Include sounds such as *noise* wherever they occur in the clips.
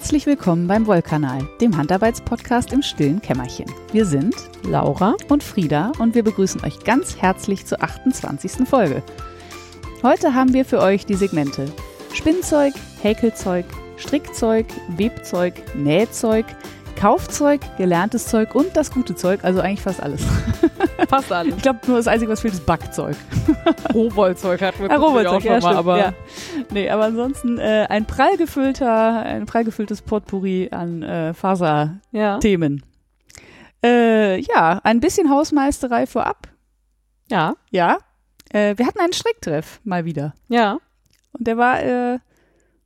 herzlich willkommen beim Wollkanal, dem Handarbeitspodcast im stillen Kämmerchen. Wir sind Laura und Frieda und wir begrüßen euch ganz herzlich zur 28. Folge. Heute haben wir für euch die Segmente Spinnzeug, Häkelzeug, Strickzeug, Webzeug, Nähzeug, Kaufzeug, gelerntes Zeug und das gute Zeug, also eigentlich fast alles. *laughs* *laughs* Fast alles. Ich glaube, nur das Einzige, was fehlt, ist Backzeug. *laughs* Rohwollzeug hatten wir Ja, Rohwollzeug, auch schon ja, mal, stimmt, aber ja. Nee, aber ansonsten äh, ein prall gefüllter, ein prall gefülltes Potpourri an äh, Faserthemen. ja. Äh, ja, ein bisschen Hausmeisterei vorab. Ja, Ja. Äh, wir hatten einen Stricktreff mal wieder. ja. Und der war äh,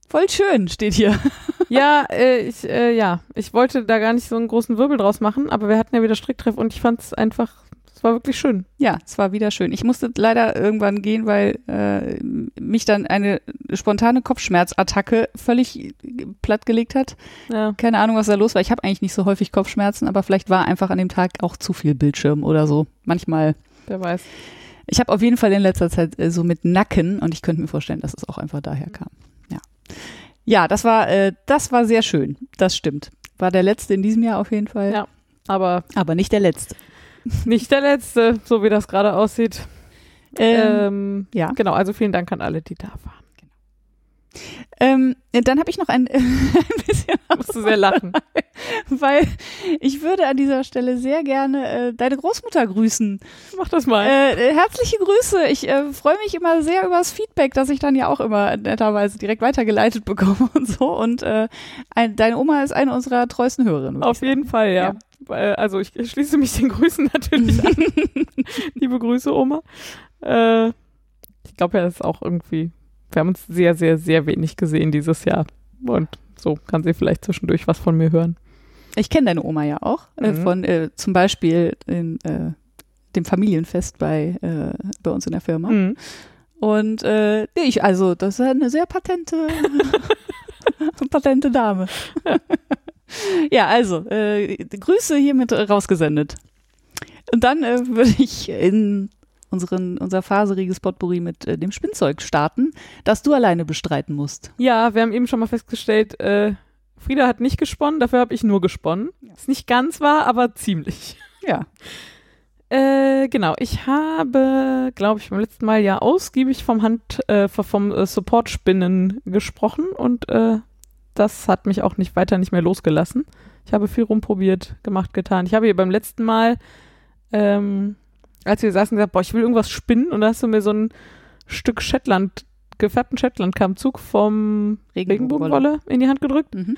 voll schön, steht hier. *laughs* Ja, äh, ich, äh, ja, ich wollte da gar nicht so einen großen Wirbel draus machen, aber wir hatten ja wieder Stricktreff und ich fand es einfach, war wirklich schön. Ja, es war wieder schön. Ich musste leider irgendwann gehen, weil äh, mich dann eine spontane Kopfschmerzattacke völlig plattgelegt hat. Ja. Keine Ahnung, was da los war. Ich habe eigentlich nicht so häufig Kopfschmerzen, aber vielleicht war einfach an dem Tag auch zu viel Bildschirm oder so. Manchmal. Wer weiß. Ich habe auf jeden Fall in letzter Zeit äh, so mit Nacken und ich könnte mir vorstellen, dass es auch einfach daher kam. Ja, ja, das war äh, das war sehr schön. Das stimmt. War der letzte in diesem Jahr auf jeden Fall. Ja. Aber Aber nicht der letzte. *laughs* nicht der letzte, so wie das gerade aussieht. Ähm, Ähm, ja. Genau, also vielen Dank an alle, die da waren. Ähm, dann habe ich noch ein, *laughs* ein bisschen Musst du sehr lachen. *laughs* weil ich würde an dieser Stelle sehr gerne äh, deine Großmutter grüßen. Mach das mal. Äh, äh, herzliche Grüße. Ich äh, freue mich immer sehr über das Feedback, das ich dann ja auch immer netterweise direkt weitergeleitet bekomme und so. Und äh, ein, deine Oma ist eine unserer treuesten Hörerinnen. Auf jeden Fall, ja. Weil, Also ich schließe mich den Grüßen *laughs* natürlich an. Liebe Grüße, Oma. Äh, ich glaube ja, das ist auch irgendwie, wir haben uns sehr, sehr, sehr wenig gesehen dieses Jahr. Und so kann sie vielleicht zwischendurch was von mir hören. Ich kenne deine Oma ja auch äh, Mhm. von äh, zum Beispiel in, äh, dem Familienfest bei, äh, bei uns in der Firma. Mhm. Und äh, ich, also das ist eine sehr patente, *laughs* patente Dame. ja, also äh, Grüße hiermit rausgesendet. Und dann äh, würde ich in unseren, unser faseriges Potpourri mit äh, dem Spinnzeug starten, das du alleine bestreiten musst. Ja, wir haben eben schon mal festgestellt, äh, Frieda hat nicht gesponnen, dafür habe ich nur gesponnen. Ist nicht ganz wahr, aber ziemlich. Ja. Äh, genau, ich habe, glaube ich, beim letzten Mal ja ausgiebig vom Hand, äh, vom äh, Support-Spinnen gesprochen und äh, das hat mich auch nicht weiter nicht mehr losgelassen. Ich habe viel rumprobiert, gemacht, getan. Ich habe hier beim letzten Mal, ähm, als wir saßen, gesagt, boah, ich will irgendwas spinnen und da hast du mir so ein Stück Shetland, gefärbten Shetland-Kammzug vom Regenbogenwolle in die Hand gedrückt. Mhm.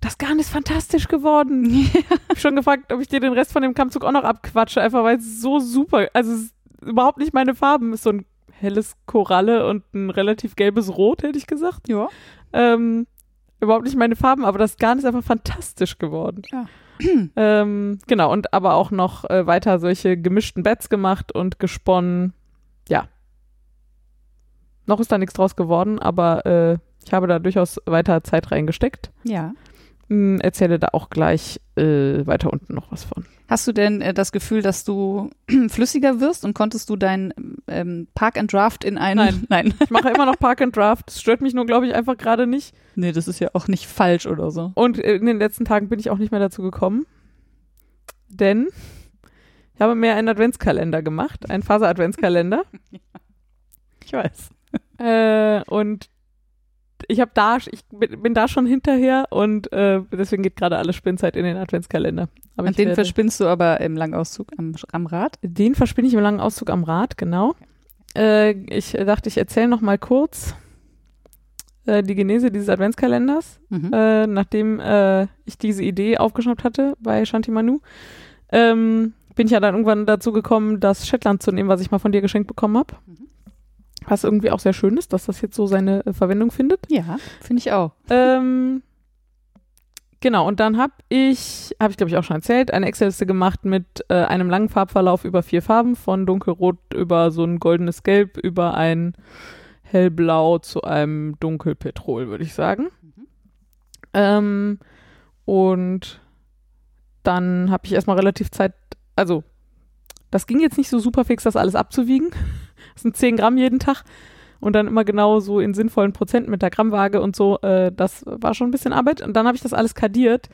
Das Garn ist fantastisch geworden. *laughs* Ich habe schon gefragt, ob ich dir den Rest von dem Kammzug auch noch abquatsche, einfach weil es so super, also es ist überhaupt nicht meine Farben. Ist so ein helles Koralle und ein relativ gelbes Rot, hätte ich gesagt. Ja. Ähm, überhaupt nicht meine Farben, aber das Garn ist einfach fantastisch geworden. Ja. *clears throat* ähm, genau, und aber auch noch äh, weiter solche gemischten Bets gemacht und gesponnen. Ja. Noch ist da nichts draus geworden, aber äh, ich habe da durchaus weiter Zeit reingesteckt. Ja. Erzähle da auch gleich äh, weiter unten noch was von. Hast du denn äh, das Gefühl, dass du *clears throat* flüssiger wirst und konntest du dein ähm, Park and Draft in einen. Nein. *laughs* Nein. Ich mache immer noch Park and Draft. Das stört mich nur, glaube ich, einfach gerade nicht. nee, das ist ja auch nicht falsch oder so. Und äh, in den letzten Tagen bin ich auch nicht mehr dazu gekommen. Denn ich habe mir einen Adventskalender gemacht, einen Faser-Adventskalender. *laughs* Ich weiß. äh, und ich habe da, ich bin, da schon hinterher und äh, deswegen geht gerade alle Spinnzeit in den Adventskalender. Aber Und den werde- verspinnst du aber im Langauszug am, am Rad. Den verspinne ich im langen Auszug am Rad, genau. Äh, ich dachte, ich erzähle noch mal kurz äh, die Genese dieses Adventskalenders, Mhm. äh, nachdem äh, ich diese Idee aufgeschnappt hatte bei Shanti Manu. Ähm, bin ich ja dann irgendwann dazu gekommen, das Shetland zu nehmen, was ich mal von dir geschenkt bekommen habe. Mhm. Was irgendwie auch sehr schön ist, dass das jetzt so seine äh, Verwendung findet. Ja, finde ich auch. Ähm, genau, und dann habe ich, habe ich glaube ich auch schon erzählt, eine Excel-Liste gemacht mit äh, einem langen Farbverlauf über vier Farben, von dunkelrot über so ein goldenes Gelb, über ein hellblau zu einem dunkelpetrol, würde ich sagen. Mhm. Ähm, und dann habe ich erstmal relativ Zeit, also das ging jetzt nicht so super fix, das alles abzuwiegen. Das sind 10 Gramm jeden Tag. und dann immer genau so in sinnvollen Prozenten mit der Grammwaage und so. Äh, das war schon ein bisschen Arbeit. Und dann habe ich das alles kadiert.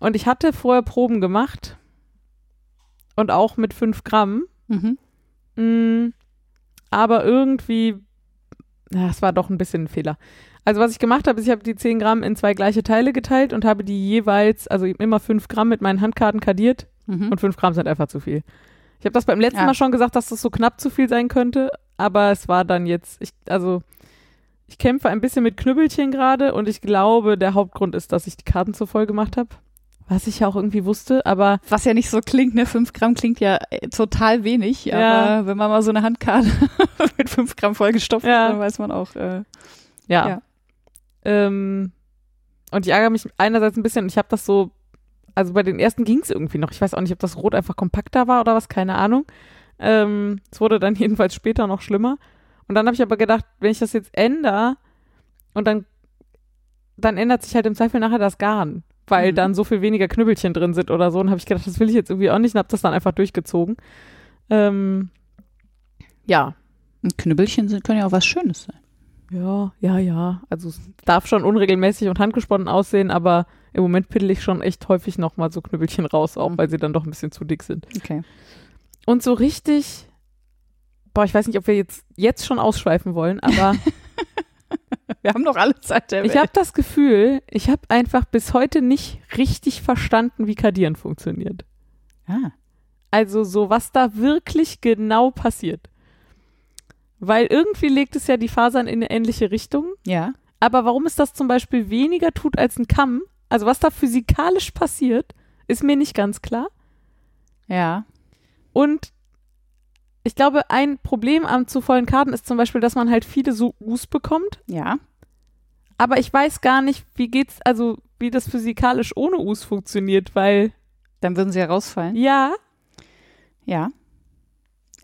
Und ich hatte vorher Proben gemacht und auch mit 5 Gramm. Mhm. Mm, aber irgendwie, na, es war doch ein bisschen ein Fehler. Also was ich gemacht habe, ist, ich habe die 10 Gramm in zwei gleiche Teile geteilt und habe die jeweils, also immer 5 Gramm mit meinen Handkarten kadiert Mhm. und 5 Gramm sind einfach zu viel. Ich habe das beim letzten Ja. Mal schon gesagt, dass das so knapp zu viel sein könnte, aber es war dann jetzt, ich, also ich kämpfe ein bisschen mit Knüppelchen gerade und ich glaube, der Hauptgrund ist, dass ich die Karten zu voll gemacht habe. Was ich ja auch irgendwie wusste, aber Was ja nicht so klingt, ne? 5 Gramm klingt ja äh, total wenig, Ja. aber wenn man mal so eine Handkarte *laughs* mit 5 Gramm vollgestopft Ja. hat, dann weiß man auch, äh, ja. Ja. Ähm, und ich ärgere mich einerseits ein bisschen, ich habe das so, also bei den ersten ging es irgendwie noch. Ich weiß auch nicht, ob das Rot einfach kompakter war oder was, keine Ahnung. Ähm, es wurde dann *laughs* jedenfalls später noch schlimmer. Und dann habe ich aber gedacht, wenn ich das jetzt ändere und dann, dann ändert sich halt im Zweifel nachher das Garn, weil Mhm. dann so viel weniger Knüppelchen drin sind oder so. Und habe ich gedacht, das will ich jetzt irgendwie auch nicht und habe das dann einfach durchgezogen. Ähm, ja, und Knüppelchen sind, können ja auch was Schönes sein. ja, ja, ja. Also es darf schon unregelmäßig und handgesponnen aussehen, aber im Moment piddel ich schon echt häufig nochmal so Knüppelchen raus, auch Mhm. weil sie dann doch ein bisschen zu dick sind. Okay. Und so richtig, boah, ich weiß nicht, ob wir jetzt, jetzt schon ausschweifen wollen, aber *laughs* Wir haben doch alle Zeit der Welt. ich habe das Gefühl, ich habe einfach bis heute nicht richtig verstanden, wie Kadieren funktioniert. ah. Also so, was da wirklich genau passiert. Weil irgendwie legt es ja die Fasern in eine ähnliche Richtung. Ja. Aber warum es das zum Beispiel weniger tut als ein Kamm, also was da physikalisch passiert, ist mir nicht ganz klar. Ja. Und ich glaube, ein Problem am zu vollen Karten ist zum Beispiel, dass man halt viele so Us bekommt. Ja. Aber ich weiß gar nicht, wie geht's, also wie das physikalisch ohne Us funktioniert, weil Dann würden sie ja rausfallen. ja, Ja.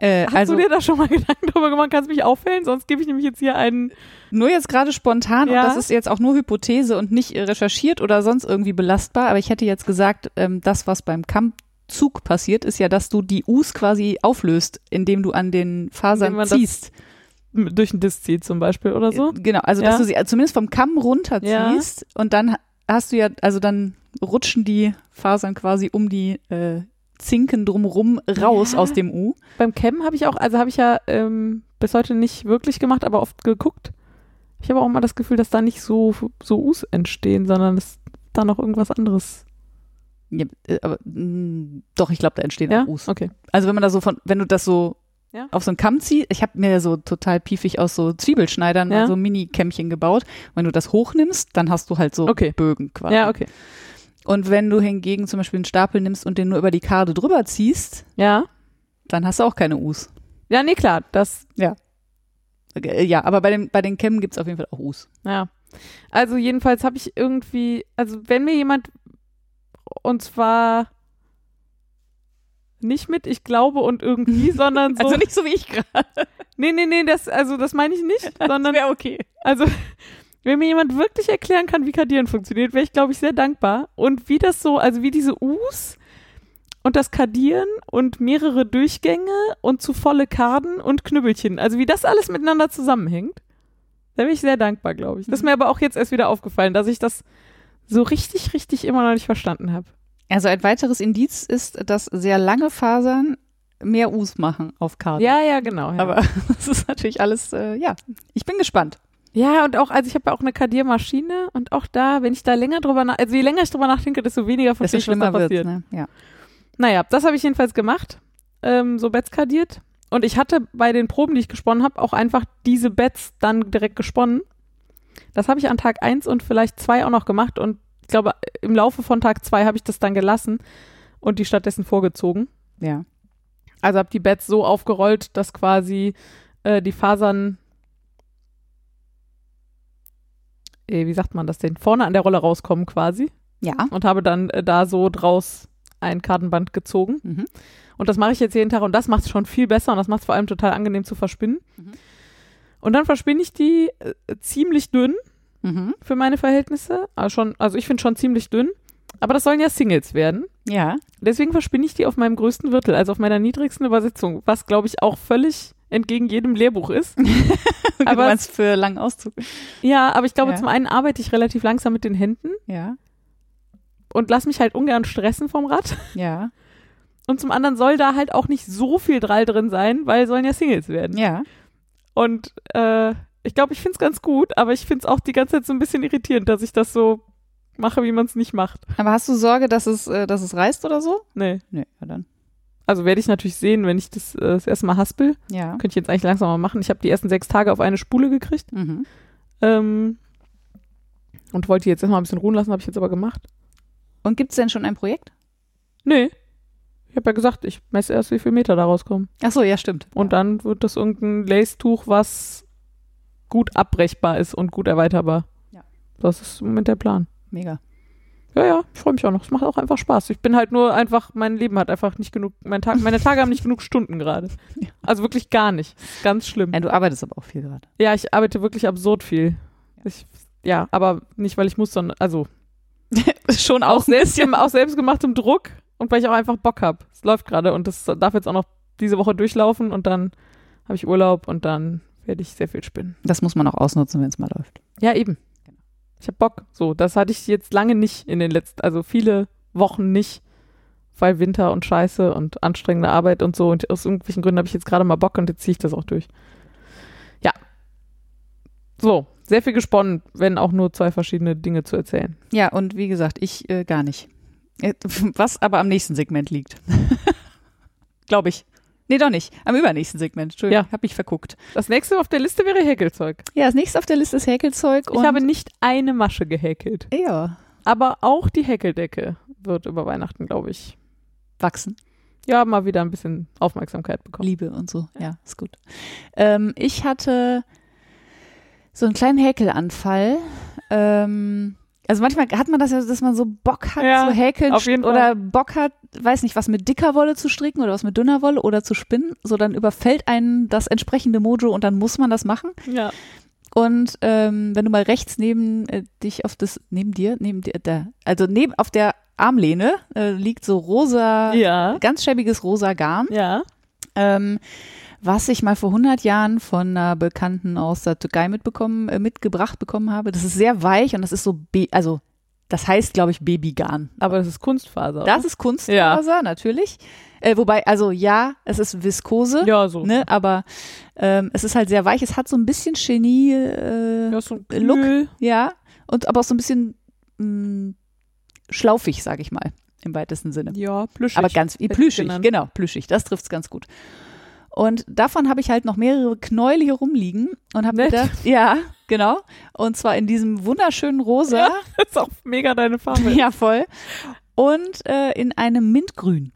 Äh, hast also du dir da schon mal *laughs* Gedanken drüber gemacht, kannst mich auffällen, sonst gebe ich nämlich jetzt hier einen. nur jetzt gerade spontan Ja. und das ist jetzt auch nur Hypothese und nicht äh, recherchiert oder sonst irgendwie belastbar, aber ich hätte jetzt gesagt, ähm, das, was beim Kammzug passiert, ist ja, dass du die Us quasi auflöst, indem du an den Fasern ziehst. Durch ein Disc zieht zum Beispiel oder so. Äh, Genau, also Ja. dass du sie zumindest vom Kamm runterziehst und dann hast du ja, also dann rutschen die Fasern quasi um die äh, Zinken drumrum raus Ja. aus dem U. Beim Cam habe ich auch, also habe ich ja ähm, bis heute nicht wirklich gemacht, aber oft geguckt. Ich habe auch immer das Gefühl, dass da nicht so, so Us entstehen, sondern dass da noch irgendwas anderes. Ja, äh, aber mh, doch, ich glaube, da entstehen Ja? auch Us. Okay. Also wenn man da so von, wenn du das so Ja. auf so einen Kamm ziehst, ich habe mir so total piefig aus so Zwiebelschneidern Ja. mal so Mini-Kämmchen gebaut. Wenn du das hochnimmst, dann hast du halt so Okay. Bögen quasi. Ja, okay. Und wenn du hingegen zum Beispiel einen Stapel nimmst und den nur über die Karte drüber ziehst, Ja. dann hast du auch keine Us. Ja, nee, klar. Das, Äh, Ja, aber bei den, bei den Kämmen gibt es auf jeden Fall auch Us. ja. Also jedenfalls habe ich irgendwie, also wenn mir jemand, und zwar nicht mit ich glaube und irgendwie, *laughs* sondern so. Also nicht so wie ich gerade. nee, nee, nee, das, also das meine ich nicht, *laughs* sondern wäre okay. Also, wenn mir jemand wirklich erklären kann, wie Kadieren funktioniert, wäre ich, glaube ich, sehr dankbar. Und wie das so, also wie diese Us und das Kadieren und mehrere Durchgänge und zu volle Karten und Knüppelchen, also wie das alles miteinander zusammenhängt, da bin ich sehr dankbar, glaube ich. Das ist mir aber auch jetzt erst wieder aufgefallen, dass ich das so richtig, richtig immer noch nicht verstanden habe. Also ein weiteres Indiz ist, dass sehr lange Fasern mehr Us machen auf Karten. Ja, ja, genau. Ja. Aber *laughs* das ist natürlich alles, äh, ja, ich bin gespannt. Ja, und auch, also ich habe ja auch eine Kadiermaschine und auch da, wenn ich da länger drüber nach, also je länger ich drüber nachdenke, desto weniger verstehe ich, was da passiert. ne? Ja. Naja, das habe ich jedenfalls gemacht, ähm, so Bets kadiert. Und ich hatte bei den Proben, die ich gesponnen habe, auch einfach diese Bets dann direkt gesponnen. Das habe ich an Tag 1 und vielleicht 2 auch noch gemacht und ich glaube, im Laufe von Tag 2 habe ich das dann gelassen und die stattdessen vorgezogen. Ja. Also habe die Bets so aufgerollt, dass quasi äh, die Fasern, äh, wie sagt man das denn, vorne an der Rolle rauskommen quasi Ja. und habe dann äh, da so draus ein Kartenband gezogen. Mhm. Und das mache ich jetzt jeden Tag und das macht es schon viel besser und das macht es vor allem total angenehm zu verspinnen. Mhm. Und dann verspinne ich die äh, ziemlich dünn Mhm. für meine Verhältnisse. Also, schon, also ich finde schon ziemlich dünn. Aber das sollen ja Singles werden. Ja. Deswegen verspinne ich die auf meinem größten Viertel, also auf meiner niedrigsten Übersetzung, was glaube ich auch völlig entgegen jedem Lehrbuch ist. *laughs* aber du meinst für langen Auszug. Ja, aber ich glaube, Ja. zum einen arbeite ich relativ langsam mit den Händen Ja, und lass mich halt ungern stressen vom Rad. ja, Und zum anderen soll da halt auch nicht so viel Drall drin sein, weil sollen ja Singles werden. ja. Und äh, ich glaube, ich finde es ganz gut, aber ich finde es auch die ganze Zeit so ein bisschen irritierend, dass ich das so mache, wie man es nicht macht. Aber hast du Sorge, dass es, äh, dass es reißt oder so? Nee. Nee, ja dann. Also werde ich natürlich sehen, wenn ich das äh, das erste Mal haspel. Ja. Könnte ich jetzt eigentlich langsam mal machen. Ich habe die ersten sechs Tage auf eine Spule gekriegt. Mhm. Ähm, und wollte jetzt erstmal ein bisschen ruhen lassen, habe ich jetzt aber gemacht. Und gibt es denn schon ein Projekt? Nee. Ich habe ja gesagt, ich messe erst, wie viel Meter da rauskommen. Ach so, ja, stimmt. Und dann wird das irgendein Lace-Tuch, was gut abbrechbar ist und gut erweiterbar. Ja. Das ist im Moment der Plan. Mega. Ja, ja, ich freue mich auch noch. Es macht auch einfach Spaß. Ich bin halt nur einfach, mein Leben hat einfach nicht genug, mein Tag, meine Tage haben nicht genug Stunden gerade. Also wirklich gar nicht. Ganz schlimm. Ja, du arbeitest aber auch viel gerade. Ja, ich arbeite wirklich absurd viel. Ja. Ich, ja, aber nicht, weil ich muss, sondern, also *laughs* schon auch, auch selbst, auch selbstgemachtem Druck und weil ich auch einfach Bock habe. Es läuft gerade und das darf jetzt auch noch diese Woche durchlaufen und dann habe ich Urlaub und dann werde ich sehr viel spinnen. Das muss man auch ausnutzen, wenn es mal läuft. Ja, eben. Ich habe Bock. So, das hatte ich jetzt lange nicht in den letzten, also viele Wochen nicht, weil Winter und Scheiße und anstrengende Arbeit und so. Und aus irgendwelchen Gründen habe ich jetzt gerade mal Bock und jetzt ziehe ich das auch durch. Ja. So, sehr viel gesponnen, wenn auch nur zwei verschiedene Dinge zu erzählen. Ja, und wie gesagt, ich äh, gar nicht. *laughs* Was aber am nächsten Segment liegt. *laughs* Glaube ich. Nee, doch nicht. Am übernächsten Segment. Entschuldigung, Ja. hab mich verguckt. Das nächste auf der Liste wäre Häkelzeug. Ja, das nächste auf der Liste ist Häkelzeug. Ich und habe nicht eine Masche gehäkelt. ja, Aber auch die Häkeldecke wird über Weihnachten, glaube ich, wachsen. ja, mal wieder ein bisschen Aufmerksamkeit bekommen. Liebe und so. Ja, ist gut. Ähm, ich hatte so einen kleinen Häkelanfall. Ähm, also manchmal hat man das ja, dass man so Bock hat Ja, zu häkeln auf jeden oder Bock hat, weiß nicht, was mit dicker Wolle zu stricken oder was mit dünner Wolle oder zu spinnen. So dann überfällt einen das entsprechende Mojo und dann muss man das machen. Ja. Und ähm, wenn du mal rechts neben äh, dich auf das, neben dir, neben dir, da, also neben auf der Armlehne äh, liegt so rosa, Ja. ganz schäbiges rosa Garn Ja. ähm, was ich mal vor 100 Jahren von einer Bekannten aus der Türkei mitbekommen, äh, mitgebracht bekommen habe. Das ist sehr weich und das ist so, Be also das heißt, glaube ich, Babygarn. Aber das ist Kunstfaser. Das ist Kunstfaser, natürlich. Äh, wobei, also ja, es ist Viskose, ja, so. ne, aber ähm, es ist halt sehr weich. Es hat so ein bisschen Genie, äh, Ja, so Look. Ja, und aber auch so ein bisschen mh, schlaufig, sage ich mal, im weitesten Sinne. Ja, plüschig. Aber ganz plüschig, genau, plüschig, das trifft's ganz gut. Und davon habe ich halt noch mehrere Knäule hier rumliegen und habe gedacht, ja, genau. Und zwar in diesem wunderschönen Rosa, Ja. *laughs* Das ist auch mega deine Farbe. *laughs* ja, voll. Und äh, in einem Mintgrün.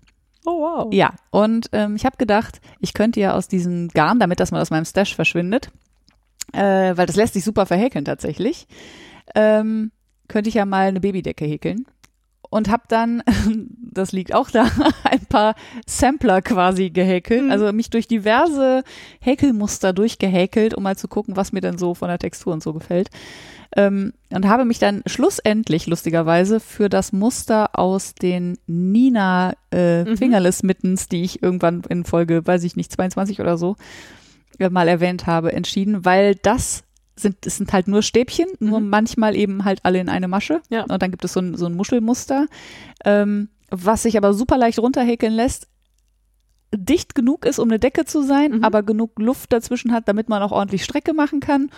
Oh, wow. Ja, und ähm, ich habe gedacht, ich könnte ja aus diesem Garn, damit das mal aus meinem Stash verschwindet, äh, weil das lässt sich super verhäkeln tatsächlich, ähm, könnte ich ja mal eine Babydecke häkeln. Und habe dann, *laughs* das liegt auch da, *laughs* ein paar Sampler quasi gehäkelt, Mhm. also mich durch diverse Häkelmuster durchgehäkelt, um mal zu gucken, was mir denn so von der Textur und so gefällt. Ähm, und habe mich dann schlussendlich, lustigerweise, für das Muster aus den Nina äh, Mhm. Fingerless Mittens, die ich irgendwann in Folge, weiß ich nicht, 22 oder so, äh, mal erwähnt habe, entschieden, weil das sind, es sind halt nur Stäbchen, nur Mhm. manchmal eben halt alle in eine Masche. Ja. Und dann gibt es so ein, so ein Muschelmuster, ähm, was sich aber super leicht runterhäkeln lässt, dicht genug ist, um eine Decke zu sein, Mhm. aber genug Luft dazwischen hat, damit man auch ordentlich Strecke machen kann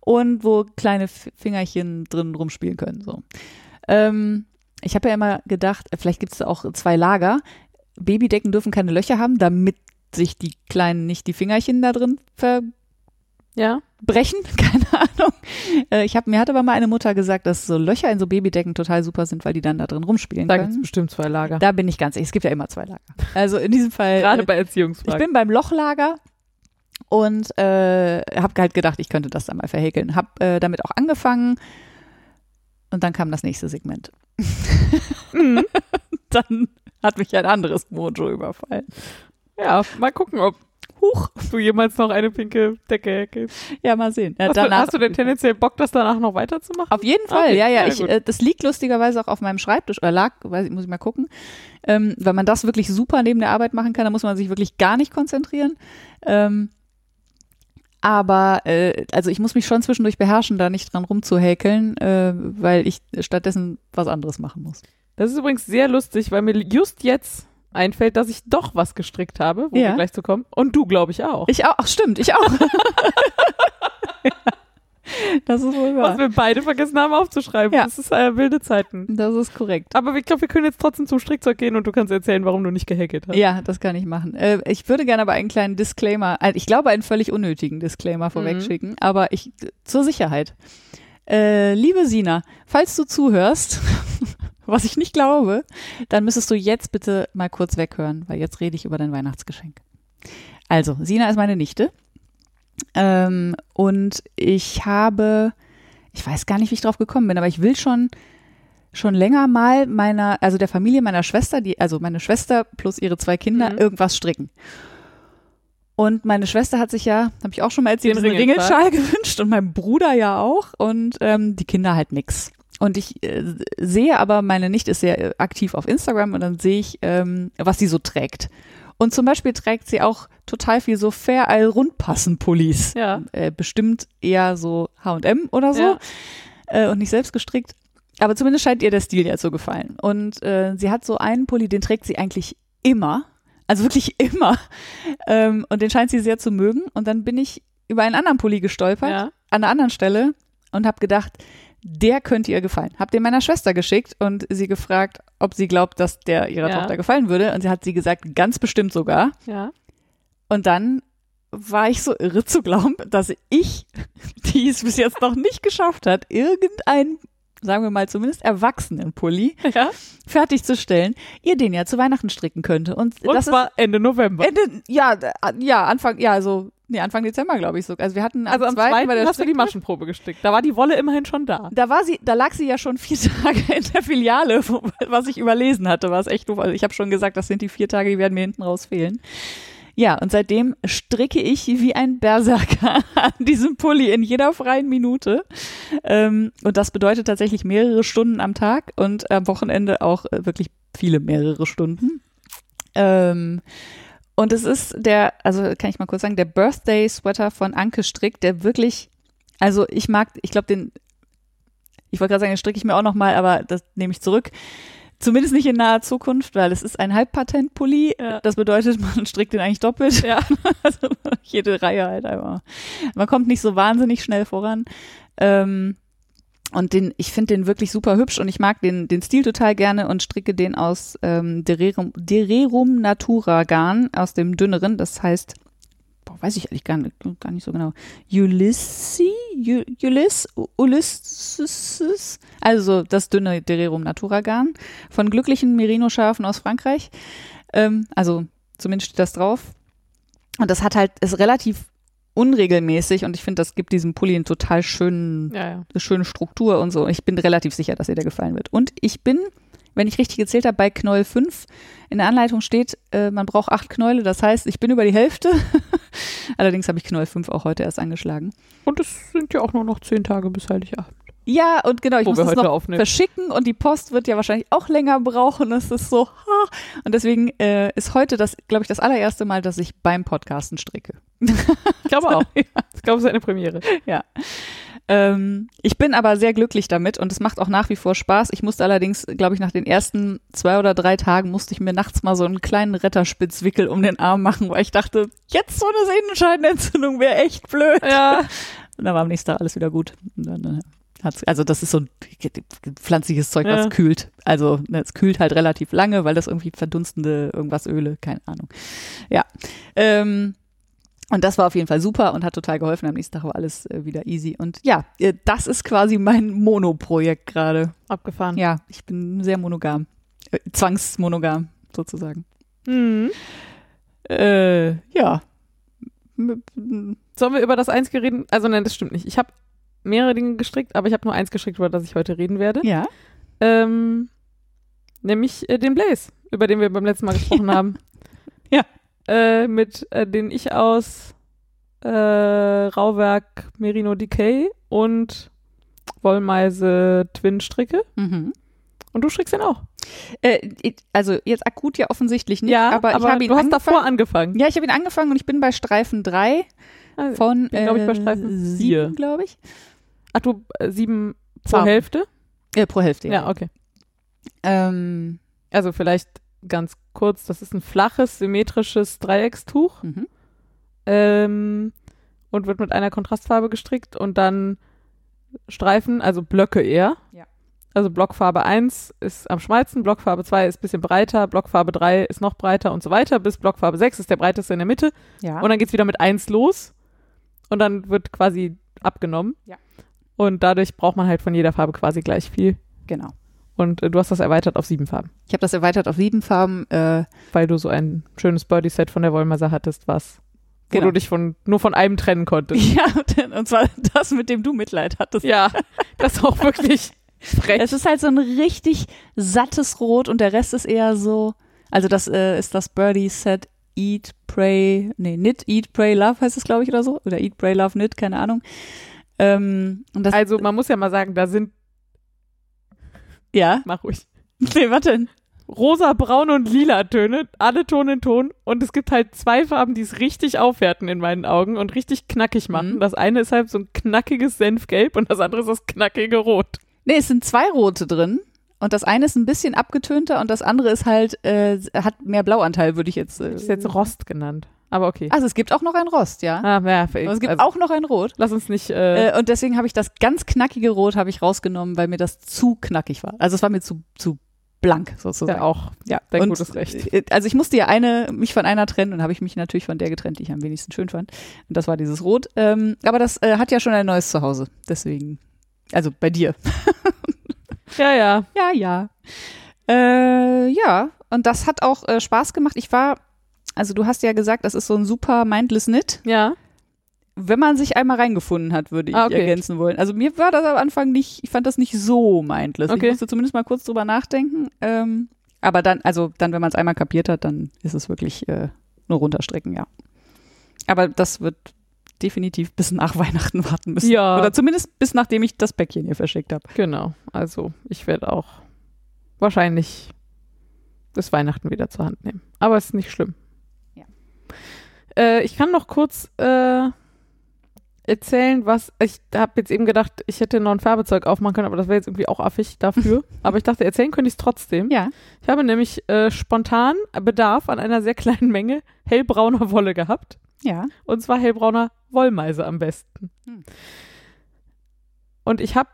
und wo kleine Fingerchen drin rumspielen können. So. Ähm, ich habe ja immer gedacht, vielleicht gibt es da auch zwei Lager. Babydecken dürfen keine Löcher haben, damit sich die Kleinen nicht die Fingerchen da drin verbrechen. Ja. *laughs* Keine Ahnung. Äh, ich hab, mir hat aber mal eine Mutter gesagt, dass so Löcher in so Babydecken total super sind, weil die dann da drin rumspielen Da gibt es können. bestimmt zwei Lager. Da bin ich ganz ehrlich. Es gibt ja immer zwei Lager. Also in diesem Fall. Gerade äh, bei ich Erziehungsfragen. bin beim Lochlager und äh, habe halt gedacht, ich könnte das dann mal verhäkeln. Hab äh, damit auch angefangen und dann kam das nächste Segment. Mhm. *laughs* Dann hat mich ein anderes Mojo überfallen. Ja, mal gucken, ob Huch, du jemals noch eine pinke Decke häkelst. Ja, mal sehen. Ja, Hast, du, hast du denn tendenziell Bock, das danach noch weiterzumachen? Auf jeden Fall, Okay, ja, ja. ja, ich, äh, das liegt lustigerweise auch auf meinem Schreibtisch, oder lag, weiß ich, muss ich mal gucken. Ähm, wenn man das wirklich super neben der Arbeit machen kann, dann muss man sich wirklich gar nicht konzentrieren. Ähm, Aber äh, also ich muss mich schon zwischendurch beherrschen, da nicht dran rumzuhäkeln, äh, weil ich stattdessen was anderes machen muss. Das ist übrigens sehr lustig, weil mir just jetzt einfällt, dass ich doch was gestrickt habe, wo Ja. wir gleich zu kommen. Und du, glaube ich, auch. Ich auch, ach, stimmt, ich auch. ja. *laughs* Das ist wohl Was wahr. wir beide vergessen haben aufzuschreiben. Ja. Das ist äh, wilde Zeiten. Das ist korrekt. Aber ich glaube, wir können jetzt trotzdem zum Strickzeug gehen und du kannst erzählen, warum du nicht gehackelt hast. Ja, das kann ich machen. Äh, ich würde gerne aber einen kleinen Disclaimer, äh, ich glaube einen völlig unnötigen Disclaimer vorweg schicken, aber ich zur Sicherheit. Äh, liebe Sina, falls du zuhörst, *laughs* was ich nicht glaube, dann müsstest du jetzt bitte mal kurz weghören, weil jetzt rede ich über dein Weihnachtsgeschenk. Also, Sina ist meine Nichte. Ähm, und ich habe, ich weiß gar nicht, wie ich drauf gekommen bin, aber ich will schon schon länger mal meiner, also der Familie meiner Schwester, die, also meine Schwester plus ihre zwei Kinder, Mhm. irgendwas stricken. Und meine Schwester hat sich ja, habe ich auch schon mal erzählt, Den diesen Ringelschal. Ringelschal *laughs* gewünscht und mein Bruder ja auch und ähm, die Kinder halt nix. Und ich äh, sehe aber, meine Nichte ist sehr äh, aktiv auf Instagram und dann sehe ich, ähm, was sie so trägt. Und zum Beispiel trägt sie auch total viel so Fair Isle Rundpassen-Pullis. Ja. Äh, bestimmt eher so H&M oder so Ja. äh, und nicht selbst gestrickt. Aber zumindest scheint ihr der Stil ja zu gefallen. Und äh, sie hat so einen Pulli, den trägt sie eigentlich immer. Also wirklich *laughs* immer. Ähm, und den scheint sie sehr zu mögen. Und dann bin ich über einen anderen Pulli gestolpert, Ja. an einer anderen Stelle, und habe gedacht, der könnte ihr gefallen. Hab den meiner Schwester geschickt und sie gefragt, ob sie glaubt, dass der ihrer Ja. Tochter gefallen würde. Und sie hat sie gesagt, ganz bestimmt sogar. Ja. Und dann war ich so irre zu glauben, dass ich, *laughs* die es bis jetzt noch nicht geschafft hat, irgendeinen, sagen wir mal zumindest Erwachsenenpulli ja. fertigzustellen, ihr den ja zu Weihnachten stricken könnte. Und, Und das zwar Ende November. Ende, ja, ja, Anfang, ja, so, nee, Anfang Dezember, glaube ich so. Also wir hatten also am zweiten bei der hast du die Maschenprobe gestickt. Da war die Wolle immerhin schon da. da war sie, da lag sie ja schon vier *laughs* Tage in der Filiale, wo, was ich überlesen hatte, war es echt doof. Also ich habe schon gesagt, das sind die vier Tage, die werden mir hinten raus fehlen. Ja, und seitdem stricke ich wie ein Berserker *laughs* an diesem Pulli in jeder freien Minute. Ähm, und das bedeutet tatsächlich mehrere Stunden am Tag und am Wochenende auch äh, wirklich viele mehrere Stunden. Ähm, und es ist der, also kann ich mal kurz sagen, der Birthday Sweater von Anke Strick, der wirklich, also ich mag, ich glaube den, ich wollte gerade sagen, den stricke ich mir auch noch mal, aber das nehme ich zurück. Zumindest nicht in naher Zukunft, weil es ist ein Halbpatent-Pulli. Ja. Das bedeutet, man strickt den eigentlich doppelt. Ja. *laughs* Also jede Reihe halt einfach. Man kommt nicht so wahnsinnig schnell voran. Ähm, und den, ich finde den wirklich super hübsch und ich mag den, den Stil total gerne und stricke den aus ähm, Dererum, Dererum Natura Garn aus dem dünneren. Das heißt, boah, weiß ich eigentlich gar nicht, gar nicht so genau. Ulysses, U- Ulyss, Ulysses, also das dünne Dererum Natura Garn von glücklichen Merino-Schafen aus Frankreich. Ähm, also zumindest steht das drauf. Und das hat halt, ist relativ unregelmäßig und ich finde, das gibt diesem Pulli einen total schönen, Ja, ja. eine schöne Struktur und so. Ich bin relativ sicher, dass ihr der gefallen wird. Und ich bin, wenn ich richtig gezählt habe, bei Knäuel 5. In der Anleitung steht, äh, man braucht acht Knäule. Das heißt, ich bin über die Hälfte. *laughs* Allerdings habe ich Knäuel 5 auch heute erst angeschlagen. Und es sind ja auch nur noch zehn Tage bis Heiligabend. Ja, und genau, ich Wo muss es noch aufnehmen. verschicken und die Post wird ja wahrscheinlich auch länger brauchen. Das ist so, ha. Und deswegen äh, ist heute das, glaube ich, das allererste Mal, dass ich beim Podcasten stricke. Ich glaube auch. *laughs* Ich glaube, es ist eine Premiere. Ja. Ähm, ich bin aber sehr glücklich damit und es macht auch nach wie vor Spaß. Ich musste allerdings, glaube ich, nach den ersten zwei oder drei Tagen musste ich mir nachts mal so einen kleinen Retterspitzwickel um den Arm machen, weil ich dachte, jetzt so eine Sehnenscheidenentzündung wäre echt blöd. Ja. Und dann war am nächsten Tag alles wieder gut. Und dann, äh, also das ist so ein pflanzliches Zeug, was Ja. kühlt. Also ne, es kühlt halt relativ lange, weil das irgendwie verdunstende irgendwas Öle, keine Ahnung. Ja. Ähm, und das war auf jeden Fall super und hat total geholfen. Am nächsten Tag war alles äh, wieder easy. Und ja, äh, das ist quasi mein Mono-Projekt gerade. Abgefahren. Ja, ich bin sehr monogam. Äh, zwangsmonogam, sozusagen. Mhm. Äh, ja. Sollen wir über das Einzige reden? Also nein, das stimmt nicht. Ich habe mehrere Dinge gestrickt, aber ich habe nur eins gestrickt, über das ich heute reden werde. Ja. Ähm, nämlich äh, den Blaze, über den wir beim letzten Mal gesprochen *laughs* haben. Ja. Äh, mit äh, den ich aus äh, Rauwerk Merino Decay und Wollmeise Twin stricke. Mhm. Und du strickst den auch. Äh, also jetzt akut ja offensichtlich nicht, ja, aber, ihn du hast davor angefangen. Ja, ich habe ihn angefangen und ich bin bei Streifen 3. Also, von, bin, glaub ich, bei äh, Streifen vier. sieben, glaube ich. Ach du, äh, sieben pro Farben. Hälfte? Ja, pro Hälfte. Ja, okay. Ähm, Also vielleicht ganz kurz, das ist ein flaches, symmetrisches Dreieckstuch mhm. ähm, und wird mit einer Kontrastfarbe gestrickt und dann Streifen, also Blöcke eher. Ja. Also Blockfarbe 1 ist am schmalsten, Blockfarbe 2 ist ein bisschen breiter, Blockfarbe 3 ist noch breiter und so weiter, bis Blockfarbe 6 ist der breiteste in der Mitte. Ja. Und dann geht's wieder mit 1 los und dann wird quasi abgenommen. Ja. Und dadurch braucht man halt von jeder Farbe quasi gleich viel. genau. Und äh, du hast das erweitert auf sieben Farben, Ich habe das erweitert auf sieben Farben. Äh, weil du so ein schönes Birdie-Set von der Wollmeiser hattest, was wo Genau. du dich von nur von einem trennen konntest. *laughs* ja, und zwar das, mit dem du Mitleid hattest. ja, das ist auch wirklich *laughs* frech. Es ist halt so ein richtig sattes Rot und der Rest ist eher so, also das äh, ist das Birdie Set Eat, Pray, nee, Knit, Eat, Pray, Love heißt es, glaube ich, oder so. Oder Eat, Pray, Love, Knit, keine Ahnung. Ähm, Also man muss ja mal sagen, da sind, ja, mach ruhig, nee, denn? rosa, braun und lila Töne, alle Ton in Ton. Und es gibt halt zwei Farben, die es richtig aufwerten in meinen Augen und richtig knackig machen. Mhm. Das eine ist halt so ein knackiges Senfgelb und das andere ist das knackige Rot. Nee, es sind zwei rote drin. Und das eine ist ein bisschen abgetönter und das andere ist halt, äh, hat mehr Blauanteil, würde ich jetzt. Äh, Das ist jetzt Rost genannt. Aber okay. Also es gibt auch noch ein Rost, ja. Ah, ja, Aber es gibt also, auch noch ein Rot. Lass uns nicht. Äh, Äh, und deswegen habe ich das ganz knackige Rot habe ich rausgenommen, weil mir das zu knackig war. Also es war mir zu, zu blank sozusagen. ja, auch. Ja, Dein und, gutes Recht. äh, Also ich musste ja eine, mich von einer trennen und habe ich mich natürlich von der getrennt, die ich am wenigsten schön fand. Und das war dieses Rot. Ähm, aber das äh, hat ja schon ein neues Zuhause. Deswegen, also bei dir. *laughs* Ja, ja. Ja, ja. Äh, ja, und das hat auch äh, Spaß gemacht. Ich war, also du hast ja gesagt, das ist so ein super mindless Knit. Ja. Wenn man sich einmal reingefunden hat, würde ich Ah, okay. ergänzen wollen. Also mir war das am Anfang nicht, ich fand das nicht so mindless. Okay. Ich musste zumindest mal kurz drüber nachdenken. Ähm, aber dann, also dann, wenn man es einmal kapiert hat, dann ist es wirklich äh, nur runterstrecken, ja. Aber das wird definitiv bis nach *laughs* Weihnachten warten müssen. Ja. Oder zumindest bis nachdem ich das Päckchen hier verschickt habe. Genau. Also ich werde auch wahrscheinlich bis Weihnachten wieder zur Hand nehmen. Aber es ist nicht schlimm. Äh, ich kann noch kurz äh, erzählen, was ich habe jetzt eben gedacht, ich hätte noch ein Färbezeug aufmachen können, aber das wäre jetzt irgendwie auch affig dafür. *laughs* aber ich dachte, erzählen könnte ich es trotzdem. Ja. Ich habe nämlich äh, spontan Bedarf an einer sehr kleinen Menge hellbrauner Wolle gehabt. Ja. Und zwar hellbrauner Wollmeise am besten. Hm. Und ich habe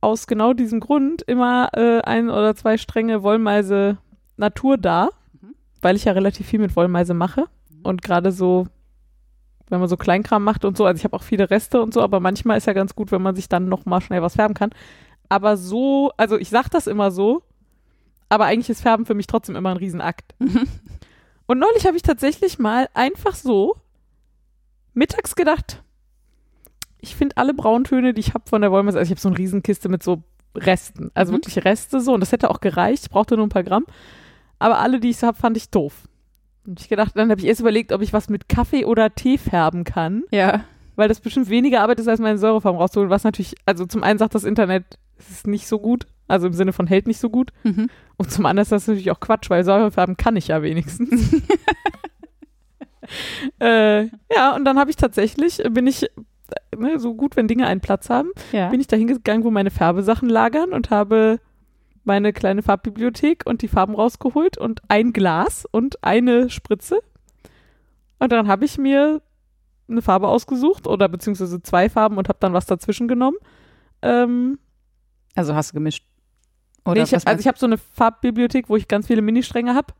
aus genau diesem Grund immer äh, ein oder zwei Stränge Wollmeise Natur da, Mhm. weil ich ja relativ viel mit Wollmeise mache. Und gerade so, wenn man so Kleinkram macht und so, also ich habe auch viele Reste und so, aber manchmal ist ja ganz gut, wenn man sich dann noch mal schnell was färben kann. Aber so, also ich sag das immer so, aber eigentlich ist Färben für mich trotzdem immer ein Riesenakt. Und neulich habe ich tatsächlich mal einfach so mittags gedacht, ich finde alle Brauntöne, die ich habe von der Wollmeise, also ich habe so eine Riesenkiste mit so Resten, also Mhm. wirklich Reste so und das hätte auch gereicht, ich brauchte nur ein paar Gramm, aber alle, die ich so habe, fand ich doof. Und ich gedacht, dann habe ich erst überlegt, ob ich was mit Kaffee oder Tee färben kann, Ja. weil das bestimmt weniger Arbeit ist, als meine Säurefarben rauszuholen, was natürlich, also zum einen sagt das Internet, es ist nicht so gut, also im Sinne von hält nicht so gut Mhm. und zum anderen ist das natürlich auch Quatsch, weil Säurefärben kann ich ja wenigstens. *laughs* *laughs* äh, ja, und dann habe ich tatsächlich, bin ich, ne, so gut, wenn Dinge einen Platz haben, Ja. bin ich da hingegangen, wo meine Färbesachen lagern und habe meine kleine Farbbibliothek und die Farben rausgeholt und ein Glas und eine Spritze. Und dann habe ich mir eine Farbe ausgesucht oder beziehungsweise zwei Farben und habe dann was dazwischen genommen. Ähm, Also hast du gemischt. Oder nee, ich, hab- also ich habe so eine Farbbibliothek, wo ich ganz viele Ministränge habe.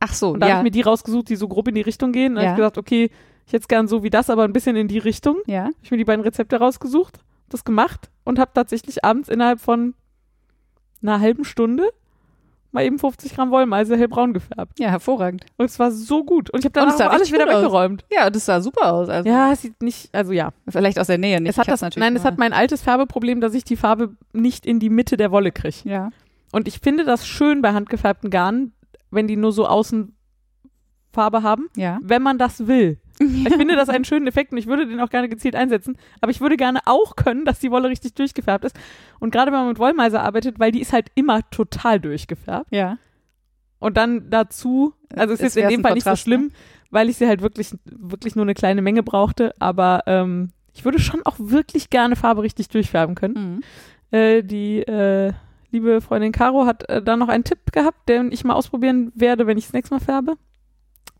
Ach so, Und da habe ja. ich mir die rausgesucht, die so grob in die Richtung gehen. Und Ja. habe ich gesagt, okay, ich hätte es gern so wie das, aber ein bisschen in die Richtung. ja. Habe ich mir die beiden Rezepte rausgesucht, das gemacht und habe tatsächlich abends innerhalb von einer halben Stunde mal eben 50 Gramm Wollmeise hellbraun gefärbt. Ja, hervorragend. Und es war so gut. Und ich habe dann auch alles wieder gut aus. weggeräumt. Ja, das sah super aus. Also Ja, es sieht nicht, also ja. Vielleicht aus der Nähe nicht. Es hat das, nein, es hat mein altes Färbeproblem, dass ich die Farbe nicht in die Mitte der Wolle kriege. Ja. Und ich finde das schön bei handgefärbten Garnen, wenn die nur so außen Farbe haben, Ja. wenn man das will. Ich finde das einen schönen Effekt und ich würde den auch gerne gezielt einsetzen. Aber ich würde gerne auch können, dass die Wolle richtig durchgefärbt ist. Und gerade wenn man mit Wollmeise arbeitet, weil die ist halt immer total durchgefärbt. Ja. Und dann dazu, also es ist jetzt in dem Fall nicht so Kontrast, schlimm, weil ich sie halt wirklich, wirklich nur eine kleine Menge brauchte. Aber ähm, ich würde schon auch wirklich gerne Farbe richtig durchfärben können. Mhm. Äh, die äh, liebe Freundin Caro hat äh, da noch einen Tipp gehabt, den ich mal ausprobieren werde, wenn ich das nächste Mal färbe.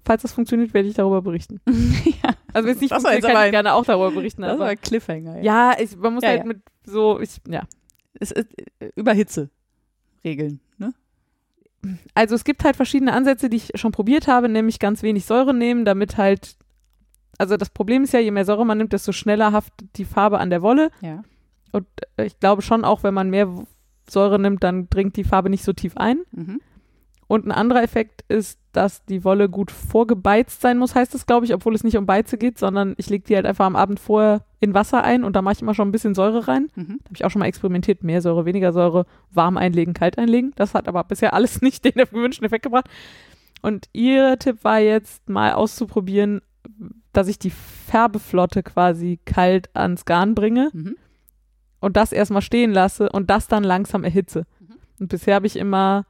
Falls das funktioniert, werde ich darüber berichten. *laughs* ja, Also wenn es nicht Das funktioniert, jetzt kann ich gerne auch darüber berichten. das Aber war ein Cliffhanger. ja, ich, man muss Ja, halt ja. mit so, ich, ja. Es ist äh, über Hitze regeln, ne? Also es gibt halt verschiedene Ansätze, die ich schon probiert habe, nämlich ganz wenig Säure nehmen, damit halt, also das Problem ist ja, je mehr Säure man nimmt, desto schneller haftet die Farbe an der Wolle. Ja. Und äh, ich glaube schon auch, wenn man mehr Säure nimmt, dann dringt die Farbe nicht so tief ein. Mhm. Und ein anderer Effekt ist, dass die Wolle gut vorgebeizt sein muss, heißt es, glaube ich, obwohl es nicht um Beize geht, sondern ich lege die halt einfach am Abend vorher in Wasser ein und da mache ich immer schon ein bisschen Säure rein. Mhm. Da habe ich auch schon mal experimentiert, mehr Säure, weniger Säure, warm einlegen, kalt einlegen. Das hat aber bisher alles *laughs* nicht den gewünschten Effekt gebracht. Und ihr Tipp war jetzt mal auszuprobieren, dass ich die Färbeflotte quasi kalt ans Garn bringe Mhm. und das erstmal stehen lasse und das dann langsam erhitze. Mhm. Und bisher habe ich immer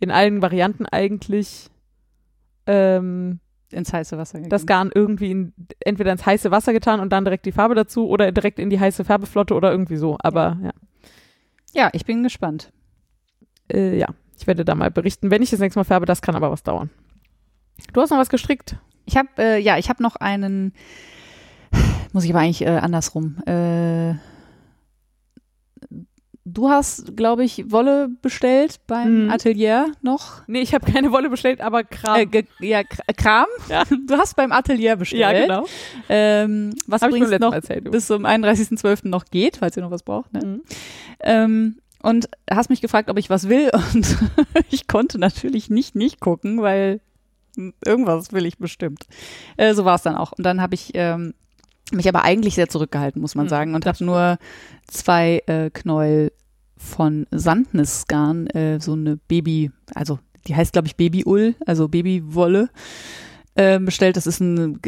in allen Varianten eigentlich ähm, Ins heiße Wasser gegeben. das Garn irgendwie in, entweder ins heiße Wasser getan und dann direkt die Farbe dazu oder direkt in die heiße Färbeflotte oder irgendwie so. Aber ja, ja, ich bin gespannt. äh, ja, ich werde da mal berichten, wenn ich das nächste Mal färbe. Das kann aber was dauern. Du hast noch was gestrickt? Ich habe, äh, ja, ich habe noch einen, muss ich aber eigentlich äh, andersrum. Äh, du hast, glaube ich, Wolle bestellt beim Mhm. Atelier noch. Nee, ich habe keine Wolle bestellt, aber Kram. Äh, ja, Kr- Kram. Ja. *laughs* Du hast beim Atelier bestellt. ja, genau. Ähm, was mir übrigens noch erzählt. bis zum 31.12. noch geht, falls ihr noch was braucht. Ne? Mhm. Ähm, und hast mich gefragt, ob ich was will *laughs* und *laughs* ich konnte natürlich nicht nicht gucken, weil irgendwas will ich bestimmt. Äh, so war es dann auch. Und dann habe ich ähm, mich aber eigentlich sehr zurückgehalten, muss man Mhm, sagen, und habe nur zwei äh, Knäuel von Sandnisgarn, äh, so eine Baby, also die heißt glaube ich Babyull, also Babywolle äh, bestellt. Das ist ein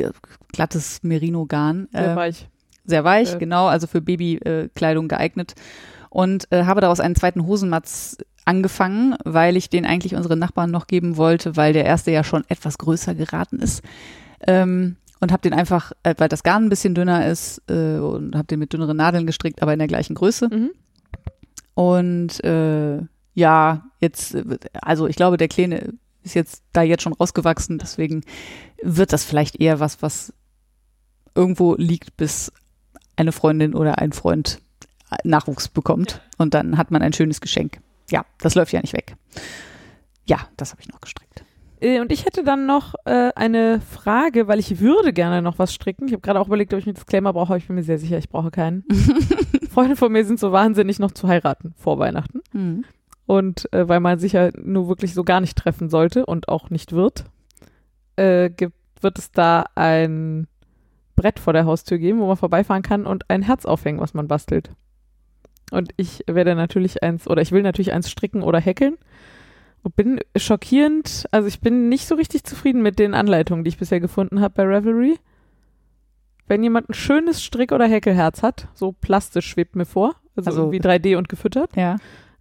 glattes Merino-Garn. Sehr Ähm, weich. sehr weich, Äh. genau, also für Babykleidung geeignet. Und äh, habe daraus einen zweiten Hosenmatz angefangen, weil ich den eigentlich unseren Nachbarn noch geben wollte, weil der erste ja schon etwas größer geraten ist. Ähm, und habe den einfach, äh, weil das Garn ein bisschen dünner ist, äh, und habe den mit dünneren Nadeln gestrickt, aber in der gleichen Größe. Mhm. Und äh, ja, jetzt, also ich glaube, der Kleine ist jetzt da jetzt schon rausgewachsen, deswegen wird das vielleicht eher was, was irgendwo liegt, bis eine Freundin oder ein Freund Nachwuchs bekommt. Und dann hat man ein schönes Geschenk. Ja, das läuft ja nicht weg. Ja, das habe ich noch gestrickt. Äh, Und ich hätte dann noch äh, eine Frage, weil ich würde gerne noch was stricken. Ich habe gerade auch überlegt, ob ich einen Disclaimer brauche, aber ich bin mir sehr sicher, ich brauche keinen. *laughs* Freunde von mir sind so wahnsinnig noch zu heiraten vor Weihnachten. Mhm. Und äh, weil man sich ja nur wirklich so gar nicht treffen sollte und auch nicht wird, äh, gibt, wird es da ein Brett vor der Haustür geben, wo man vorbeifahren kann und ein Herz aufhängen, was man bastelt. Und ich werde natürlich eins, oder ich will natürlich eins stricken oder häkeln. Und bin schockierend, also ich bin nicht so richtig zufrieden mit den Anleitungen, die ich bisher gefunden habe bei Ravelry. Wenn jemand ein schönes Strick- oder Häkelherz hat, so plastisch schwebt mir vor, also, Also- irgendwie 3D und gefüttert, Ja.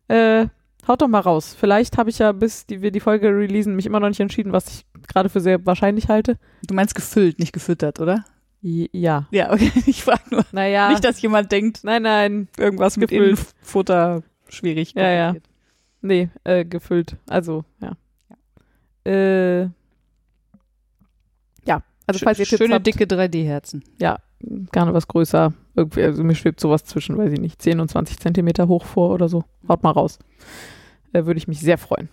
äh, haut doch mal raus. Vielleicht habe ich ja, bis die, wir die Folge releasen, mich immer noch nicht entschieden, was ich gerade für sehr wahrscheinlich halte. Du meinst gefüllt, nicht gefüttert, oder? Ja. Ja, okay. *laughs* Ich frage nur. Naja. Nicht, dass jemand denkt, nein, nein. irgendwas mit. Innenfutter schwierig. Ja, ja. Nee, äh, gefüllt. Also, ja. Äh, ja, also falls ihr Tipps Schöne, habt, dicke 3D-Herzen. gerne was größer. Irgendwie, also mir schwebt sowas zwischen, weiß ich nicht, 10 und 20 Zentimeter hoch vor oder so. Haut mal raus. Äh, Würde ich mich sehr freuen.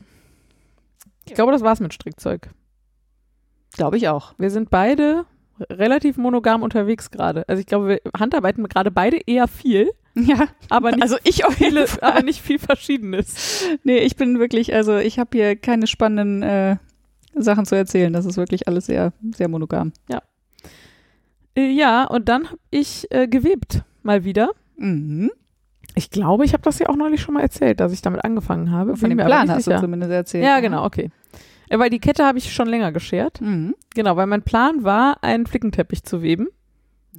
Ich glaube, das war's mit Strickzeug. Glaube ich auch. Wir sind beide relativ monogam unterwegs gerade. Also ich glaube, wir handarbeiten gerade beide eher viel, *laughs* Ja, aber nicht also ich viele, aber nicht viel Verschiedenes. Nee, ich bin wirklich, also ich habe hier keine spannenden äh, Sachen zu erzählen. Das ist wirklich alles sehr, sehr monogam. Äh, ja, und dann habe ich äh, gewebt mal wieder. Mhm. Ich glaube, ich habe das ja auch neulich schon mal erzählt, dass ich damit angefangen habe. Von Bin dem Plan hast sicher. du zumindest erzählt. Ja, genau, okay. Äh, Weil die Kette habe ich schon länger geschert. Mhm. Genau, weil mein Plan war, einen Flickenteppich zu weben.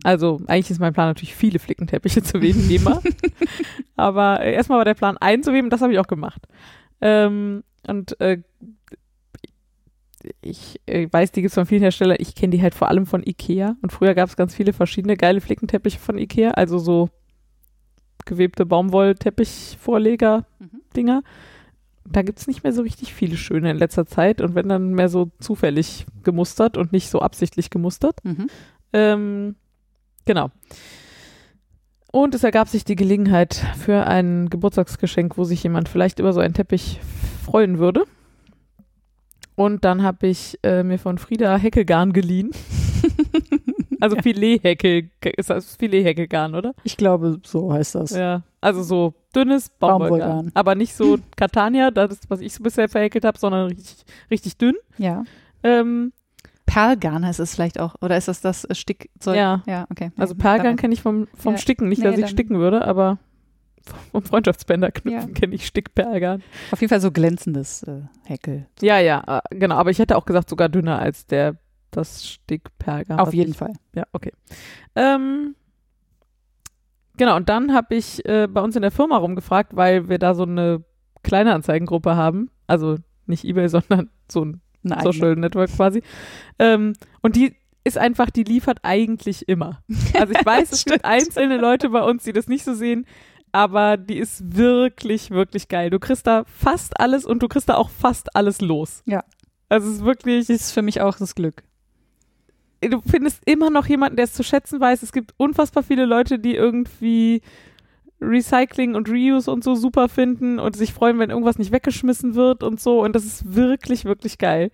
Also eigentlich ist mein Plan natürlich viele Flickenteppiche zu weben, wie immer. *laughs* Aber äh, erstmal war der Plan einzuweben, das habe ich auch gemacht. Ähm, und äh, ich äh, weiß, die gibt es von vielen Herstellern. Ich kenne die halt vor allem von Ikea. Und früher gab es ganz viele verschiedene geile Flickenteppiche von Ikea. Also so gewebte Baumwollteppichvorleger-Dinger. Da gibt es nicht mehr so richtig viele schöne in letzter Zeit. Und wenn dann mehr so zufällig gemustert und nicht so absichtlich gemustert. Mhm. Ähm, genau. Und es ergab sich die Gelegenheit für ein Geburtstagsgeschenk, wo sich jemand vielleicht über so einen Teppich freuen würde. Und dann habe ich äh, mir von Frieda Häckelgarn geliehen. *laughs* also Ja. Filet-Häckel, ist das Filet-Häckelgarn, oder? Ich glaube, so heißt das. Ja. Also so dünnes Baumwollgarn. Baumwollgarn. Aber nicht so Catania, das ist, was ich so bisher verhäkelt habe, sondern richtig, richtig dünn. Ja. Ähm, Perlgarn heißt es vielleicht auch. Oder ist das das Stickzeug? Ja. Ja, okay. also Perlgarn kenne ich vom, vom Ja. Sticken. Nicht, Nee, dass ich sticken würde, aber vom Freundschaftsbänder knüpfen Ja. kenne ich Stickperlgarn. Auf jeden Fall so glänzendes äh, Häkel. Ja, ja, äh, genau. Aber ich hätte auch gesagt, sogar dünner als der das Stickperlgarn. Auf was jeden ich, Fall. Ja, okay. Ähm, genau, und dann habe ich äh, bei uns in der Firma rumgefragt, weil wir da so eine kleine Anzeigengruppe haben. Also nicht Ebay, *laughs* sondern so ein eigene. Social Network quasi. Ähm, und die ist einfach, die liefert eigentlich immer. *laughs* Also ich weiß, es gibt einzelne Leute bei uns, die das nicht so sehen, aber die ist wirklich, wirklich geil. Du kriegst da fast alles und du kriegst da auch fast alles los. Ja. Also es ist wirklich, Das ist für mich auch das Glück. du findest immer noch jemanden, der es zu schätzen weiß. Es gibt unfassbar viele Leute, die irgendwie Recycling und Reuse und so super finden und sich freuen, wenn irgendwas nicht weggeschmissen wird und so. Und das ist wirklich, wirklich geil.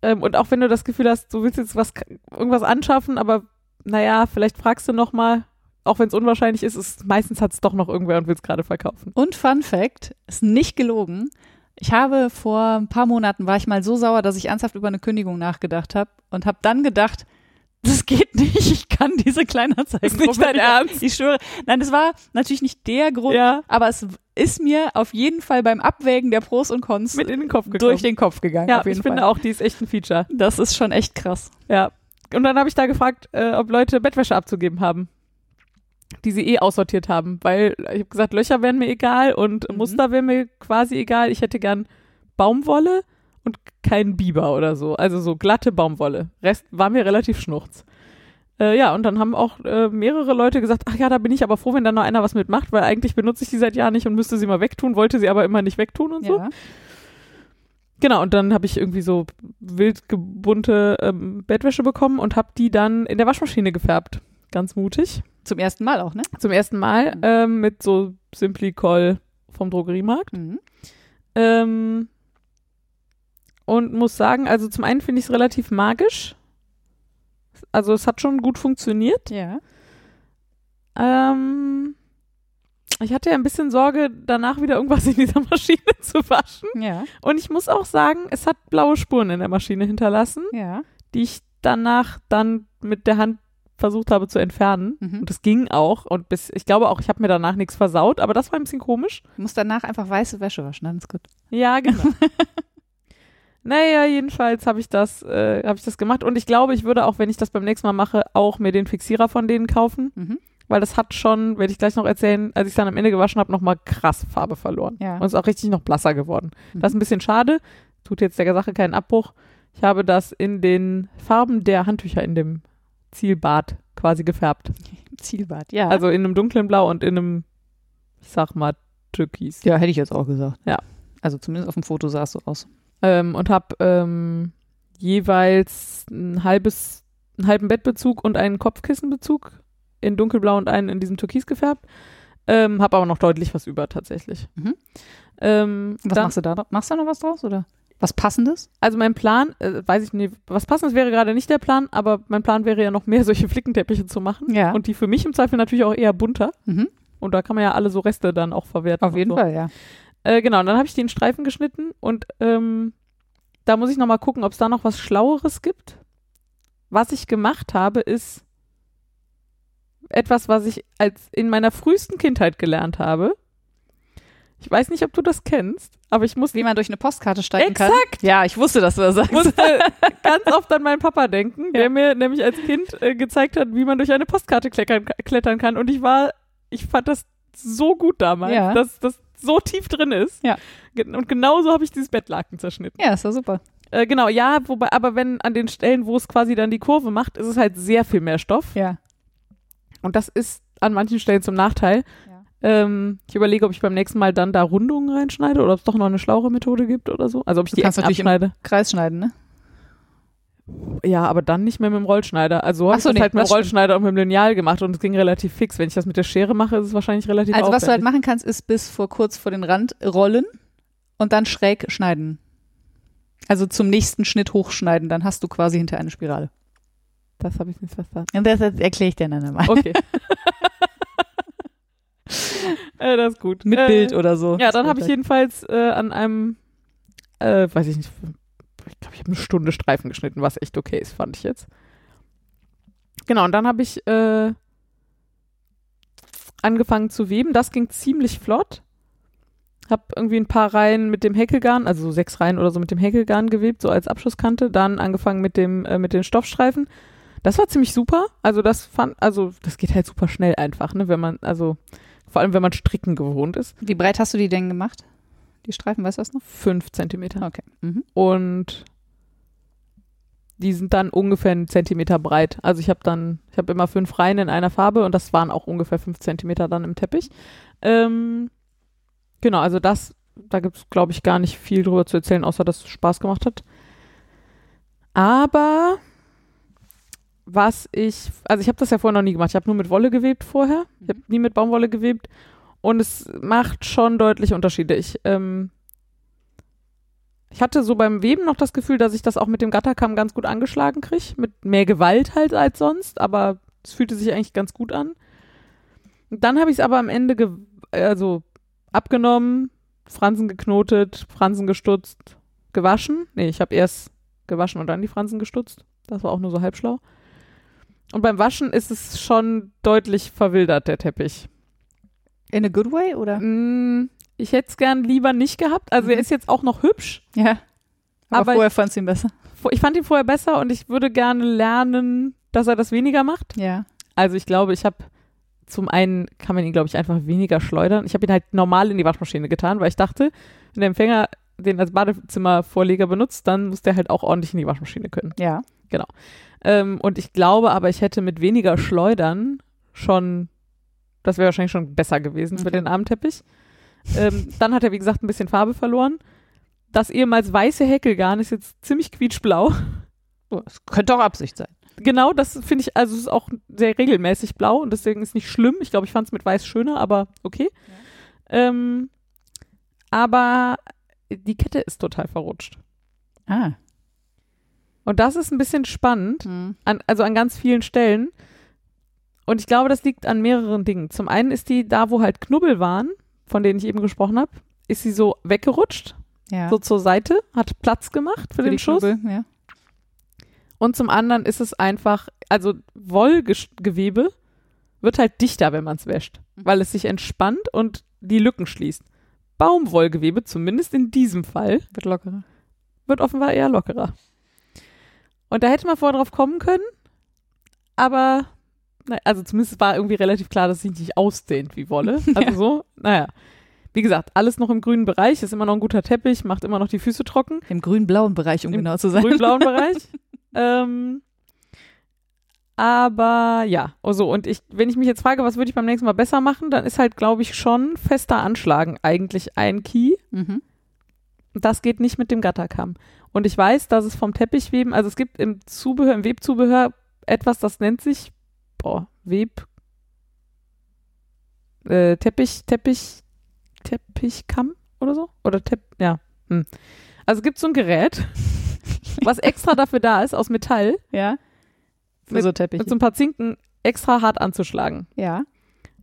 Ähm, und auch wenn du das Gefühl hast, du willst jetzt was, irgendwas anschaffen, aber naja, vielleicht fragst du noch mal, auch wenn es unwahrscheinlich ist, ist meistens hat es doch noch irgendwer und will es gerade verkaufen. Und Fun Fact, ist nicht gelogen. Ich habe vor ein paar Monaten war ich mal so sauer, dass ich ernsthaft über eine Kündigung nachgedacht habe und habe dann gedacht, *laughs* das geht nicht, ich kann diese Kleinanzeigen. Ist nicht dein Ernst? Ich schwöre. Nein, das war natürlich nicht der Grund, Ja, aber es ist mir auf jeden Fall beim Abwägen der Pros und Cons mit in den Kopf gekommen. durch den Kopf gegangen. ja, ich Fall. finde auch, die ist echt ein Feature. Das ist schon echt krass. Ja. Und dann habe ich da gefragt, äh, ob Leute Bettwäsche abzugeben haben, die sie eh aussortiert haben, weil ich habe gesagt, Löcher wären mir egal und Mhm. Muster wären mir quasi egal. Ich hätte gern Baumwolle und keinen Biber oder so, also so glatte Baumwolle. Rest war mir relativ schnurz. Äh, ja, und dann haben auch äh, mehrere Leute gesagt, ach ja, da bin ich aber froh, wenn da noch einer was mitmacht, weil eigentlich benutze ich die seit Jahren nicht und müsste sie mal wegtun, wollte sie aber immer nicht wegtun und so. Ja. Genau, und dann habe ich irgendwie so wild gebunte ähm, Bettwäsche bekommen und habe die dann in der Waschmaschine gefärbt. Ganz mutig. Zum ersten Mal auch, ne? Zum ersten Mal Mhm. ähm, mit so Simply Call vom Drogeriemarkt. Mhm. Ähm, und muss sagen, also zum einen finde ich es relativ magisch. Also es hat schon gut funktioniert. Ja. Ähm, ich hatte ja ein bisschen Sorge, danach wieder irgendwas in dieser *laughs* Maschine zu waschen. Ja. Und ich muss auch sagen, es hat blaue Spuren in der Maschine hinterlassen, Ja. die ich danach dann mit der Hand versucht habe zu entfernen. Mhm. Und das ging auch. Und bis, ich glaube auch, ich habe mir danach nichts versaut, aber das war ein bisschen komisch. Du musst danach einfach weiße Wäsche waschen, dann ist gut. Ja, genau. *laughs* naja, jedenfalls habe ich das, äh, habe ich das gemacht. Und ich glaube, ich würde auch, wenn ich das beim nächsten Mal mache, auch mir den Fixierer von denen kaufen. Mhm. Weil das hat schon, werde ich gleich noch erzählen, als ich es dann am Ende gewaschen habe, nochmal krass Farbe verloren. Ja. Und ist auch richtig noch blasser geworden. Mhm. Das ist ein bisschen schade. Tut jetzt der Sache keinen Abbruch. Ich habe das in den Farben der Handtücher in dem Zielbad quasi gefärbt. *laughs* Zielbad, ja. Also in einem dunklen Blau und in einem, ich sag mal, Türkis. ja, hätte ich jetzt auch gesagt. Ja. Also zumindest auf dem Foto sah es so aus. Ähm, und habe ähm, jeweils ein halbes, einen halben Bettbezug und einen Kopfkissenbezug in dunkelblau und einen in diesem Türkis gefärbt. Ähm, habe aber noch deutlich was über tatsächlich. Mhm. Ähm, Was dann- machst du da? Machst du da noch was draus oder? Was passendes? Also mein Plan, äh, weiß ich nicht, was passendes wäre gerade nicht der Plan, aber mein Plan wäre ja noch mehr *laughs* solche Flickenteppiche zu machen. Ja. Und die für mich im Zweifel natürlich auch eher bunter. Mhm. Und da kann man ja alle so Reste dann auch verwerten. Auf jeden so. Fall, ja. Äh, genau, und dann habe ich die in Streifen geschnitten und ähm, da muss ich nochmal gucken, ob es da noch was Schlaueres gibt. Was ich gemacht habe, ist etwas, was ich als in meiner frühesten Kindheit gelernt habe. Ich weiß nicht, ob du das kennst, aber ich musste Wie man durch eine Postkarte steigen kann. Exakt. Ja, ich wusste, dass du das sagst. musste *laughs* ganz oft an meinen Papa denken, Ja. der mir nämlich als Kind äh, gezeigt hat, wie man durch eine Postkarte kleckern, klettern kann. Und ich war, ich fand das so gut damals, Ja. dass das so tief drin ist. Ja. Und genauso habe ich dieses Bettlaken zerschnitten. Ja, ist doch super. Äh, genau, ja, wobei, aber wenn an den Stellen, wo es quasi dann die Kurve macht, ist es halt sehr viel mehr Stoff. Ja. Und das ist an manchen Stellen zum Nachteil. Ähm, ich überlege, ob ich beim nächsten Mal dann da Rundungen reinschneide oder ob es doch noch eine schlauere Methode gibt oder so. Also ob ich Du die kannst Ecken natürlich im- abschneide. Kreis schneiden, ne? Ja, aber dann nicht mehr mit dem Rollschneider. Also habe Ach ich so, das nee, halt mit dem das stimmt. Rollschneider und mit dem Lineal gemacht und es ging relativ fix. Wenn ich das mit der Schere mache, ist es wahrscheinlich relativ Also was du halt aufwendig. machen kannst, ist bis vor kurz vor den Rand rollen und dann schräg schneiden. Also zum nächsten Schnitt hochschneiden, dann hast du quasi hinter eine Spirale. Das habe ich nicht verstanden. Und das erkläre ich dir dann einmal. Okay. *laughs* *laughs* äh, das ist gut. Mit äh, Bild oder so. Ja, dann habe ich jedenfalls äh, an einem, äh, weiß ich nicht, ich glaube, ich habe eine Stunde Streifen geschnitten, was echt okay ist, fand ich jetzt. Genau, und dann habe ich äh, angefangen zu weben. Das ging ziemlich flott. Hab irgendwie ein paar Reihen mit dem Häkelgarn, also so sechs Reihen oder so mit dem Häkelgarn gewebt, so als Abschlusskante. Dann angefangen mit dem äh, mit den Stoffstreifen. Das war ziemlich super. Also das fand, also das geht halt super schnell einfach, ne, wenn man, also vor allem wenn man stricken gewohnt ist. Wie breit hast du die denn gemacht? Die Streifen, weißt du das noch? Fünf Zentimeter. Okay. Mhm. Und die sind dann ungefähr einen Zentimeter breit. Also ich habe dann, ich habe immer fünf Reihen in einer Farbe und das waren auch ungefähr fünf Zentimeter dann im Teppich. Ähm, genau, also das, da gibt es, glaube ich, gar nicht viel drüber zu erzählen, außer dass es Spaß gemacht hat. Aber was ich, also ich habe das ja vorher noch nie gemacht. Ich habe nur mit Wolle gewebt vorher. Ich habe nie mit Baumwolle gewebt. Und es macht schon deutliche Unterschiede. Ich, ähm, ich hatte so beim Weben noch das Gefühl, dass ich das auch mit dem Gatterkamm ganz gut angeschlagen kriege. Mit mehr Gewalt halt als sonst, aber es fühlte sich eigentlich ganz gut an. Und dann habe ich es aber am Ende also abgenommen, Fransen geknotet, Fransen gestutzt, gewaschen. Nee, ich habe erst gewaschen und dann die Fransen gestutzt. Das war auch nur so halbschlau. Und beim Waschen ist es schon deutlich verwildert, der Teppich. In a good way, oder? Mm, Ich hätte es gern lieber nicht gehabt. Also er Mhm. ist jetzt auch noch hübsch. Ja. Aber, Aber vorher fandst du ihn besser. Ich fand ihn vorher besser und ich würde gerne lernen, dass er das weniger macht. Ja. Also ich glaube, ich habe zum einen kann man ihn, glaube ich, einfach weniger schleudern. Ich habe ihn halt normal in die Waschmaschine getan, weil ich dachte, wenn der Empfänger den als Badezimmervorleger benutzt, dann muss der halt auch ordentlich in die Waschmaschine können. Ja. Ähm, und ich glaube aber, ich hätte mit weniger Schleudern schon, das wäre wahrscheinlich schon besser gewesen für Okay. den Armteppich. Ähm, dann hat er, wie gesagt, ein bisschen Farbe verloren. Das ehemals weiße Häkelgarn ist jetzt ziemlich quietschblau. Oh, Das könnte auch Absicht sein. Genau, das finde ich, also es ist auch sehr regelmäßig blau und deswegen ist nicht schlimm. Ich glaube, ich fand es mit weiß schöner, aber okay. Ähm, aber die Kette ist total verrutscht. Ah. Und das ist ein bisschen spannend, Hm. an, also an ganz vielen Stellen. Und ich glaube, das liegt an mehreren Dingen. Zum einen ist die, da wo halt Knubbel waren, von denen ich eben gesprochen habe, ist sie so weggerutscht, Ja. so zur Seite, hat Platz gemacht für, den die Schuss. Knubbel, Ja. Und zum anderen ist es einfach, also Wollgewebe wird halt dichter, wenn man es wäscht, Mhm. weil es sich entspannt und die Lücken schließt. Baumwollgewebe, zumindest in diesem Fall, Wird lockerer. wird offenbar eher lockerer. Und da hätte man vorher drauf kommen können, aber, also zumindest war irgendwie relativ klar, dass sich nicht ausdehnt wie Wolle. *laughs* Also Ja. so, naja. Wie gesagt, alles noch im grünen Bereich, ist immer noch ein guter Teppich, macht immer noch die Füße trocken. Im grün-blauen Bereich, um Im genau zu sein. grün-blauen Bereich. *laughs* ähm, aber ja, also und ich, wenn ich mich jetzt frage, was würde ich beim nächsten Mal besser machen, dann ist halt, glaube ich, schon fester anschlagen eigentlich ein Key. Mhm. Das geht nicht mit dem Gatterkamm. Und ich weiß, dass es vom Teppichweben, also es gibt im Zubehör, im Webzubehör etwas, das nennt sich, boah, Web, äh, Teppich, Teppich, Teppichkamm oder so? Oder Tepp, ja. Hm. Also es gibt so ein Gerät, *laughs* was extra dafür da ist, aus Metall, Ja. Für Mit- so Teppich. mit so ein paar Zinken extra hart anzuschlagen. ja.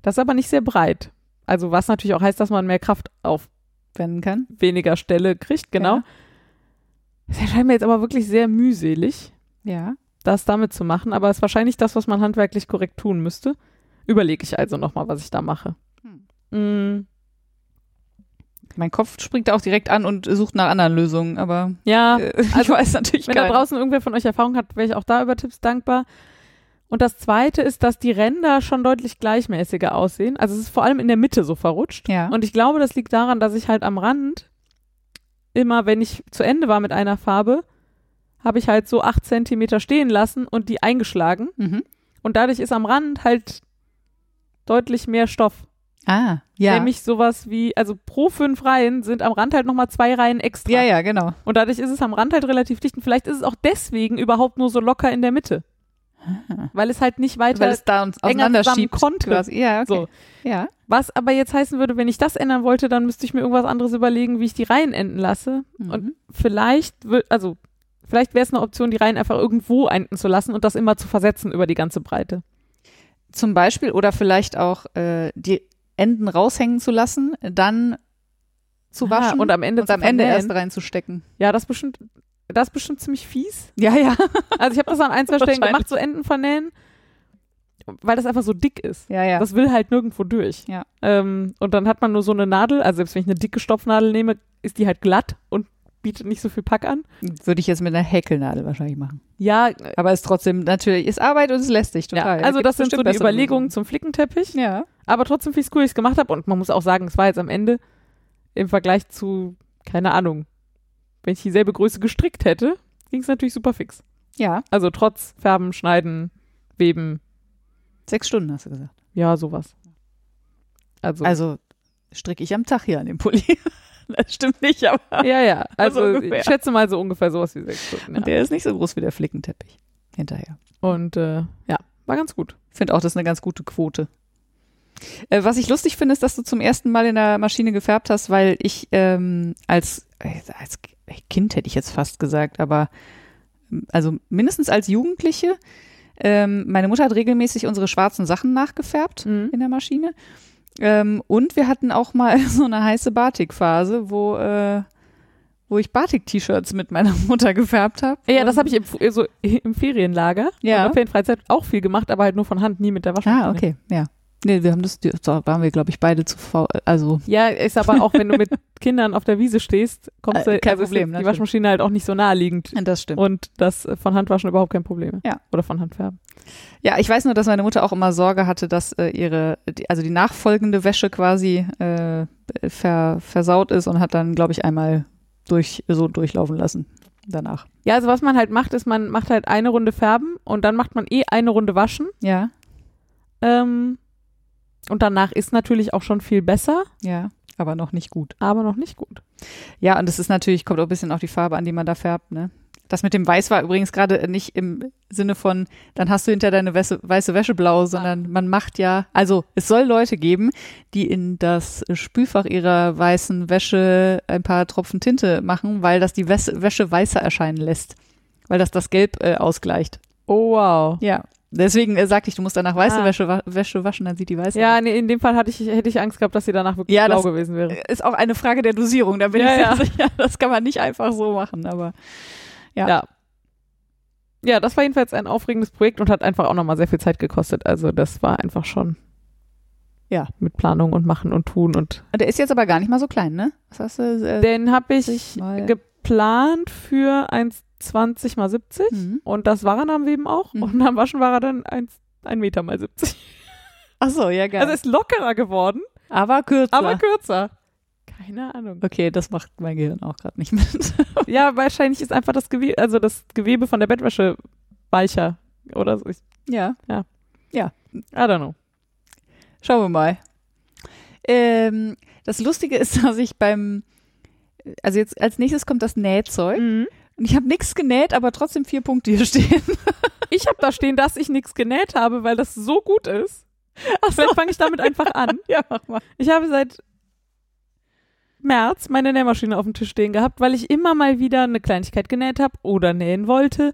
Das ist aber nicht sehr breit. Also was natürlich auch heißt, dass man mehr Kraft auf Wenden kann. weniger Stelle kriegt, genau. Ja. Es erscheint mir jetzt aber wirklich sehr mühselig, Ja. das damit zu machen, aber es ist wahrscheinlich das, was man handwerklich korrekt tun müsste. Überlege ich also nochmal, was ich da mache. Mm, Mein Kopf springt da auch direkt an und sucht nach anderen Lösungen, aber ja, äh, *laughs* ich also, weiß natürlich wenn da keine. draußen irgendwer von euch Erfahrung hat, wäre ich auch da über Tipps dankbar. Und das zweite ist, dass die Ränder schon deutlich gleichmäßiger aussehen. Also es ist vor allem in der Mitte so verrutscht. Ja. Und ich glaube, das liegt daran, dass ich halt am Rand immer, wenn ich zu Ende war mit einer Farbe, habe ich halt so acht Zentimeter stehen lassen und die eingeschlagen. Mhm. Und dadurch ist am Rand halt deutlich mehr Stoff. Ah, ja. Nämlich sowas wie, also pro fünf Reihen sind am Rand halt nochmal zwei Reihen extra. ja, ja, genau. Und dadurch ist es am Rand halt relativ dicht. Und vielleicht ist es auch deswegen überhaupt nur so locker in der Mitte. Weil es halt nicht weiter Weil es da uns auseinander zusammen schiebt. konnte. Quasi. Ja, okay. so. Ja. Was aber jetzt heißen würde, wenn ich das ändern wollte, dann müsste ich mir irgendwas anderes überlegen, wie ich die Reihen enden lasse. Mhm. Und vielleicht wird, also vielleicht wäre es eine Option, die Reihen einfach irgendwo enden zu lassen und das immer zu versetzen über die ganze Breite. Zum Beispiel oder vielleicht auch äh, die Enden raushängen zu lassen, dann zu Ah, waschen und am Ende und am Ende erst reinzustecken. Ja, das bestimmt, das ist bestimmt ziemlich fies. Ja, ja. Also ich habe das an ein, zwei Stellen gemacht, so Enden vernähen, weil das einfach so dick ist. Ja, ja. Das will halt nirgendwo durch. Ja. Ähm, und dann hat man nur so eine Nadel, also selbst wenn ich eine dicke Stopfnadel nehme, ist die halt glatt und bietet nicht so viel Pack an. Würde ich jetzt mit einer Häkelnadel wahrscheinlich machen. Ja, Aber es ist trotzdem natürlich, ist Arbeit und es ist lästig, ja total. also Da das sind so die Überlegungen zum Flickenteppich. Ja. Aber trotzdem es cool, wie ich es gemacht habe. Und man muss auch sagen, es war jetzt am Ende im Vergleich zu, keine Ahnung, wenn ich dieselbe Größe gestrickt hätte, ging es natürlich super fix. Ja. Also trotz Färben, Schneiden, Weben, Sechs Stunden hast du gesagt. ja, sowas. Also, Also stricke ich am Tag hier an dem Pulli. *laughs* das stimmt nicht, aber *laughs* ja, ja. *laughs* Also, ungefähr. ich schätze mal so ungefähr sowas wie sechs Stunden. Ja. der ist nicht so groß wie der Flickenteppich. Hinterher. Und äh, ja, war ganz gut. Ich finde auch, das ist eine ganz gute Quote. Äh, was ich lustig finde, ist, dass du zum ersten Mal in der Maschine gefärbt hast, weil ich ähm, als, äh, als Kind hätte ich jetzt fast gesagt, aber also mindestens als Jugendliche, ähm, meine Mutter hat regelmäßig unsere schwarzen Sachen nachgefärbt Mhm. in der Maschine. Ähm, und wir hatten auch mal *laughs* so eine heiße Batik-Phase, wo, äh, wo ich Batik-T-Shirts mit meiner *laughs* Mutter gefärbt habe. Ja, das habe ich im, Fu- so im Ferienlager Ja. und in der Ferienfreizeit auch viel gemacht, aber halt nur von Hand, nie mit der Waschmaschine. Ah, okay, ja. Nee, wir haben das, da waren wir, glaube ich, beide zu faul, also Ja, ist aber auch, wenn du mit *laughs* Kindern auf der Wiese stehst, kommst Äh, du, kein also Problem, die. Waschmaschine halt auch nicht so naheliegend. das stimmt. Und das äh, von Handwaschen überhaupt kein Problem. Ja. Oder von Handfärben. Ja, ich weiß nur, dass meine Mutter auch immer Sorge hatte, dass äh, ihre, die, also die nachfolgende Wäsche quasi äh, ver, versaut ist und hat dann, glaube ich, einmal durch so durchlaufen lassen danach. Ja, also was man halt macht, ist, man macht halt eine Runde Färben und dann macht man eh eine Runde Waschen. Ja, Ähm, und danach ist natürlich auch schon viel besser, ja, aber noch nicht gut. aber noch nicht gut. Ja, und es ist natürlich, kommt auch ein bisschen auf die Farbe an, die man da färbt, ne? Das mit dem Weiß war übrigens gerade nicht im Sinne von, dann hast du hinter deine weiße, weiße Wäsche blau, sondern man macht ja, also es soll Leute geben, die in das Spülfach ihrer weißen Wäsche ein paar Tropfen Tinte machen, weil das die Wäsche, Wäsche weißer erscheinen lässt. Weil das das Gelb äh, ausgleicht. Oh, wow. Ja. Deswegen äh, sagte ich, du musst danach weiße Ah. Wäsche, Wäsche waschen, dann sieht die weiß Ja, nee, in dem Fall hatte ich, hätte ich Angst gehabt, dass sie danach wirklich Ja, blau gewesen wäre. Ist auch eine Frage der Dosierung, da bin Ja, ich ja. *laughs* sicher. Das kann man nicht einfach so machen, aber Ja. Ja. Ja, das war jedenfalls ein aufregendes Projekt und hat einfach auch nochmal sehr viel Zeit gekostet. Also das war einfach schon Ja. mit Planung und Machen und Tun und der ist jetzt aber gar nicht mal so klein, ne? Was hast du? Äh, den habe ich geplant für 1,20 mal 70 Mhm. und das war er am Weben auch Mhm. und am Waschen war er dann 1, 1 Meter mal 70. Ach so, ja, geil. Also ist lockerer geworden, aber kürzer. aber kürzer. Keine Ahnung. okay, das macht mein Gehirn auch gerade nicht mit. *laughs* Ja, wahrscheinlich ist einfach das Gewebe, also das Gewebe von der Bettwäsche weicher oder so. Ich, ja, I don't know. schauen wir mal. Ähm, das Lustige ist, *laughs* dass ich beim, also jetzt als nächstes kommt das Nähzeug Mhm. Und ich habe nichts genäht, aber trotzdem vier Punkte hier stehen. *laughs* Ich habe da stehen, dass ich nichts genäht habe, weil das so gut ist. Vielleicht fange ich damit einfach an. *laughs* ja, mach mal. Ich habe seit März meine Nähmaschine auf dem Tisch stehen gehabt, weil ich immer mal wieder eine Kleinigkeit genäht habe oder nähen wollte.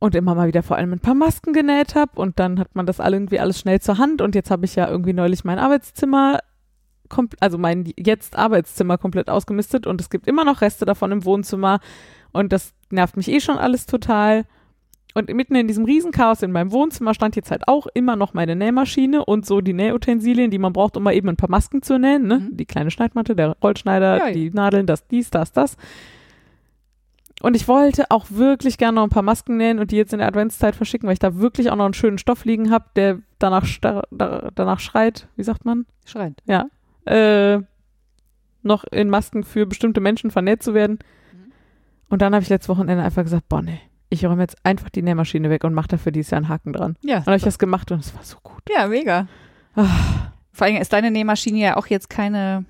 Und immer mal wieder vor allem ein paar Masken genäht habe. Und dann hat man das alle irgendwie alles schnell zur Hand. Und jetzt habe ich ja irgendwie neulich mein Arbeitszimmer, also mein jetzt Arbeitszimmer komplett ausgemistet. Und es gibt immer noch Reste davon im Wohnzimmer. Und das nervt mich eh schon alles total. Und mitten in diesem Riesenchaos in meinem Wohnzimmer stand jetzt halt auch immer noch meine Nähmaschine und so die Nähutensilien, die man braucht, um mal eben ein paar Masken zu nähen. Ne? Mhm. Die kleine Schneidmatte, der Rollschneider, Ja, ja. die Nadeln, das, dies, das, das. Und ich wollte auch wirklich gerne noch ein paar Masken nähen und die jetzt in der Adventszeit verschicken, weil ich da wirklich auch noch einen schönen Stoff liegen habe, der danach, danach schreit, wie sagt man? Schreiend. Ja. Äh, noch in Masken für bestimmte Menschen vernäht zu werden. Mhm. Und dann habe ich letztes Wochenende einfach gesagt, boah, nee, ich räume jetzt einfach die Nähmaschine weg und mache dafür dieses Jahr einen Haken dran. Ja, Und habe ich das gemacht und es war so gut. ja mega. Ah, Vor allem ist deine Nähmaschine ja auch jetzt keine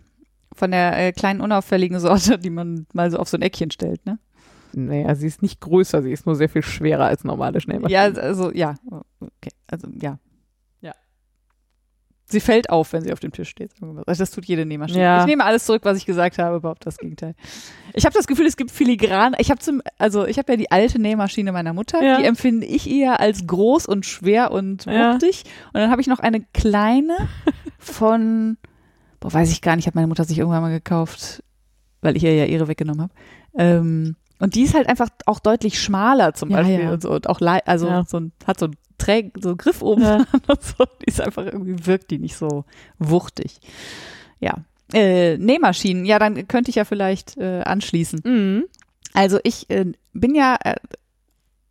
von der äh, kleinen unauffälligen Sorte, die man mal so auf so ein Eckchen stellt, ne? naja, sie ist nicht größer, sie ist nur sehr viel schwerer als normale Schneemaschinen. Ja, also ja, okay, also. Ja. Sie fällt auf, wenn sie auf dem Tisch steht. Also das tut jede Nähmaschine. Ja. Ich nehme alles zurück, was ich gesagt habe, überhaupt das Gegenteil. Ich habe das Gefühl, es gibt filigran. Ich habe zum, also ich habe ja die alte Nähmaschine meiner Mutter. Ja. Die empfinde ich eher als groß und schwer und Ja. wuchtig. Und dann habe ich noch eine kleine von, boah, weiß ich gar nicht, hat meine Mutter sich irgendwann mal gekauft, weil ich ihr ja ihre weggenommen habe. Ähm, und die ist halt einfach auch deutlich schmaler zum Ja, Beispiel ja. und so und auch also Ja. so ein, hat so ein Träg, so einen Griff oben Ja. dran *laughs* und so. Die ist einfach irgendwie wirkt die nicht so wuchtig. Ja. Äh, Nähmaschinen, ja, dann könnte ich ja vielleicht äh, anschließen. Mhm. Also ich äh, bin ja, äh,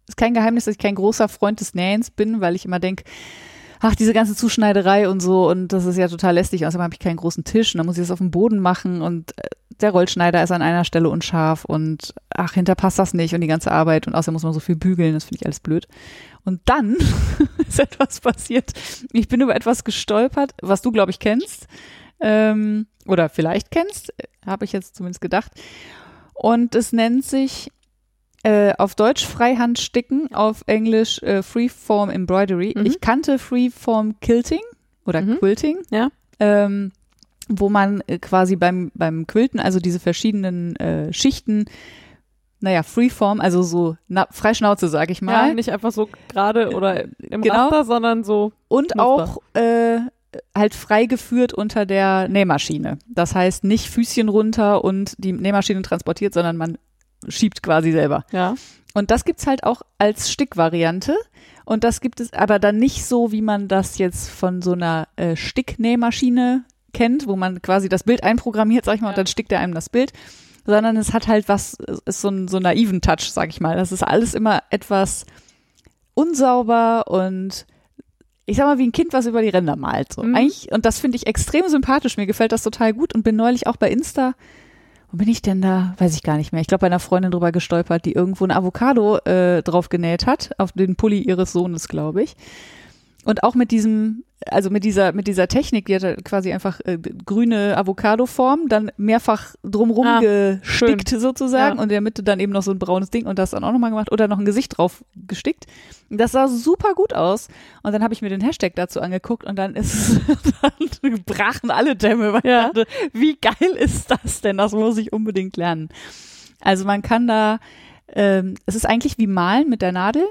ist kein Geheimnis, dass ich kein großer Freund des Nähens bin, weil ich immer denke, ach, diese ganze Zuschneiderei und so und das ist ja total lästig. Außerdem habe ich keinen großen Tisch und dann muss ich das auf dem Boden machen und äh, der Rollschneider ist an einer Stelle unscharf und ach, hinter passt das nicht und die ganze Arbeit und außerdem muss man so viel bügeln, das finde ich alles blöd. Und dann *laughs* ist etwas passiert. Ich bin über etwas gestolpert, was du, glaube ich, kennst ähm, oder vielleicht kennst, habe ich jetzt zumindest gedacht. Und es nennt sich äh, auf Deutsch Freihandsticken, auf Englisch äh, Freeform Embroidery. Mhm. Ich kannte Freeform Quilting oder Mhm. Quilting. Ja. Ähm, wo man äh, quasi beim, beim Quilten, also diese verschiedenen äh, Schichten, naja, Freeform, also so na, Freischnauze, sag ich mal. Ja, nicht einfach so gerade oder im Genau. Raster, sondern so. und Muster. auch halt frei geführt unter der Nähmaschine. Das heißt nicht Füßchen runter und die Nähmaschine transportiert, sondern man schiebt quasi selber. Ja. Und das gibt's halt auch als Stickvariante. Und das gibt es aber dann nicht so, wie man das jetzt von so einer äh, Sticknähmaschine kennt, wo man quasi das Bild einprogrammiert, sag ich mal, und dann stickt er einem das Bild. Sondern es hat halt was, ist so ein so naiven Touch, sag ich mal. Das ist alles immer etwas unsauber und ich sag mal, wie ein Kind, was über die Ränder malt. So. Mhm. Eigentlich, und das finde ich extrem sympathisch. Mir gefällt das total gut und bin neulich auch bei Insta wo bin ich denn da? Weiß ich gar nicht mehr. Ich glaube, bei einer Freundin drüber gestolpert, die irgendwo eine Avocado äh, drauf genäht hat, auf den Pulli ihres Sohnes, glaube ich. Und auch mit diesem, also mit dieser, mit dieser Technik, die hat er quasi einfach äh, grüne Avocado-Form, dann mehrfach drumrum Ah, gestickt sozusagen Ja. und in der Mitte dann eben noch so ein braunes Ding und das dann auch nochmal gemacht oder noch ein Gesicht drauf gestickt. Das sah super gut aus. Und dann habe ich mir den Hashtag dazu angeguckt und dann ist *laughs* dann brachen alle Dämme, weil Ja. ich dachte, wie geil ist das denn? Das muss ich unbedingt lernen. Also man kann da, ähm, es ist eigentlich wie Malen mit der Nadel.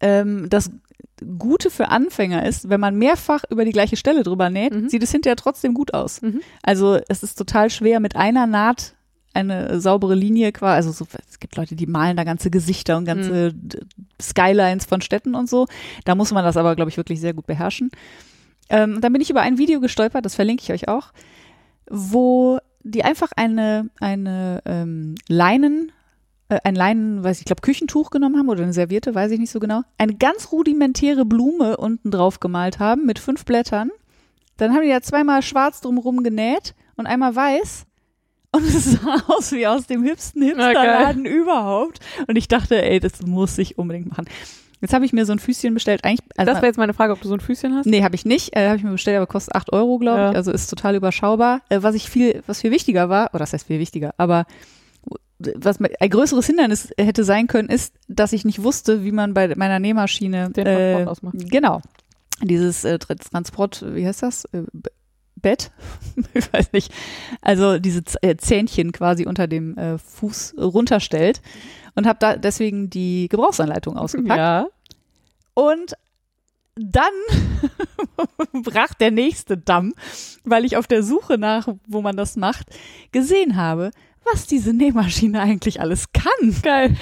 Ähm, das Gute für Anfänger ist, wenn man mehrfach über die gleiche Stelle drüber näht, Mhm. sieht es hinterher trotzdem gut aus. Mhm. Also es ist total schwer mit einer Naht eine saubere Linie quasi, also so, es gibt Leute, die malen da ganze Gesichter und ganze d- Skylines von Städten und so. Da muss man das aber, glaube ich, wirklich sehr gut beherrschen. Ähm, dann bin ich über ein Video gestolpert, das verlinke ich euch auch, wo die einfach eine, eine ähm, Leinen, ein Leinen, weiß ich, ich glaube Küchentuch genommen haben oder eine Serviette, weiß ich nicht so genau, eine ganz rudimentäre Blume unten drauf gemalt haben mit fünf Blättern. Dann haben die da zweimal schwarz drumrum genäht und einmal weiß. Und es *laughs* sah aus wie aus dem hipsten Hipsterladen überhaupt. Und ich dachte, ey, das muss ich unbedingt machen. Jetzt habe ich mir so ein Füßchen bestellt. Eigentlich, also Das wäre jetzt meine Frage, ob du so ein Füßchen hast. Nee, habe ich nicht. Äh, habe ich mir bestellt, aber kostet 8 Euro, glaube Ja. ich. Also ist total überschaubar. Äh, was ich viel, was viel wichtiger war, oder das heißt viel wichtiger, aber was ein größeres Hindernis hätte sein können, ist, dass ich nicht wusste, wie man bei meiner Nähmaschine Den äh, Transport ausmacht. Genau. Dieses äh, Tr- Transport, wie heißt das? Äh, Bett? *laughs* ich weiß nicht. Also diese äh, Zähnchen quasi unter dem äh, Fuß runterstellt und habe da deswegen die Gebrauchsanleitung ausgepackt. Ja. Und dann *laughs* brach der nächste Damm, weil ich auf der Suche nach, wo man das macht, gesehen habe, was diese Nähmaschine eigentlich alles kann. Geil.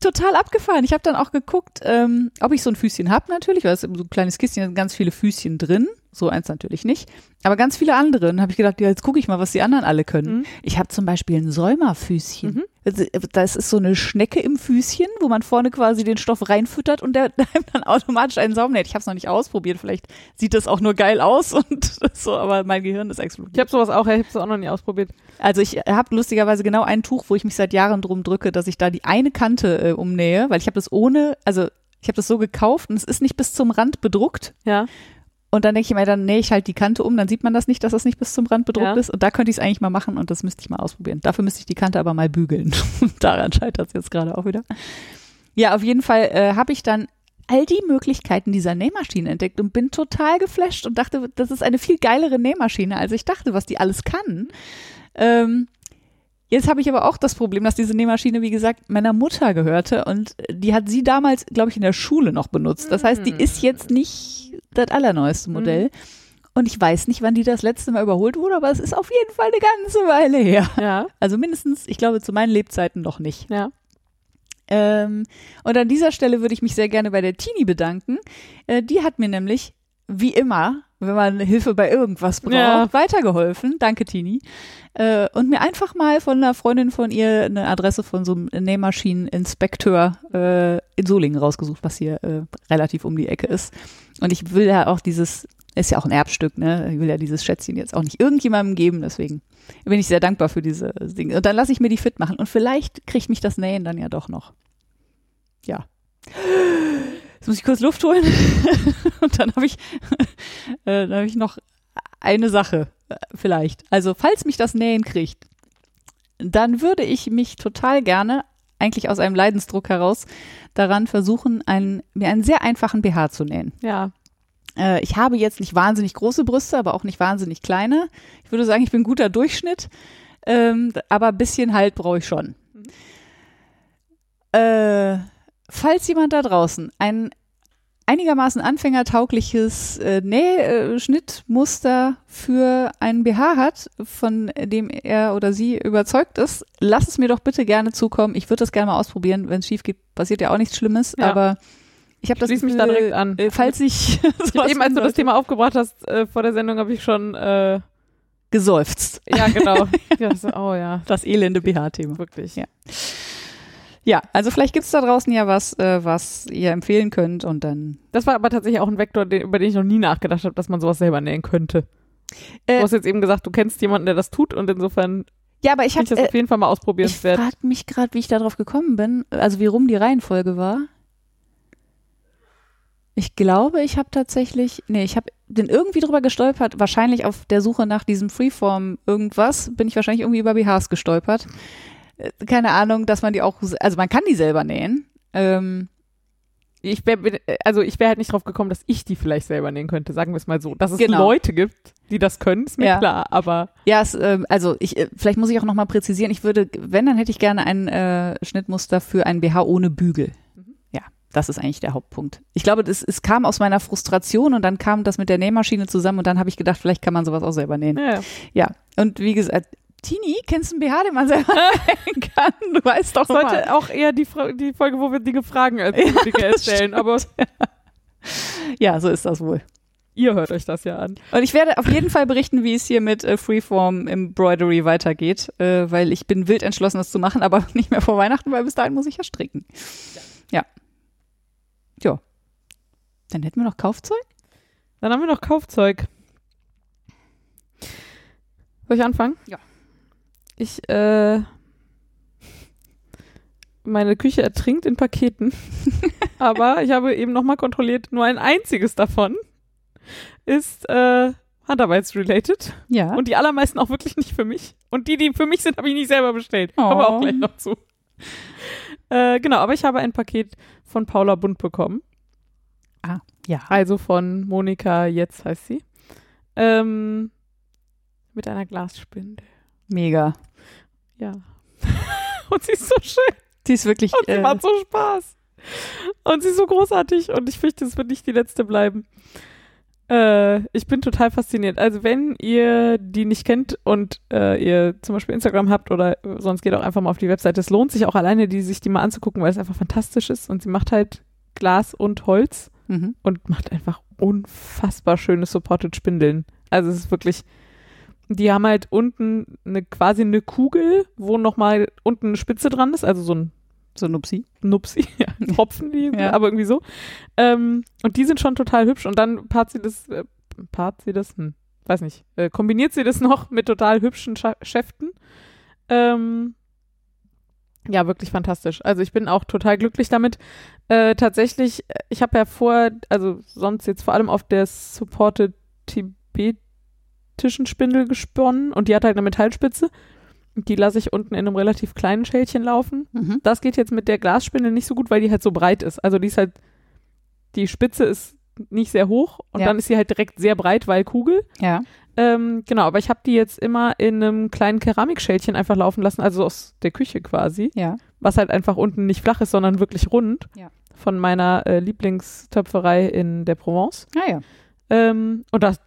Total abgefahren. Ich habe dann auch geguckt, ähm, ob ich so ein Füßchen habe natürlich, weil es ist so ein kleines Kistchen, da sind ganz viele Füßchen drin. So eins natürlich nicht. Aber ganz viele andere. Und habe ich gedacht, ja, jetzt gucke ich mal, was die anderen alle können. Mhm. Ich habe zum Beispiel ein Säumerfüßchen. Mhm. Das ist so eine Schnecke im Füßchen, wo man vorne quasi den Stoff reinfüttert und der *laughs* dann automatisch einen Saum näht. Ich habe es noch nicht ausprobiert. Vielleicht sieht das auch nur geil aus *laughs* und so, aber mein Gehirn ist explodiert. Ich habe sowas auch, ich habe es auch noch nie ausprobiert. Also ich habe lustigerweise genau ein Tuch, wo ich mich seit Jahren drum drücke, dass ich da die eine Kante äh, umnähe, weil ich habe das ohne, also ich habe das so gekauft und es ist nicht bis zum Rand bedruckt. Ja. Und dann denke ich mir, dann nähe ich halt die Kante um, dann sieht man das nicht, dass das nicht bis zum Rand bedruckt Ja. ist. Und da könnte ich es eigentlich mal machen und das müsste ich mal ausprobieren. Dafür müsste ich die Kante aber mal bügeln. *laughs* Daran scheitert es jetzt gerade auch wieder. Ja, auf jeden Fall äh, habe ich dann all die Möglichkeiten dieser Nähmaschine entdeckt und bin total geflasht und dachte, das ist eine viel geilere Nähmaschine, als ich dachte, was die alles kann. Ähm, jetzt habe ich aber auch das Problem, dass diese Nähmaschine, wie gesagt, meiner Mutter gehörte und die hat sie damals, glaube ich, in der Schule noch benutzt. Das heißt, die ist jetzt nicht das allerneueste Modell. Und ich weiß nicht, wann die das letzte Mal überholt wurde, aber es ist auf jeden Fall eine ganze Weile her. Ja. Also mindestens, ich glaube, zu meinen Lebzeiten noch nicht. Ja. Ähm, und an dieser Stelle würde ich mich sehr gerne bei der Tini bedanken. Äh, die hat mir nämlich, wie immer, wenn man Hilfe bei irgendwas braucht, Ja. weitergeholfen. Danke, Tini. Äh, und mir einfach mal von einer Freundin von ihr eine Adresse von so einem Nähmaschineninspekteur äh, in Solingen rausgesucht, was hier äh, relativ um die Ecke ist. Und ich will ja auch dieses, ist ja auch ein Erbstück, ne? Ich will ja dieses Schätzchen jetzt auch nicht irgendjemandem geben, deswegen bin ich sehr dankbar für diese Dinge. Und dann lasse ich mir die fit machen. Und vielleicht kriegt mich das Nähen dann ja doch noch. Ja. Jetzt muss ich kurz Luft holen. *laughs* Und dann habe ich, *laughs* äh, dann habe ich noch eine Sache, äh, vielleicht. Also, falls mich das Nähen kriegt, dann würde ich mich total gerne, eigentlich aus einem Leidensdruck heraus, daran versuchen, einen, mir einen sehr einfachen BH zu nähen. Ja. Äh, ich habe jetzt nicht wahnsinnig große Brüste, aber auch nicht wahnsinnig kleine. Ich würde sagen, ich bin ein guter Durchschnitt, ähm, aber ein bisschen halt brauche ich schon. Äh, falls jemand da draußen ein einigermaßen anfängertaugliches äh, Nähschnittmuster für einen BH hat, von dem er oder sie überzeugt ist, lass es mir doch bitte gerne zukommen. Ich würde das gerne mal ausprobieren. Wenn es schief geht, passiert ja auch nichts Schlimmes, Ja. aber ich habe das Schließ mich da direkt an. äh, Falls ich, *laughs* Ich eben, als du das Thema aufgebracht hast äh, vor der Sendung, habe ich schon, äh, geseufzt. ja genau. *laughs* ja, so, oh ja, Das elende BH-Thema. wirklich. Ja. Ja, also vielleicht gibt's da draußen ja was, äh, was ihr empfehlen könnt und dann. Das war aber tatsächlich auch ein Vektor, den, über den ich noch nie nachgedacht habe, dass man sowas selber nähen könnte. Äh, du hast jetzt eben gesagt, du kennst jemanden, der das tut und insofern Ja, aber ich ich habe das äh, auf jeden Fall mal ich ausprobierenswert. frage mich gerade, wie ich darauf gekommen bin, also wie rum die Reihenfolge war. Ich glaube, ich habe tatsächlich, nee, ich habe den irgendwie drüber gestolpert, wahrscheinlich auf der Suche nach diesem Freeform irgendwas, bin ich wahrscheinlich irgendwie über BHs gestolpert. Äh, Keine Ahnung, dass man die auch, also man kann die selber nähen. Ähm, Ich wär, bin- also ich wäre halt nicht drauf gekommen, dass ich die vielleicht selber nähen könnte, sagen wir es mal so. Dass es Genau. Leute gibt, die das können, ist mir Ja. klar, aber Ja, es, ähm, also ich, äh, vielleicht muss ich auch nochmal präzisieren. Ich würde, wenn, dann hätte ich gerne ein äh, Schnittmuster für ein BH ohne Bügel. Ja, das ist eigentlich der Hauptpunkt. Ich glaube, das, es kam aus meiner Frustration und dann kam das mit der Nähmaschine zusammen und dann habe ich gedacht, vielleicht kann man sowas auch selber nähen. ja, Ja, und wie gesagt, Tini, kennst du einen BH, den man selber *laughs* nähen kann? Du weißt doch das mal. sollte auch eher die, die Folge, wo wir Dinge fragen, als Dinge erzählen. Aber Ja, so ist das wohl. ihr hört euch das ja an. Und ich werde auf jeden Fall berichten, wie es hier mit äh, Freeform Embroidery weitergeht, äh, weil ich bin wild entschlossen, das zu machen, aber *laughs* nicht mehr vor Weihnachten, weil bis dahin muss ich ja stricken. Ja. Ja. Dann hätten wir noch Kaufzeug? Dann haben wir noch Kaufzeug. Soll ich anfangen? Ja. Ich, äh, meine Küche ertrinkt in Paketen. *laughs* Aber ich habe eben nochmal kontrolliert, nur ein einziges davon ist äh, Handarbeitsrelated. Ja. Und die allermeisten auch wirklich nicht für mich. Und die, die für mich sind, habe ich nicht selber bestellt. Kommen wir Oh. auch gleich noch zu. Äh, genau, aber ich habe ein Paket von Paula Bund bekommen. ja. Also von Monika, jetzt heißt sie. Ähm, mit einer Glasspinde. Mega. Ja. *laughs* und sie ist so schön. Die ist wirklich. Und sie Äh, macht so Spaß. Und sie ist so großartig. Und ich fürchte, es wird nicht die letzte bleiben. Äh, ich bin total fasziniert. Also wenn ihr die nicht kennt und äh, ihr zum Beispiel Instagram habt oder sonst geht auch einfach mal auf die Webseite. Es lohnt sich auch alleine, die sich die mal anzugucken, weil es einfach fantastisch ist. Und sie macht halt Glas und Holz Mhm. und macht einfach unfassbar schöne Supported Spindeln. Also es ist wirklich, die haben halt unten eine quasi eine Kugel, wo nochmal unten eine Spitze dran ist, also so ein So Nupsi. Nupsi, *laughs* ja, *laughs* Hopfen, die, Ja. aber irgendwie so. Ähm, und die sind schon total hübsch und dann paart sie das, äh, paart sie das, hm, weiß nicht, äh, kombiniert sie das *laughs* noch mit total hübschen Scha Schäften. Ähm, ja, wirklich fantastisch. Also ich bin auch total glücklich damit. Äh, tatsächlich, äh, ich habe ja vor, also sonst jetzt vor allem auf der Supported tibetischen Spindel gesponnen und die hat halt eine Metallspitze. Die lasse ich unten in einem relativ kleinen Schälchen laufen. Mhm. Das geht jetzt mit der Glasspindel nicht so gut, weil die halt so breit ist. Also die ist halt, die Spitze ist nicht sehr hoch und Ja. dann ist sie halt direkt sehr breit, weil Kugel. Ja. Ähm, genau, aber ich habe die jetzt immer in einem kleinen Keramikschälchen einfach laufen lassen, also aus der Küche quasi, Ja. was halt einfach unten nicht flach ist, sondern wirklich rund. Ja. Von meiner äh, Lieblingstöpferei in der Provence. Ah ja. Ähm, und das,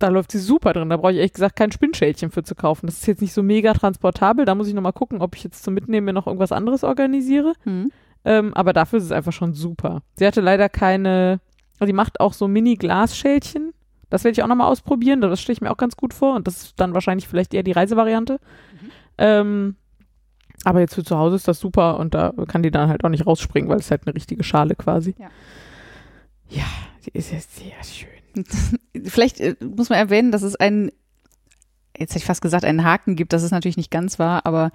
da läuft sie super drin. Da brauche ich ehrlich gesagt kein Spinnschälchen für zu kaufen. Das ist jetzt nicht so mega transportabel. Da muss ich nochmal gucken, ob ich jetzt zum Mitnehmen mir noch irgendwas anderes organisiere. Mhm. Ähm, aber dafür ist es einfach schon super. Sie hatte leider keine, also die macht auch so Mini-Glasschälchen. Das werde ich auch nochmal ausprobieren. Das stelle ich mir auch ganz gut vor. Und das ist dann wahrscheinlich vielleicht eher die Reisevariante. Ähm, aber jetzt für zu Hause ist das super und da kann die dann halt auch nicht rausspringen, weil es halt eine richtige Schale quasi. Ja. Ja, die ist ja sehr schön. *laughs* Vielleicht äh, muss man erwähnen, dass es einen, jetzt hätte ich fast gesagt, einen Haken gibt. Das ist natürlich nicht ganz wahr, aber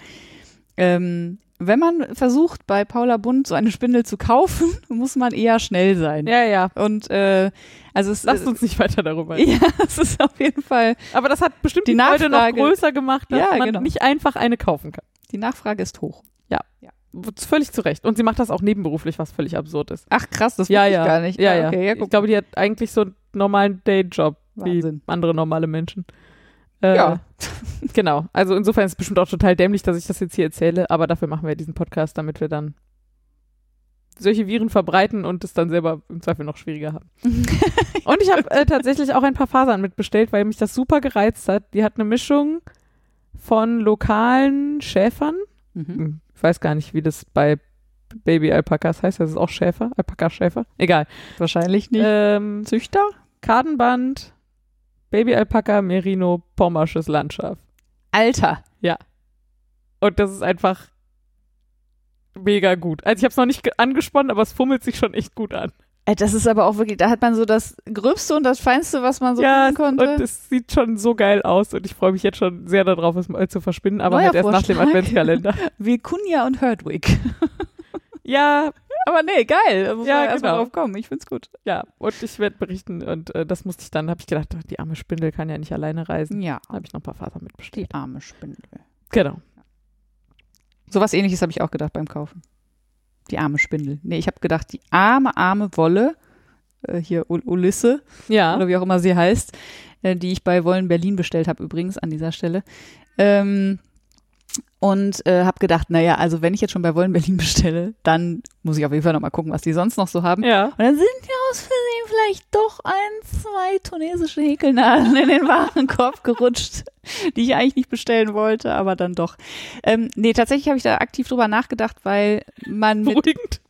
ähm, wenn man versucht, bei Paula Bund so eine Spindel zu kaufen, *laughs* muss man eher schnell sein. Ja, ja. Und äh, also es Lasst uns nicht weiter darüber reden. ja, *laughs* es ist auf jeden Fall, Aber das hat bestimmt Die die, Freude noch Nachfrage- größer gemacht, dass Ja, man genau. nicht einfach eine kaufen kann. die Nachfrage ist hoch. Völlig zu Recht. Und sie macht das auch nebenberuflich, was völlig absurd ist. Ach krass, das ja, wusste ja. ich gar nicht. Ja, Ah, ja. Okay, ja ich glaube, die hat eigentlich so einen normalen Dayjob wie Wahnsinn. andere normale Menschen. Äh, Ja. *laughs* Genau. Also insofern ist es bestimmt auch total dämlich, dass ich das jetzt hier erzähle, aber dafür machen wir diesen Podcast, damit wir dann solche Viren verbreiten und es dann selber im Zweifel noch schwieriger haben. *laughs* Und ich habe äh, tatsächlich auch ein paar Fasern mitbestellt, weil mich das super gereizt hat. Die hat eine Mischung von lokalen Schäfern. Mhm. Ich weiß gar nicht, wie das bei Baby-Alpakas heißt. Das ist auch Schäfer, Alpaka-Schäfer. Egal. Wahrscheinlich nicht. Ähm, Züchter? Kadenband, Baby-Alpaka, Merino, Pommersches Landschaft. Alter. Und das ist einfach mega gut. Also ich habe es noch nicht ge- angesponnen, aber es fummelt sich schon echt gut an. Äh, Das ist aber auch wirklich, da hat man so das Gröbste und das Feinste, was man so ja, konnte. und es sieht schon so geil aus und ich freue mich jetzt schon sehr darauf, es mal zu verspinnen, aber Neuer halt erst nach dem Vorschlag. Adventskalender. *laughs* Wie Kunja und Herdwick. *laughs* ja, Aber nee, geil. Da muss Ja, man genau. drauf kommen. Ich find's gut. ja, und ich werde berichten und äh, das musste ich dann, habe ich gedacht, ach, die arme Spindel kann ja nicht alleine reisen. Ja. Habe ich noch ein paar Fasern mitbestellt. Die arme Spindel. Genau. Sowas ähnliches habe ich auch gedacht beim Kaufen. Die arme Spindel. Nee, ich habe gedacht, die arme, arme Wolle, äh, hier Ul Ulisse, Ja. oder wie auch immer sie heißt, äh, die ich bei Wollen Berlin bestellt habe, übrigens an dieser Stelle. Ähm, und äh, habe gedacht, naja, also wenn ich jetzt schon bei Wollen Berlin bestelle, dann muss ich auf jeden Fall nochmal gucken, was die sonst noch so haben. Ja. Und dann sind ja aus Versehen vielleicht doch ein, zwei tunesische Häkelnadeln in den Warenkorb gerutscht, die ich eigentlich nicht bestellen wollte, aber dann doch. Ähm, nee, tatsächlich habe ich da aktiv drüber nachgedacht, weil man mit, Beruhigend.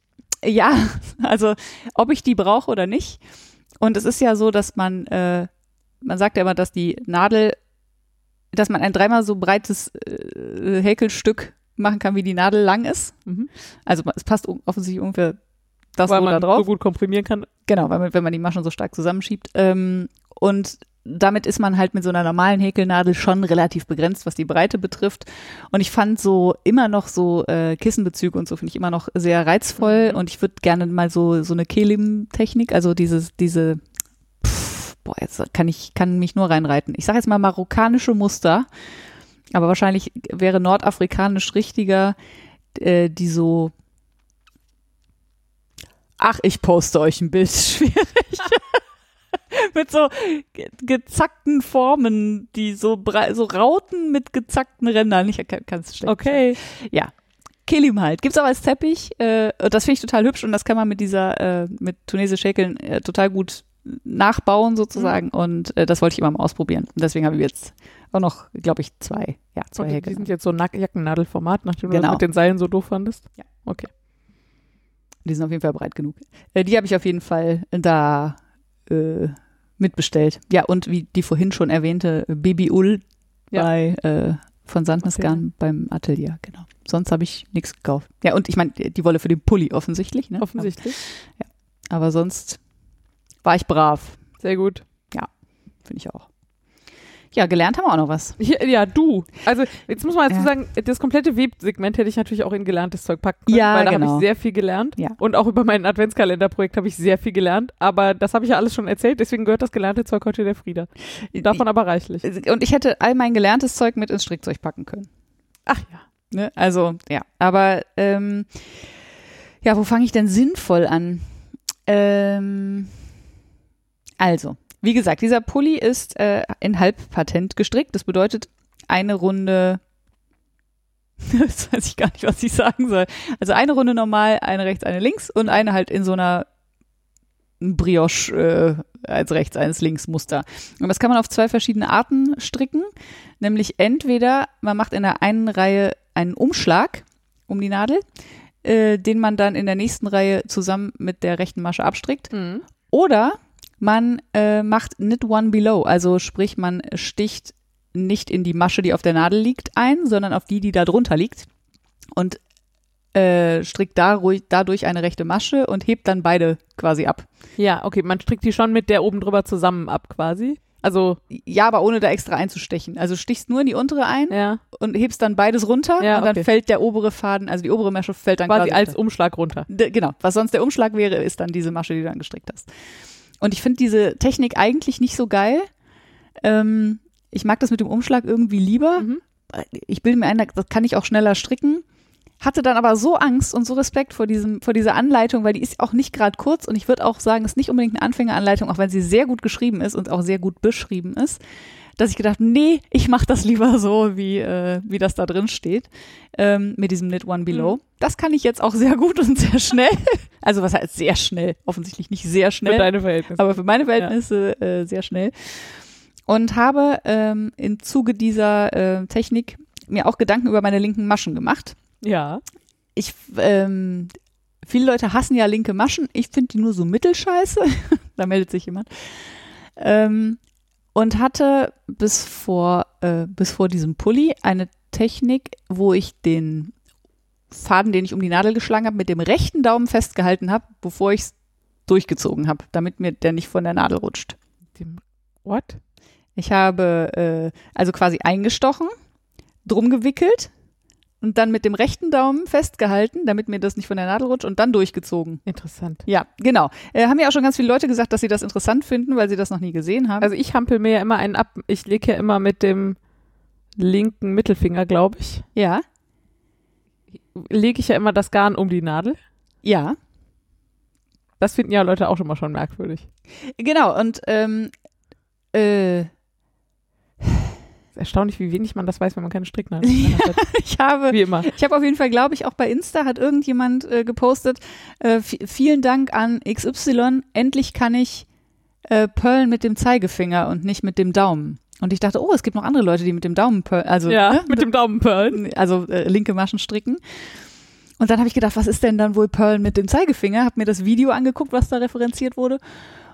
ja, also ob ich die brauche oder nicht. Und es ist ja so, dass man, äh, man sagt ja immer, dass die Nadel, dass man ein dreimal so breites äh, Häkelstück machen kann, wie die Nadel lang ist. Mhm. Also es passt offensichtlich ungefähr das Weil so da man drauf. so gut komprimieren kann. Genau, weil man, wenn man die Maschen so stark zusammenschiebt. Ähm, und damit ist man halt mit so einer normalen Häkelnadel schon relativ begrenzt, was die Breite betrifft. Und ich fand so immer noch so äh, Kissenbezüge und so finde ich immer noch sehr reizvoll. Mhm. Und ich würde gerne mal so so eine Kelim-Technik, also dieses diese boah, jetzt kann ich kann mich nur reinreiten. Ich sage jetzt mal marokkanische Muster, aber wahrscheinlich wäre nordafrikanisch richtiger, äh, die so Ach, ich poste euch ein Bild. *laughs* Schwierig. *laughs* mit so ge gezackten Formen, die so so Rauten mit gezackten Rändern. Ich kann es schlecht. Okay. Ja. Kelim halt. Gibt's auch als Teppich. Äh, das finde ich total hübsch und das kann man mit dieser, äh, mit tunesisch Häkeln äh, total gut nachbauen sozusagen. Und äh, das wollte ich immer mal ausprobieren. Und deswegen habe ich jetzt auch noch, glaube ich, zwei, ja, zwei Und die sind jetzt so Jackennadelformat, nachdem du Genau. das mit den Seilen so doof fandest? Ja. Okay. Die sind auf jeden Fall breit genug. Äh, die habe ich auf jeden Fall da äh, mitbestellt. Ja, und wie die vorhin schon erwähnte Baby Ull Ja. bei äh, von Sandnesgarn beim Atelier, genau. Sonst habe ich nichts gekauft. Ja, und ich meine, die Wolle für den Pulli offensichtlich, ne? Offensichtlich. Aber, aber sonst war ich brav, Sehr gut. finde ich auch. Ja, gelernt haben wir auch noch was. Hier, ja, du. Also jetzt muss man dazu Ja. sagen, das komplette Websegment hätte ich natürlich auch in gelerntes Zeug packen können, Ja, weil da genau. habe ich sehr viel gelernt. Ja. Und auch über mein Adventskalenderprojekt habe ich sehr viel gelernt. Aber das habe ich ja alles schon erzählt, deswegen gehört das gelernte Zeug heute der Frieda. Davon aber reichlich. Und ich hätte all mein gelerntes Zeug mit ins Strickzeug packen können. Ach ja. Ne? Also, ja. Aber ähm, ja, wo fange ich denn sinnvoll an? Ähm, also, wie gesagt, dieser Pulli ist äh, in Halbpatent gestrickt. Das bedeutet eine Runde. *laughs* Jetzt weiß ich gar nicht, was ich sagen soll. Also eine Runde normal, eine rechts, eine links und eine halt in so einer Brioche äh, als rechts, eines links Muster. Und das kann man auf zwei verschiedene Arten stricken. Nämlich entweder man macht in der einen Reihe einen Umschlag um die Nadel, äh, den man dann in der nächsten Reihe zusammen mit der rechten Masche abstrickt. Mhm. Oder man äh, macht Knit One Below, also sprich man sticht nicht in die Masche, die auf der Nadel liegt, ein, sondern auf die, die da drunter liegt und äh, strickt dadurch eine rechte Masche und hebt dann beide quasi ab. Ja, okay, man strickt die schon mit der oben drüber zusammen ab quasi. Also, Ja, aber ohne da extra einzustechen. Also stichst nur in die untere ein ja, und hebst dann beides runter Ja, und dann okay. fällt der obere Faden, also die obere Masche fällt dann quasi quasi, als runter. Umschlag runter. D- Genau, was sonst der Umschlag wäre, ist dann diese Masche, die du dann gestrickt hast. Und ich finde diese Technik eigentlich nicht so geil. Ähm, ich mag das mit dem Umschlag irgendwie lieber. Mhm. Ich bilde mir ein, das kann ich auch schneller stricken. Hatte dann aber so Angst und so Respekt vor, diesem, vor dieser Anleitung, weil die ist auch nicht gerade kurz und ich würde auch sagen, es ist nicht unbedingt eine Anfängeranleitung, auch wenn sie sehr gut geschrieben ist und auch sehr gut beschrieben ist, dass ich gedacht, nee, ich mache das lieber so, wie, äh, wie das da drin steht, ähm, mit diesem Knit One Below. Mhm. Das kann ich jetzt auch sehr gut *laughs* und sehr schnell. Also was heißt sehr schnell? Offensichtlich nicht sehr Für schnell deine Verhältnisse. aber für meine Verhältnisse äh, sehr schnell. Und habe ähm, im Zuge dieser äh, Technik mir auch Gedanken über meine linken Maschen gemacht. ja. Ich, ähm, viele Leute hassen ja linke Maschen. Ich finde die nur so mittelscheiße. *laughs* da meldet sich jemand. Ähm, und hatte bis vor, äh, bis vor diesem Pulli eine Technik, wo ich den Faden, den ich um die Nadel geschlagen habe, mit dem rechten Daumen festgehalten habe, bevor ich es durchgezogen habe, damit mir der nicht von der Nadel rutscht. Dem, what? Ich habe äh, also quasi eingestochen, drum gewickelt und dann mit dem rechten Daumen festgehalten, damit mir das nicht von der Nadel rutscht und dann durchgezogen. Interessant. Ja, genau. Äh, haben ja auch schon ganz viele Leute gesagt, dass sie das interessant finden, weil sie das noch nie gesehen haben. Also ich hampel mir ja immer einen ab. Ich lege ja immer mit dem linken Mittelfinger, glaube ich, ja, lege ich ja immer das Garn um die Nadel. ja, Das finden ja Leute auch immer schon merkwürdig. genau. Und ähm, äh, erstaunlich, wie wenig man das weiß, wenn man keine Stricknadel *laughs* Ja. hat. ich habe Wie immer. Ich habe auf jeden Fall, glaube ich, auch bei Insta hat irgendjemand äh, gepostet, äh, vi- vielen Dank an XY, endlich kann ich äh, Pearl mit dem Zeigefinger und nicht mit dem Daumen. Und ich dachte, oh, es gibt noch andere Leute, die mit dem Daumen Pearl, also, Ja, ne, mit dem Daumenperlen. also äh, linke Maschen stricken. Und dann habe ich gedacht, was ist denn dann wohl Pearl mit dem Zeigefinger? Habe mir das Video angeguckt, was da referenziert wurde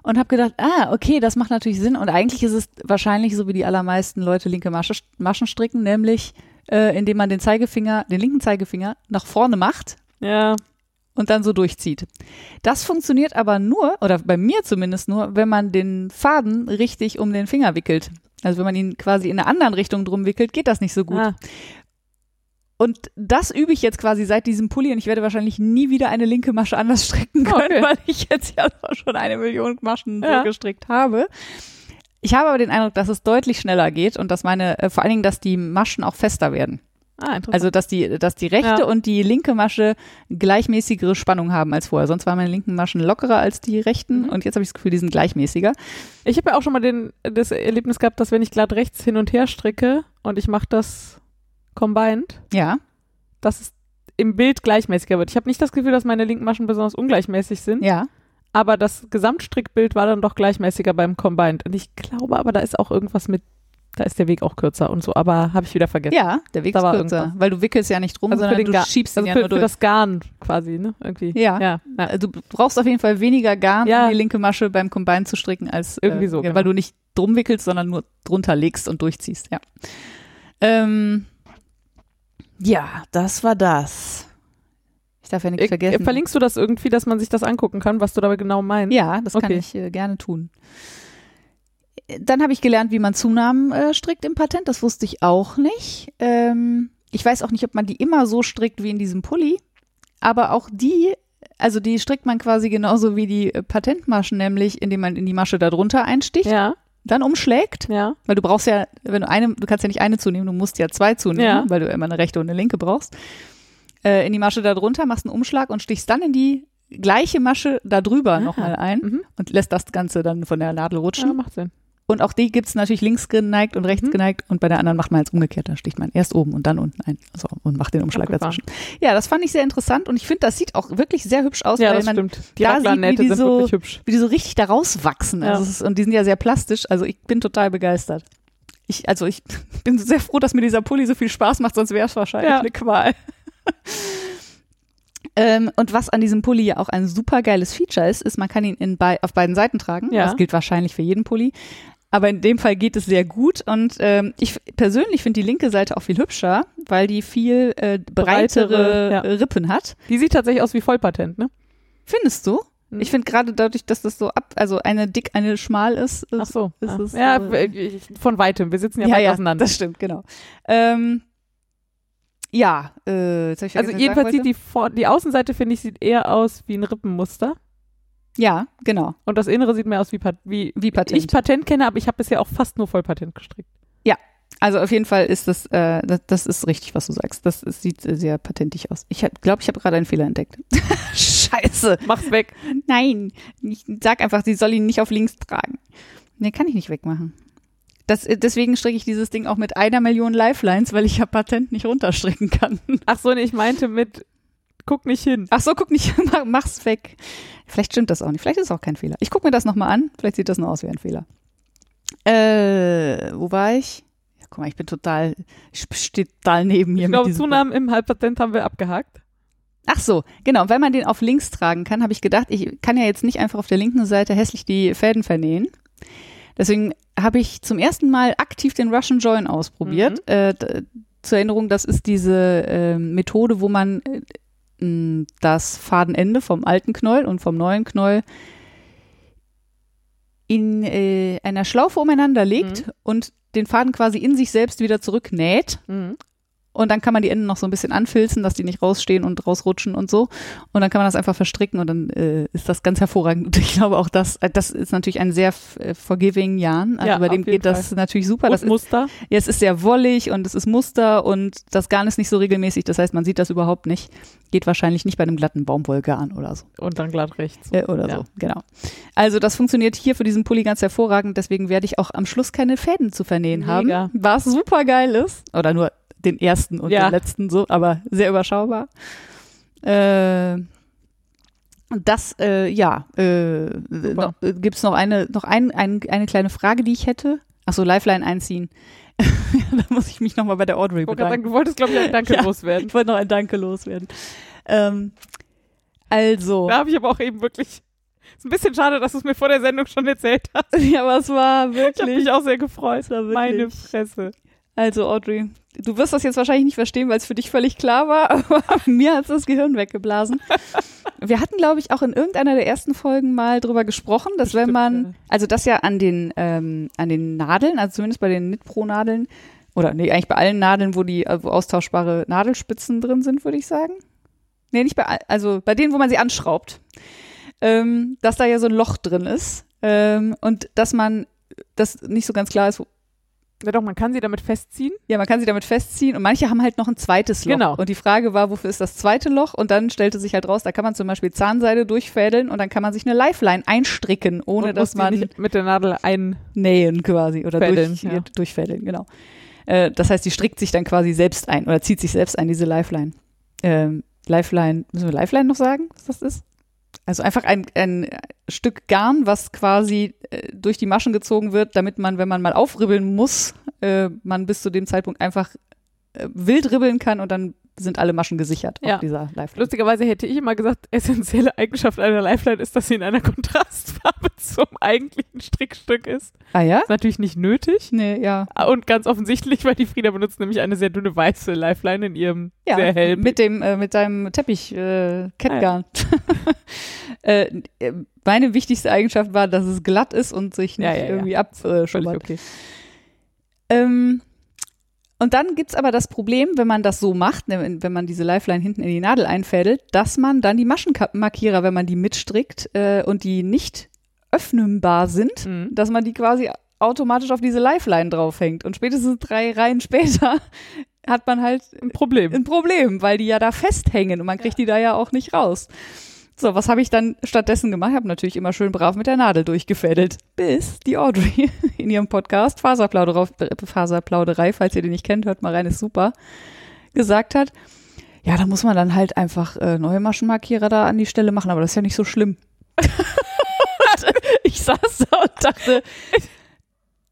und habe gedacht, ah, okay, das macht natürlich Sinn. Und eigentlich ist es wahrscheinlich so, wie die allermeisten Leute linke Masche, Maschen stricken, nämlich äh, indem man den Zeigefinger, den linken Zeigefinger nach vorne macht Ja. und dann so durchzieht. Das funktioniert aber nur, oder bei mir zumindest nur, wenn man den Faden richtig um den Finger wickelt. Also wenn man ihn quasi in einer anderen Richtung drum wickelt, geht das nicht so gut. Ah, Und das übe ich jetzt quasi seit diesem Pulli und ich werde wahrscheinlich nie wieder eine linke Masche anders stricken können, Okay. weil ich jetzt ja schon eine Million Maschen Ja. so gestrickt habe. Ich habe aber den Eindruck, dass es deutlich schneller geht und dass meine, äh, vor allen Dingen, dass die Maschen auch fester werden. ah interessant. Also, dass die, dass die rechte Ja. und die linke Masche gleichmäßigere Spannung haben als vorher. Sonst waren meine linken Maschen lockerer als die rechten Mhm. und jetzt habe ich das Gefühl, die sind gleichmäßiger. ich habe ja auch schon mal den, das Erlebnis gehabt, dass wenn ich glatt rechts hin und her stricke und ich mache das combined, Ja. dass es im Bild gleichmäßiger wird. Ich habe nicht das Gefühl, dass meine linken Maschen besonders ungleichmäßig sind, Ja. aber das Gesamtstrickbild war dann doch gleichmäßiger beim Combined. Und ich glaube aber, da ist auch irgendwas mit Da ist der Weg auch kürzer und so, aber habe ich wieder vergessen. Ja, der Weg Da ist war kürzer, irgendwas. weil du wickelst ja nicht drum, Also für sondern du Gar- schiebst ihn Also ja für, nur für durch. das Garn quasi, ne? Irgendwie. Ja. ja, ja. Also du brauchst auf jeden Fall weniger Garn, Ja. um die linke Masche beim Combine zu stricken, als Irgendwie äh, so, ja, genau. weil du nicht drum wickelst, sondern nur drunter legst und durchziehst. Ja, ähm, ja das war das. Ich darf ja nichts Äh, vergessen. Verlinkst du das irgendwie, dass man sich das angucken kann, was du dabei genau meinst? Ja, das kann Okay. ich äh, gerne tun. Dann habe ich gelernt, wie man Zunahmen äh, strickt im Patent. Das wusste ich auch nicht. Ähm, ich weiß auch nicht, ob man die immer so strickt wie in diesem Pulli. Aber auch die, also die strickt man quasi genauso wie die äh, Patentmaschen, nämlich indem man in die Masche darunter einsticht, Ja, dann umschlägt. ja. Weil du brauchst ja, wenn du eine, du kannst ja nicht eine zunehmen, du musst ja zwei zunehmen, Ja. weil du immer eine rechte und eine linke brauchst. Äh, in die Masche da drunter, machst einen Umschlag und stichst dann in die gleiche Masche da drüber nochmal ein Mhm. und lässt das Ganze dann von der Nadel Ja, rutschen. macht Sinn. Und auch die gibt's natürlich links geneigt und rechts Mhm. geneigt und bei der anderen macht man jetzt umgekehrt, da sticht man erst oben und dann unten ein so, und macht den Umschlag dazwischen. Ja, das fand ich sehr interessant und ich finde, das sieht auch wirklich sehr hübsch aus, Ja, weil das man stimmt. Die da sieht, wie die sind so- wirklich hübsch. wie die so richtig da rauswachsen. Ja. Also es ist, und die sind ja sehr plastisch. Also ich bin total begeistert. Ich, also ich *laughs* bin sehr froh, dass mir dieser Pulli so viel Spaß macht, sonst wäre es wahrscheinlich Ja. eine Qual. *laughs* ähm, und was an diesem Pulli ja auch ein super geiles Feature ist, ist, man kann ihn in bei, auf beiden Seiten tragen. Ja. Das gilt wahrscheinlich für jeden Pulli. Aber in dem Fall geht es sehr gut und ähm, ich persönlich finde die linke Seite auch viel hübscher, weil die viel äh, breitere Breitere, ja. äh, Rippen hat. Die sieht tatsächlich aus wie Vollpatent, ne? Findest du? Mhm. Ich finde gerade dadurch, dass das so ab, also eine dick, eine schmal ist, ist Ach so. ist ja, es, ja äh, ich- von weitem. Wir sitzen ja, weit auseinander. das stimmt, genau. Ähm, ja, äh, jetzt hab ich Also jedenfalls sieht die, die Außenseite, finde ich, sieht eher aus wie ein Rippenmuster. Ja, genau. Und das Innere sieht mehr aus wie, wie, Wie Patent. ich Patent kenne, aber ich habe bisher auch fast nur Vollpatent gestrickt. Also auf jeden Fall ist das, äh, das, das ist richtig, was du sagst. Das sieht sehr patentig aus. Ich glaube, ich habe gerade einen Fehler entdeckt. *laughs* Scheiße. Mach's weg. Nein. Ich sag einfach, sie soll ihn nicht auf links tragen. Nee, kann ich nicht wegmachen. Das, äh, deswegen stricke ich dieses Ding auch mit einer Million Lifelines, weil ich ja Patent nicht runterstricken kann. Ach so, nee, ich meinte mit, guck nicht hin. Ach so, guck nicht, mach, *laughs* mach's weg. Vielleicht stimmt das auch nicht. Vielleicht ist es auch kein Fehler. Ich gucke mir das nochmal an. Vielleicht sieht das nur aus wie ein Fehler. Äh, wo war ich? Ja, guck mal, ich bin total, ich stehe total neben hier Ich glaube. Zunahmen im Halbpatent haben wir abgehakt. Ach so, genau. Weil man den auf links tragen kann, habe ich gedacht, ich kann ja jetzt nicht einfach auf der linken Seite hässlich die Fäden vernähen. Deswegen habe ich zum ersten Mal aktiv den Russian Join ausprobiert. Äh, d- zur Erinnerung, das ist diese äh, Methode, wo man äh, m, das Fadenende vom alten Knoll und vom neuen Knoll in äh, einer Schlaufe umeinander legt und den Faden quasi in sich selbst wieder zurücknäht. Mhm. Und dann kann man die Enden noch so ein bisschen anfilzen, dass die nicht rausstehen und rausrutschen und so. Und dann kann man das einfach verstricken und dann äh, ist das ganz hervorragend. Und ich glaube auch, dass äh, das ist natürlich ein sehr äh, forgiving Yarn. Also Ja, bei dem geht das Fall. natürlich super. Und Das ist, Muster. ja, es ist sehr wollig und es ist Muster und das Garn ist nicht so regelmäßig. Das heißt, man sieht das überhaupt nicht. Geht wahrscheinlich nicht bei einem glatten Baumwollgarn oder so. Und dann glatt rechts. Äh, oder Ja. so, genau. Also das funktioniert hier für diesen Pulli ganz hervorragend. Deswegen werde ich auch am Schluss keine Fäden zu vernähen Mega. haben. Was super geil ist. Oder nur den ersten und Ja. den letzten so, aber sehr überschaubar. Äh, und das, äh, ja, äh, noch, äh, gibt's noch eine, noch ein, ein, eine kleine Frage, die ich hätte. Ach so, Lifeline einziehen. *laughs* da muss ich mich nochmal bei der Audrey bedanken. du wolltest, glaube ich, ein *laughs* Danke Ja. loswerden. Ich wollte noch ein Danke loswerden. Ähm, also. Da habe ich aber auch eben wirklich. Ist ein bisschen schade, dass du es mir vor der Sendung schon erzählt hast. *laughs* Ja, aber es war Ich habe wirklich. mich auch sehr gefreut. wirklich- Meine Fresse. Also, Audrey, du wirst das jetzt wahrscheinlich nicht verstehen, weil es für dich völlig klar war, *laughs* aber mir hat das Gehirn weggeblasen. Wir hatten, glaube ich, auch in irgendeiner der ersten Folgen mal drüber gesprochen, dass wenn Bestimmt, man, ja. also das ja an den, ähm, an den Nadeln, also zumindest bei den Knit-Pro-Nadeln, oder nee, eigentlich bei allen Nadeln, wo die, äh, wo austauschbare Nadelspitzen drin sind, würde ich sagen. Nee, nicht bei, also bei denen, wo man sie anschraubt, ähm, dass da ja so ein Loch drin ist ähm, und dass man, das nicht so ganz klar ist, wo, Ja doch, man kann sie damit festziehen. ja, man kann sie damit festziehen und manche haben halt noch ein zweites Loch. Genau. Und die Frage war, wofür ist das zweite Loch? Und dann stellte sich halt raus, da kann man zum Beispiel Zahnseide durchfädeln und dann kann man sich eine Lifeline einstricken, ohne und dass man mit der Nadel ein. nähen quasi oder Fädeln, durch, ja. durchfädeln, genau. Äh, das heißt, die strickt sich dann quasi selbst ein oder zieht sich selbst ein, diese Lifeline. Ähm, Lifeline, müssen wir Lifeline noch sagen, was das ist? Also einfach ein, ein Stück Garn, was quasi äh, durch die Maschen gezogen wird, damit man, wenn man mal aufribbeln muss, äh, man bis zu dem Zeitpunkt einfach äh, wild ribbeln kann und dann sind alle Maschen gesichert Ja. auf dieser Lifeline. Lustigerweise hätte ich immer gesagt, essentielle Eigenschaft einer Lifeline ist, dass sie in einer Kontrastfarbe *laughs* zum eigentlichen Strickstück ist. Ah ja? Ist natürlich nicht nötig. Nee, ja. Und ganz offensichtlich, *laughs* weil die Frieda benutzt nämlich eine sehr dünne weiße Lifeline in ihrem Ja, sehr hellen. mit dem äh, mit deinem Teppich äh, Kettgarn. äh, *laughs* äh, meine wichtigste Eigenschaft war, dass es glatt ist und sich nicht Ja, ja, ja. irgendwie abschubbert. okay. Ähm, und dann gibt's aber das Problem, wenn man das so macht, ne, wenn man diese Lifeline hinten in die Nadel einfädelt, dass man dann die Maschenmarkierer, wenn man die mitstrickt äh, und die nicht öffnenbar sind, Mhm. dass man die quasi automatisch auf diese Lifeline draufhängt. Und spätestens drei Reihen *laughs* später hat man halt Ein Problem. ein Problem, weil die ja da festhängen und man kriegt die da ja auch nicht raus. So, was habe ich dann stattdessen gemacht? Ich habe natürlich immer schön brav mit der Nadel durchgefädelt, bis die Audrey *laughs* in ihrem Podcast Faserplauderei, Faserplauderei, falls ihr den nicht kennt, hört mal rein, ist super, gesagt hat, ja, da muss man dann halt einfach äh, neue Maschenmarkierer da an die Stelle machen, aber das ist ja nicht so schlimm. *laughs* *laughs* ich saß da und dachte,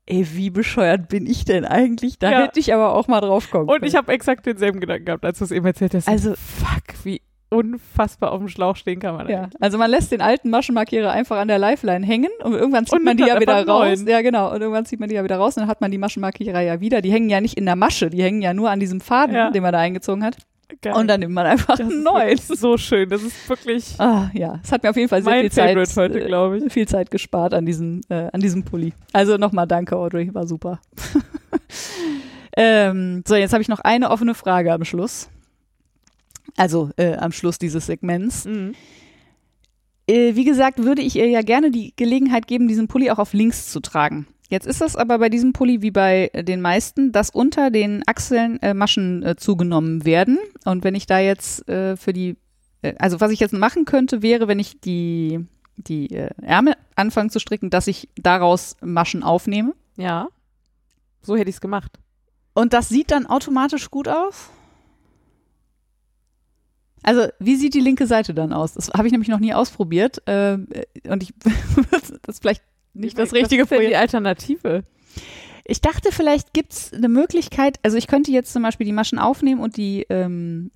ey, wie bescheuert bin ich denn eigentlich? Da Ja. hätte ich aber auch mal drauf kommen Und ich habe exakt denselben Gedanken gehabt, als du es eben erzählt hast. Also- fuck, wie unfassbar auf dem Schlauch stehen kann man Ja, eigentlich. also man lässt den alten Maschenmarkierer einfach an der Lifeline hängen und irgendwann zieht Und man die nimmt ja wieder raus. neuen. Ja, genau. Und irgendwann zieht man die ja wieder raus und dann hat man die Maschenmarkierer ja wieder. Die hängen ja nicht in der Masche, die hängen ja nur an diesem Faden, Ja. den man da eingezogen hat. Geil. Und dann nimmt man einfach das einen ist neuen. wirklich so schön. Das ist wirklich Ah, ja, es hat mir auf jeden Fall sehr viel Zeit, heute, äh, glaube ich. viel Zeit gespart an diesem, äh, an diesem Pulli. Also nochmal danke, Audrey, war super. *laughs* ähm, so, jetzt habe ich noch eine offene Frage am Schluss. Also äh, am Schluss dieses Segments. Mhm. Äh, wie gesagt, würde ich ihr ja gerne die Gelegenheit geben, diesen Pulli auch auf links zu tragen. Jetzt ist das aber bei diesem Pulli wie bei äh, den meisten, dass unter den Achseln äh, Maschen äh, zugenommen werden. Und wenn ich da jetzt äh, für die, äh, also was ich jetzt machen könnte, wäre, wenn ich die, die äh, Ärmel anfange zu stricken, dass ich daraus Maschen aufnehme. Ja. So hätte ich es gemacht. Und das sieht dann automatisch gut aus? Also, wie sieht die linke Seite dann aus? Das habe ich nämlich noch nie ausprobiert. Und ich, *laughs* das ist vielleicht nicht das richtige denn die. Alternative? Ich dachte, vielleicht gibt's eine Möglichkeit, also ich könnte jetzt zum Beispiel die Maschen aufnehmen und die, ähm,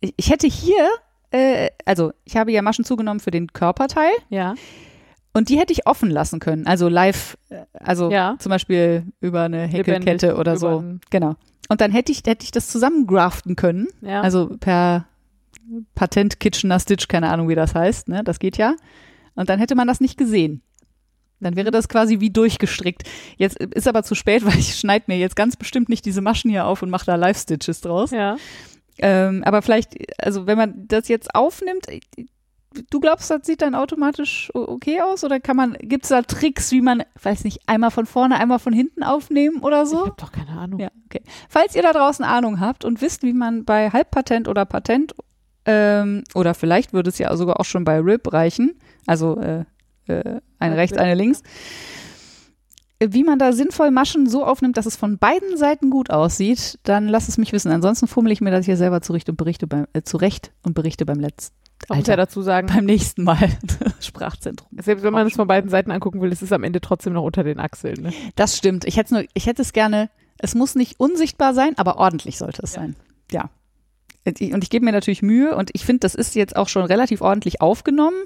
ich, ich hätte hier, äh, also ich habe ja Maschen zugenommen für den Körperteil Ja. und die hätte ich offen lassen können. Also live, äh, also Ja. zum Beispiel über eine Häkelkette oder so. Genau. Und dann hätte ich, hätte ich das zusammengraften können. Ja. Also per Patent Kitchener Stitch, keine Ahnung, wie das heißt, ne? Das geht ja. Und dann hätte man das nicht gesehen. Dann wäre das quasi wie durchgestrickt. Jetzt ist aber zu spät, *laughs* weil ich schneide mir jetzt ganz bestimmt nicht diese Maschen hier auf und mache da Live-Stitches draus. ja. Ähm, aber vielleicht, also wenn man das jetzt aufnimmt, du glaubst, das sieht dann automatisch okay aus? Oder kann man, gibt es da Tricks, wie man, weiß nicht, einmal von vorne, einmal von hinten aufnehmen oder Ich so? habe doch keine Ahnung. Ja, okay. Falls ihr da draußen Ahnung habt und wisst, wie man bei Halbpatent oder Patent ähm, oder vielleicht würde es ja sogar auch schon bei RIP reichen, also äh, äh, eine rechts, eine links, äh, wie man da sinnvoll Maschen so aufnimmt, dass es von beiden Seiten gut aussieht, dann lasst es mich wissen. Ansonsten fummel ich mir das hier selber zurecht und berichte beim, äh, zurecht und berichte beim letzten, Man muss ja Alter. dazu sagen, beim nächsten Mal. *laughs* Sprachzentrum. selbst wenn man es von beiden Seiten angucken will, ist es am Ende trotzdem noch unter den Achseln. Ne? Das stimmt. Ich hätte es nur, ich hätte es gerne, es muss nicht unsichtbar sein, aber ordentlich sollte es Ja. sein. Ja. Und ich- und ich gebe mir natürlich Mühe und ich finde, das ist jetzt auch schon relativ ordentlich aufgenommen.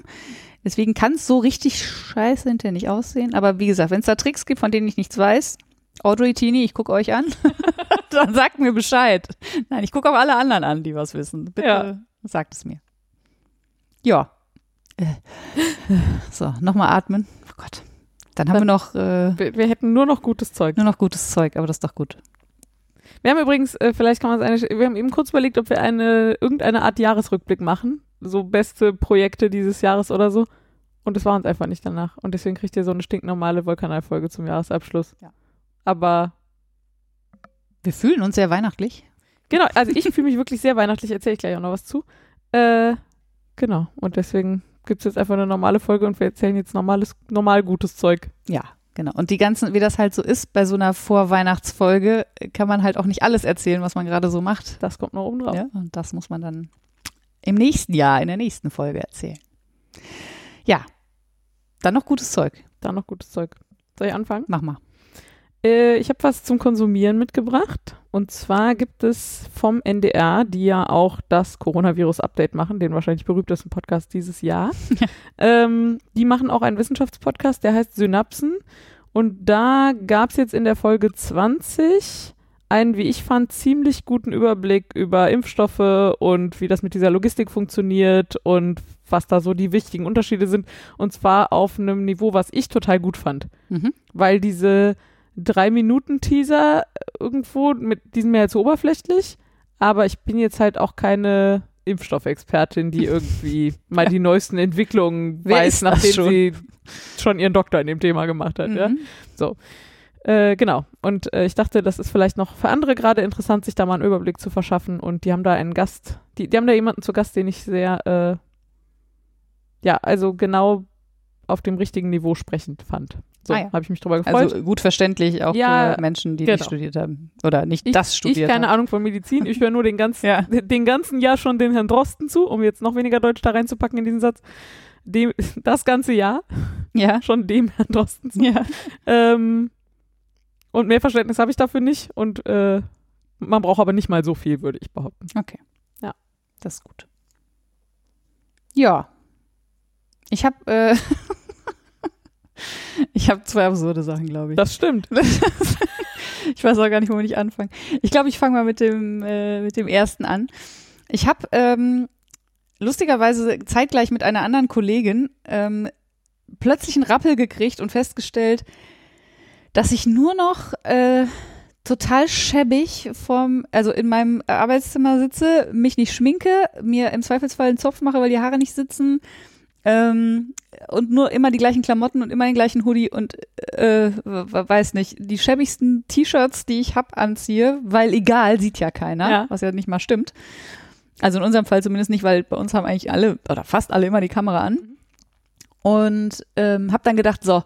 Deswegen kann es so richtig scheiße hinterher nicht aussehen. Aber wie gesagt, wenn es da Tricks gibt, von denen ich nichts weiß, Audrey Tini, ich gucke euch an, *laughs* dann sagt mir Bescheid. Nein, ich gucke auch alle anderen an, die was wissen. Bitte Ja. sagt es mir. Ja. Äh. So, nochmal atmen. Oh Gott. Dann haben wir noch äh, Wir, wir hätten nur noch gutes Zeug. nur noch gutes Zeug, aber das ist doch gut. Wir haben übrigens, äh, vielleicht kann man es eine, wir haben eben kurz überlegt, ob wir eine, irgendeine Art Jahresrückblick machen. So beste Projekte dieses Jahres oder so. Und es war uns einfach nicht danach. Und deswegen kriegt ihr so eine stinknormale Vulkanalfolge zum Jahresabschluss. Ja. Aber Wir fühlen uns sehr weihnachtlich. genau, also ich fühle mich wirklich sehr weihnachtlich, erzähle ich gleich auch noch was zu. Äh, genau. Und deswegen gibt es jetzt einfach eine normale Folge und wir erzählen jetzt normales, normal gutes Zeug. Ja, genau. Und die ganzen, wie das halt so ist, bei so einer Vorweihnachtsfolge kann man halt auch nicht alles erzählen, was man gerade so macht. Das kommt noch oben drauf. Ja, und das muss man dann im nächsten Jahr, in der nächsten Folge erzählen. Ja. Dann noch gutes Zeug. Da noch gutes Zeug. Soll ich anfangen? Mach mal. Äh, ich habe was zum Konsumieren mitgebracht. Und zwar gibt es vom NDR, die ja auch das Coronavirus-Update machen, den wahrscheinlich berühmtesten Podcast dieses Jahr. *laughs* ähm, die machen auch einen Wissenschaftspodcast, der heißt Synapsen. Und da gab es jetzt in der Folge 20 einen, wie ich fand, ziemlich guten Überblick über Impfstoffe und wie das mit dieser Logistik funktioniert und was da so die wichtigen Unterschiede sind. Und zwar auf einem Niveau, was ich total gut fand. Mhm. Weil diese drei Minuten Teaser irgendwo, mit, die sind mir jetzt so oberflächlich, aber ich bin jetzt halt auch keine Impfstoffexpertin, die irgendwie *laughs* mal die neuesten Entwicklungen Wer weiß, nachdem schon? sie schon ihren Doktor in dem Thema gemacht hat. Ja? Mhm. Äh, genau. Und äh, ich dachte, das ist vielleicht noch für andere gerade interessant, sich da mal einen Überblick zu verschaffen. Und die haben da einen Gast, die, die haben da jemanden zu Gast, den ich sehr, äh, ja, also genau auf dem richtigen Niveau sprechend fand. So, Ah ja. habe ich mich drüber gefreut. Also gut verständlich auch Ja, für Menschen, die genau. nicht studiert haben. Oder nicht ich, das studiert ich keine haben. Ahnung von Medizin, ich höre nur den ganzen, *laughs* Ja. den ganzen Jahr schon den Herrn Drosten zu, um jetzt noch weniger Deutsch da reinzupacken in diesen Satz. Dem, *laughs* das ganze Jahr Ja. schon dem Herrn Drosten zu. Ja. Ähm, und mehr Verständnis habe ich dafür nicht und äh, man braucht aber nicht mal so viel, würde ich behaupten. Okay. Ja. Das ist gut. Ja. Ich habe äh, *laughs* ich habe zwei absurde Sachen, glaube ich. Das stimmt. *laughs* ich weiß auch gar nicht, womit ich anfange. Ich glaube, ich fange mal mit dem äh, mit dem ersten an. Ich habe ähm, lustigerweise zeitgleich mit einer anderen Kollegin ähm, plötzlich einen Rappel gekriegt und festgestellt, dass ich nur noch äh, total schäbig vom, also in meinem Arbeitszimmer sitze, mich nicht schminke, mir im Zweifelsfall einen Zopf mache, weil die Haare nicht sitzen ähm, und nur immer die gleichen Klamotten und immer den gleichen Hoodie und äh, weiß nicht, die schäbigsten T-Shirts, die ich hab, anziehe, weil egal, sieht ja keiner, Ja. was ja nicht mal stimmt. Also in unserem Fall zumindest nicht, weil bei uns haben eigentlich alle oder fast alle immer die Kamera an. Und ähm, habe dann gedacht, so,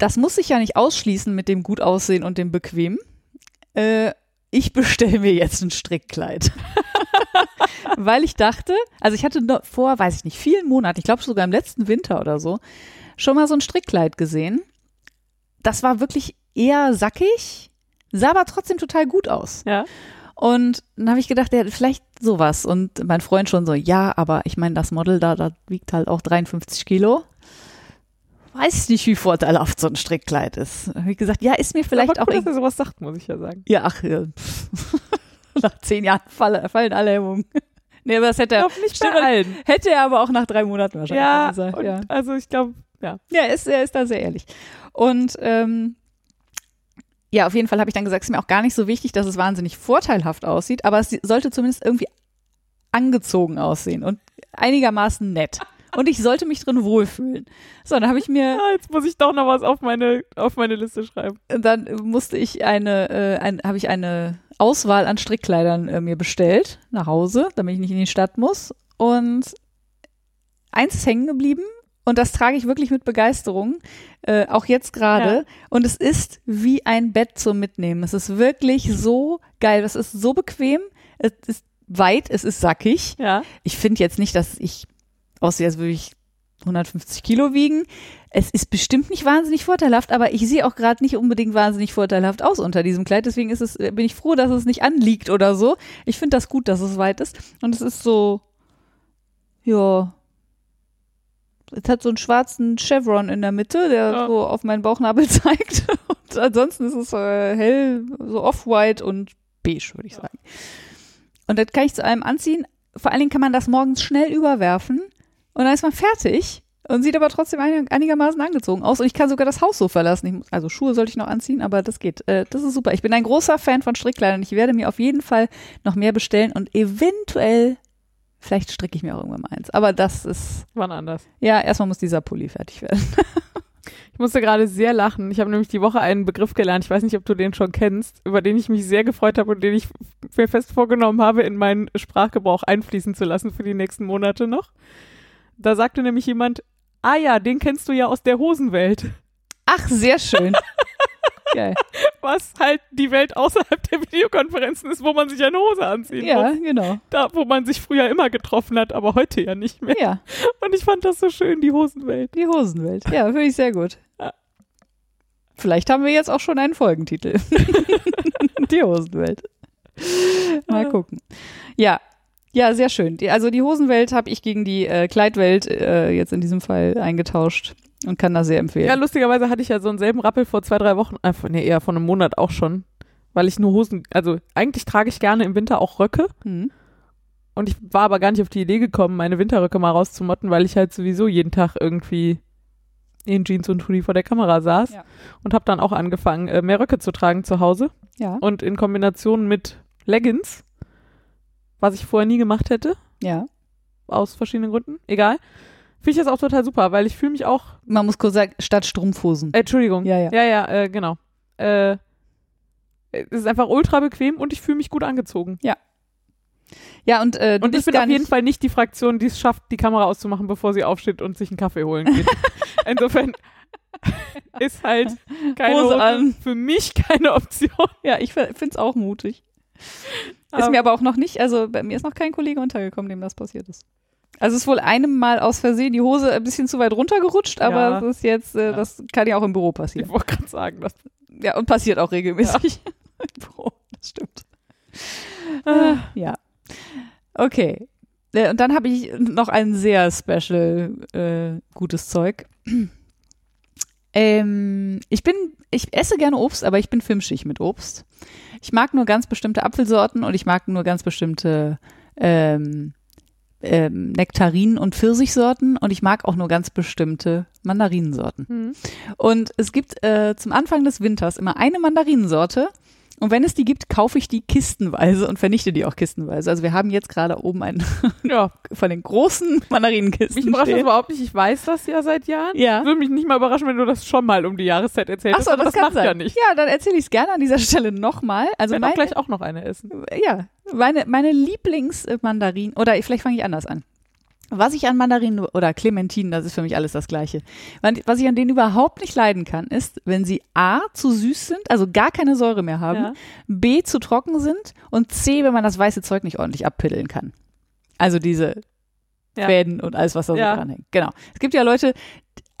das muss sich ja nicht ausschließen mit dem gut aussehen und dem bequem. Äh, ich bestelle mir jetzt ein Strickkleid. *laughs* Weil ich dachte, also ich hatte vor, weiß ich nicht, vielen Monaten, ich glaube sogar im letzten Winter oder so, schon mal so ein Strickkleid gesehen. Das war wirklich eher sackig, sah aber trotzdem total gut aus. Ja. Und dann habe ich gedacht, ja, vielleicht sowas. Und mein Freund schon so, ja, aber ich meine, das Model da, das wiegt halt auch 53 Kilo. Weiß nicht, wie vorteilhaft so ein Strickkleid ist. Ich gesagt, ja, ist mir vielleicht aber auch cool, dass er sowas sagt, muss ich ja sagen. Ja, ach, ja, *laughs* nach zehn Jahren fall, fallen alle Hemmungen. *laughs* Nee, aber das hätte er, nicht Stimmt, allen. hätte er aber auch nach drei Monaten wahrscheinlich Ja, gesagt. Ja, also ich glaube, ja. ja er, ist, er ist da sehr ehrlich. Und ähm, ja, auf jeden Fall habe ich dann gesagt, es ist mir auch gar nicht so wichtig, dass es wahnsinnig vorteilhaft aussieht, aber es sollte zumindest irgendwie angezogen aussehen und einigermaßen nett. Und ich sollte mich drin wohlfühlen. So, dann habe ich mir Ah, jetzt muss ich doch noch was auf meine, auf meine Liste schreiben. dann musste ich eine, äh, ein, habe ich eine Auswahl an Strickkleidern äh, mir bestellt nach Hause, damit ich nicht in die Stadt muss. Und eins ist hängen geblieben und das trage ich wirklich mit Begeisterung, äh, auch jetzt gerade. Ja. Und es ist wie ein Bett zum Mitnehmen. Es ist wirklich so geil. Es ist so bequem. Es ist weit, es ist sackig. Ja. Ich finde jetzt nicht, dass ich aussehe, als würde ich 150 Kilo wiegen. Es ist bestimmt nicht wahnsinnig vorteilhaft, aber ich sehe auch gerade nicht unbedingt wahnsinnig vorteilhaft aus unter diesem Kleid. Deswegen ist es, bin ich froh, dass es nicht anliegt oder so. Ich finde das gut, dass es weit ist. Und es ist so, ja. Es hat so einen schwarzen Chevron in der Mitte, der Ja. so auf meinen Bauchnabel *laughs* zeigt. Und ansonsten ist es äh, hell, so off-white und beige, würde ich sagen. Und das kann ich zu allem anziehen. Vor allen Dingen kann man das morgens schnell überwerfen und dann ist man fertig und sieht aber trotzdem einig, einigermaßen angezogen aus. Und ich kann sogar das Haus so verlassen. Ich, muss- also Schuhe sollte ich noch anziehen, aber das geht. Äh, das ist super. Ich bin ein großer Fan von Strickkleidern. Ich werde mir auf jeden Fall noch mehr bestellen und eventuell, vielleicht stricke ich mir auch irgendwann mal eins. Aber das ist, Wann anders. ja, erstmal muss dieser Pulli fertig werden. *laughs* Ich musste gerade sehr lachen. Ich habe nämlich die Woche einen Begriff gelernt. Ich weiß nicht, ob du den schon kennst, über den ich mich sehr gefreut habe und den ich mir fest vorgenommen habe, in meinen Sprachgebrauch einfließen zu lassen für die nächsten Monate noch. Da sagte nämlich jemand, ah ja, den kennst du ja aus der Hosenwelt. Ach, sehr schön. *laughs* Geil. was halt die Welt außerhalb der Videokonferenzen ist, wo man sich eine Hose anziehen Ja, muss. genau. Da, wo man sich früher immer getroffen hat, aber heute ja nicht mehr. Ja, Und ich fand das so schön, die Hosenwelt. die Hosenwelt. Ja, finde ich sehr gut. Ja. Vielleicht haben wir jetzt auch schon einen Folgentitel. *laughs* die Hosenwelt. Mal gucken. Ja. Ja, sehr schön. Die, also die Hosenwelt habe ich gegen die äh, Kleidwelt äh, jetzt in diesem Fall eingetauscht und kann das sehr empfehlen. Ja, lustigerweise hatte ich ja so einen selben Rappel vor zwei, drei Wochen, äh, nee, eher vor einem Monat auch schon, weil ich nur Hosen, also eigentlich trage ich gerne im Winter auch Röcke Hm. und ich war aber gar nicht auf die Idee gekommen, meine Winterröcke mal rauszumotten, weil ich halt sowieso jeden Tag irgendwie in Jeans und Hoodie vor der Kamera saß Ja. und habe dann auch angefangen, äh, mehr Röcke zu tragen zu Hause Ja, und in Kombination mit Leggings, was ich vorher nie gemacht hätte, ja. aus verschiedenen Gründen, egal. Finde ich das auch total super, weil ich fühle mich auch Man muss kurz sagen, statt Strumpfhosen. Äh, Entschuldigung. Ja, ja. Ja, ja, äh, genau. Äh, es ist einfach ultra bequem und ich fühle mich gut angezogen. Ja, und äh, du Und ich bin auf jeden nicht, Fall nicht die Fraktion, die es schafft, die Kamera auszumachen, bevor sie aufsteht und sich einen Kaffee holen geht. *laughs* Insofern *laughs* ist halt keine Hose an. für mich keine Option. Ja, ich finde es auch mutig. Ist Aber- mir aber auch noch nicht, also bei mir ist noch kein Kollege untergekommen, dem das passiert ist. Also es ist wohl einem Mal aus Versehen die Hose ein bisschen zu weit runtergerutscht, aber Ja. es ist jetzt, äh, Ja. das kann ja auch im Büro Ich passieren. wollte gerade sagen, das Ja, und passiert auch regelmäßig *laughs* im Büro, das stimmt. Äh, ja. Okay. Äh, Und dann habe ich noch ein sehr special äh, gutes Zeug. *clears throat* Ähm, ich bin, ich esse gerne Obst, aber ich bin filmschig mit Obst. Ich mag nur ganz bestimmte Apfelsorten und ich mag nur ganz bestimmte ähm, ähm, Nektarinen und Pfirsichsorten und ich mag auch nur ganz bestimmte Mandarinensorten. hm. Und es gibt äh, zum Anfang des Winters immer eine Mandarinensorte. Und wenn es die gibt, kaufe ich die kistenweise und vernichte die auch kistenweise. Also wir haben jetzt gerade oben einen *laughs* ja. von den großen Mandarinenkisten Mich überrascht das überhaupt nicht. Ich weiß das ja seit Jahren. Ja. Würde mich nicht mal überraschen, wenn du das schon mal um die Jahreszeit erzählt Achso, das, das kann macht sein. ja nicht. Ja, dann erzähle ich es gerne an dieser Stelle nochmal. Also Ich werde auch gleich auch noch eine essen. ja, meine, meine Lieblingsmandarinen, oder vielleicht fange ich anders an. Was ich an Mandarinen oder Clementinen, das ist für mich alles das Gleiche. Was ich an denen überhaupt nicht leiden kann, ist, wenn sie A, zu süß sind, also gar keine Säure mehr haben, Ja. B, zu trocken sind und C, wenn man das weiße Zeug nicht ordentlich abpiddeln kann. Also diese Ja. Fäden und alles, was da Ja. so dranhängt. Genau. Es gibt ja Leute,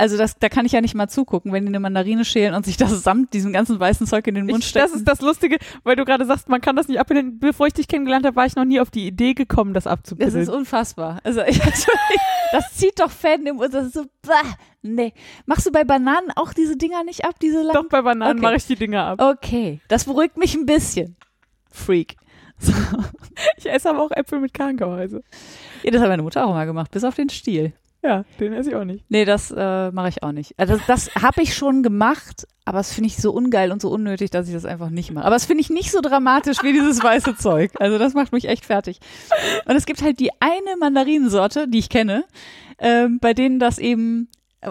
also das, da kann ich ja nicht mal zugucken, wenn die eine Mandarine schälen und sich das samt diesem ganzen weißen Zeug in den Mund Ich, stecken. das ist das Lustige, weil du gerade sagst, man kann das nicht abpillen. Bevor ich dich kennengelernt habe, war ich noch nie auf die Idee gekommen, das Das abzupillen. ist unfassbar. Also, *laughs* ich, das zieht doch Fäden im Mund. Das ist so, bah, nee. Machst du bei Bananen auch diese Dinger nicht ab, diese langen? Doch bei Bananen Okay. mache ich die Dinger ab. Okay, das beruhigt mich ein bisschen. Freak. *laughs* So. Ich esse aber auch Äpfel mit Kerngehäuse. Ja, das hat meine Mutter auch mal gemacht, bis auf den Stiel. Ja, den esse ich auch nicht. Nee, das äh, mache ich auch nicht. Also das, das habe ich schon gemacht, aber das finde ich so ungeil und so unnötig, dass ich das einfach nicht mache. Aber das finde ich nicht so dramatisch wie dieses weiße Zeug. Also das macht mich echt fertig. Und es gibt halt die eine Mandarinensorte, die ich kenne, ähm, bei denen das eben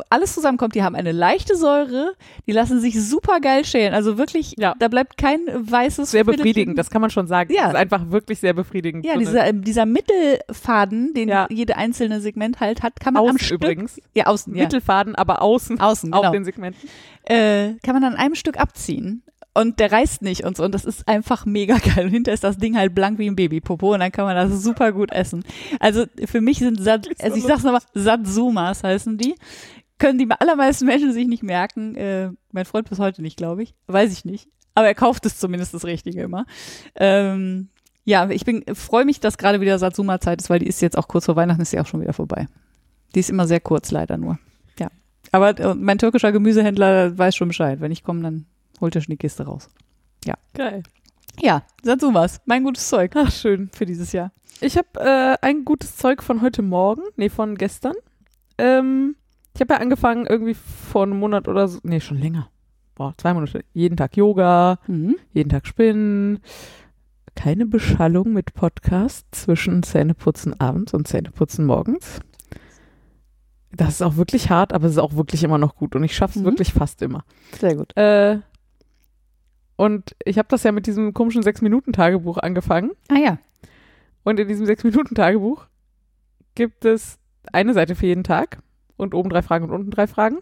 alles zusammenkommt. Die haben eine leichte Säure, die lassen sich super geil schälen. Also wirklich, Ja. da bleibt kein weißes Sehr befriedigend, das kann man schon sagen. Ja. Das ist einfach wirklich sehr befriedigend. Ja, dieser, ähm, dieser Mittelfaden, den Ja. jede einzelne Segment halt hat, kann man am außen Stück, übrigens. ja außen, ja, Mittelfaden, aber außen außen, auf genau. den Segmenten. äh, kann man an einem Stück abziehen. Und der reißt nicht und so. Und das ist einfach mega geil. Und hinter ist das Ding halt blank wie ein Babypopo. Und dann kann man das super gut essen. Also für mich sind Sat, also ich sag's nochmal, Satsumas heißen die. Können die allermeisten Menschen sich nicht merken. Äh, mein Freund bis heute nicht, glaube ich. Weiß ich nicht. Aber er kauft es zumindest das Richtige immer. Ähm, ja, ich bin, freue mich, dass gerade wieder Satsuma-Zeit ist, weil die ist jetzt auch kurz vor Weihnachten, ist ja auch schon wieder vorbei. Die ist immer sehr kurz, leider nur. Ja. Aber äh, mein türkischer Gemüsehändler weiß schon Bescheid. Wenn ich komme, dann holt er schon die Kiste raus. Geil. Ja, Satsumas, mein gutes Zeug Ach, schön. für dieses Jahr. Ich habe äh, ein gutes Zeug von heute Morgen, nee, von gestern. Ähm, ich habe ja angefangen irgendwie vor einem Monat oder so, nee, schon länger. Boah, zwei Monate. Jeden Tag Yoga, Mhm. jeden Tag Spinnen. Keine Beschallung mit Podcast zwischen Zähneputzen abends und Zähneputzen morgens. Das ist auch wirklich hart, aber es ist auch wirklich immer noch gut und ich schaffe es Mhm. wirklich fast immer. Sehr gut. Äh, und ich habe das ja mit diesem komischen Sechs-Minuten-Tagebuch angefangen. Ah ja. Und in diesem Sechs-Minuten-Tagebuch gibt es eine Seite für jeden Tag und oben drei Fragen und unten drei Fragen.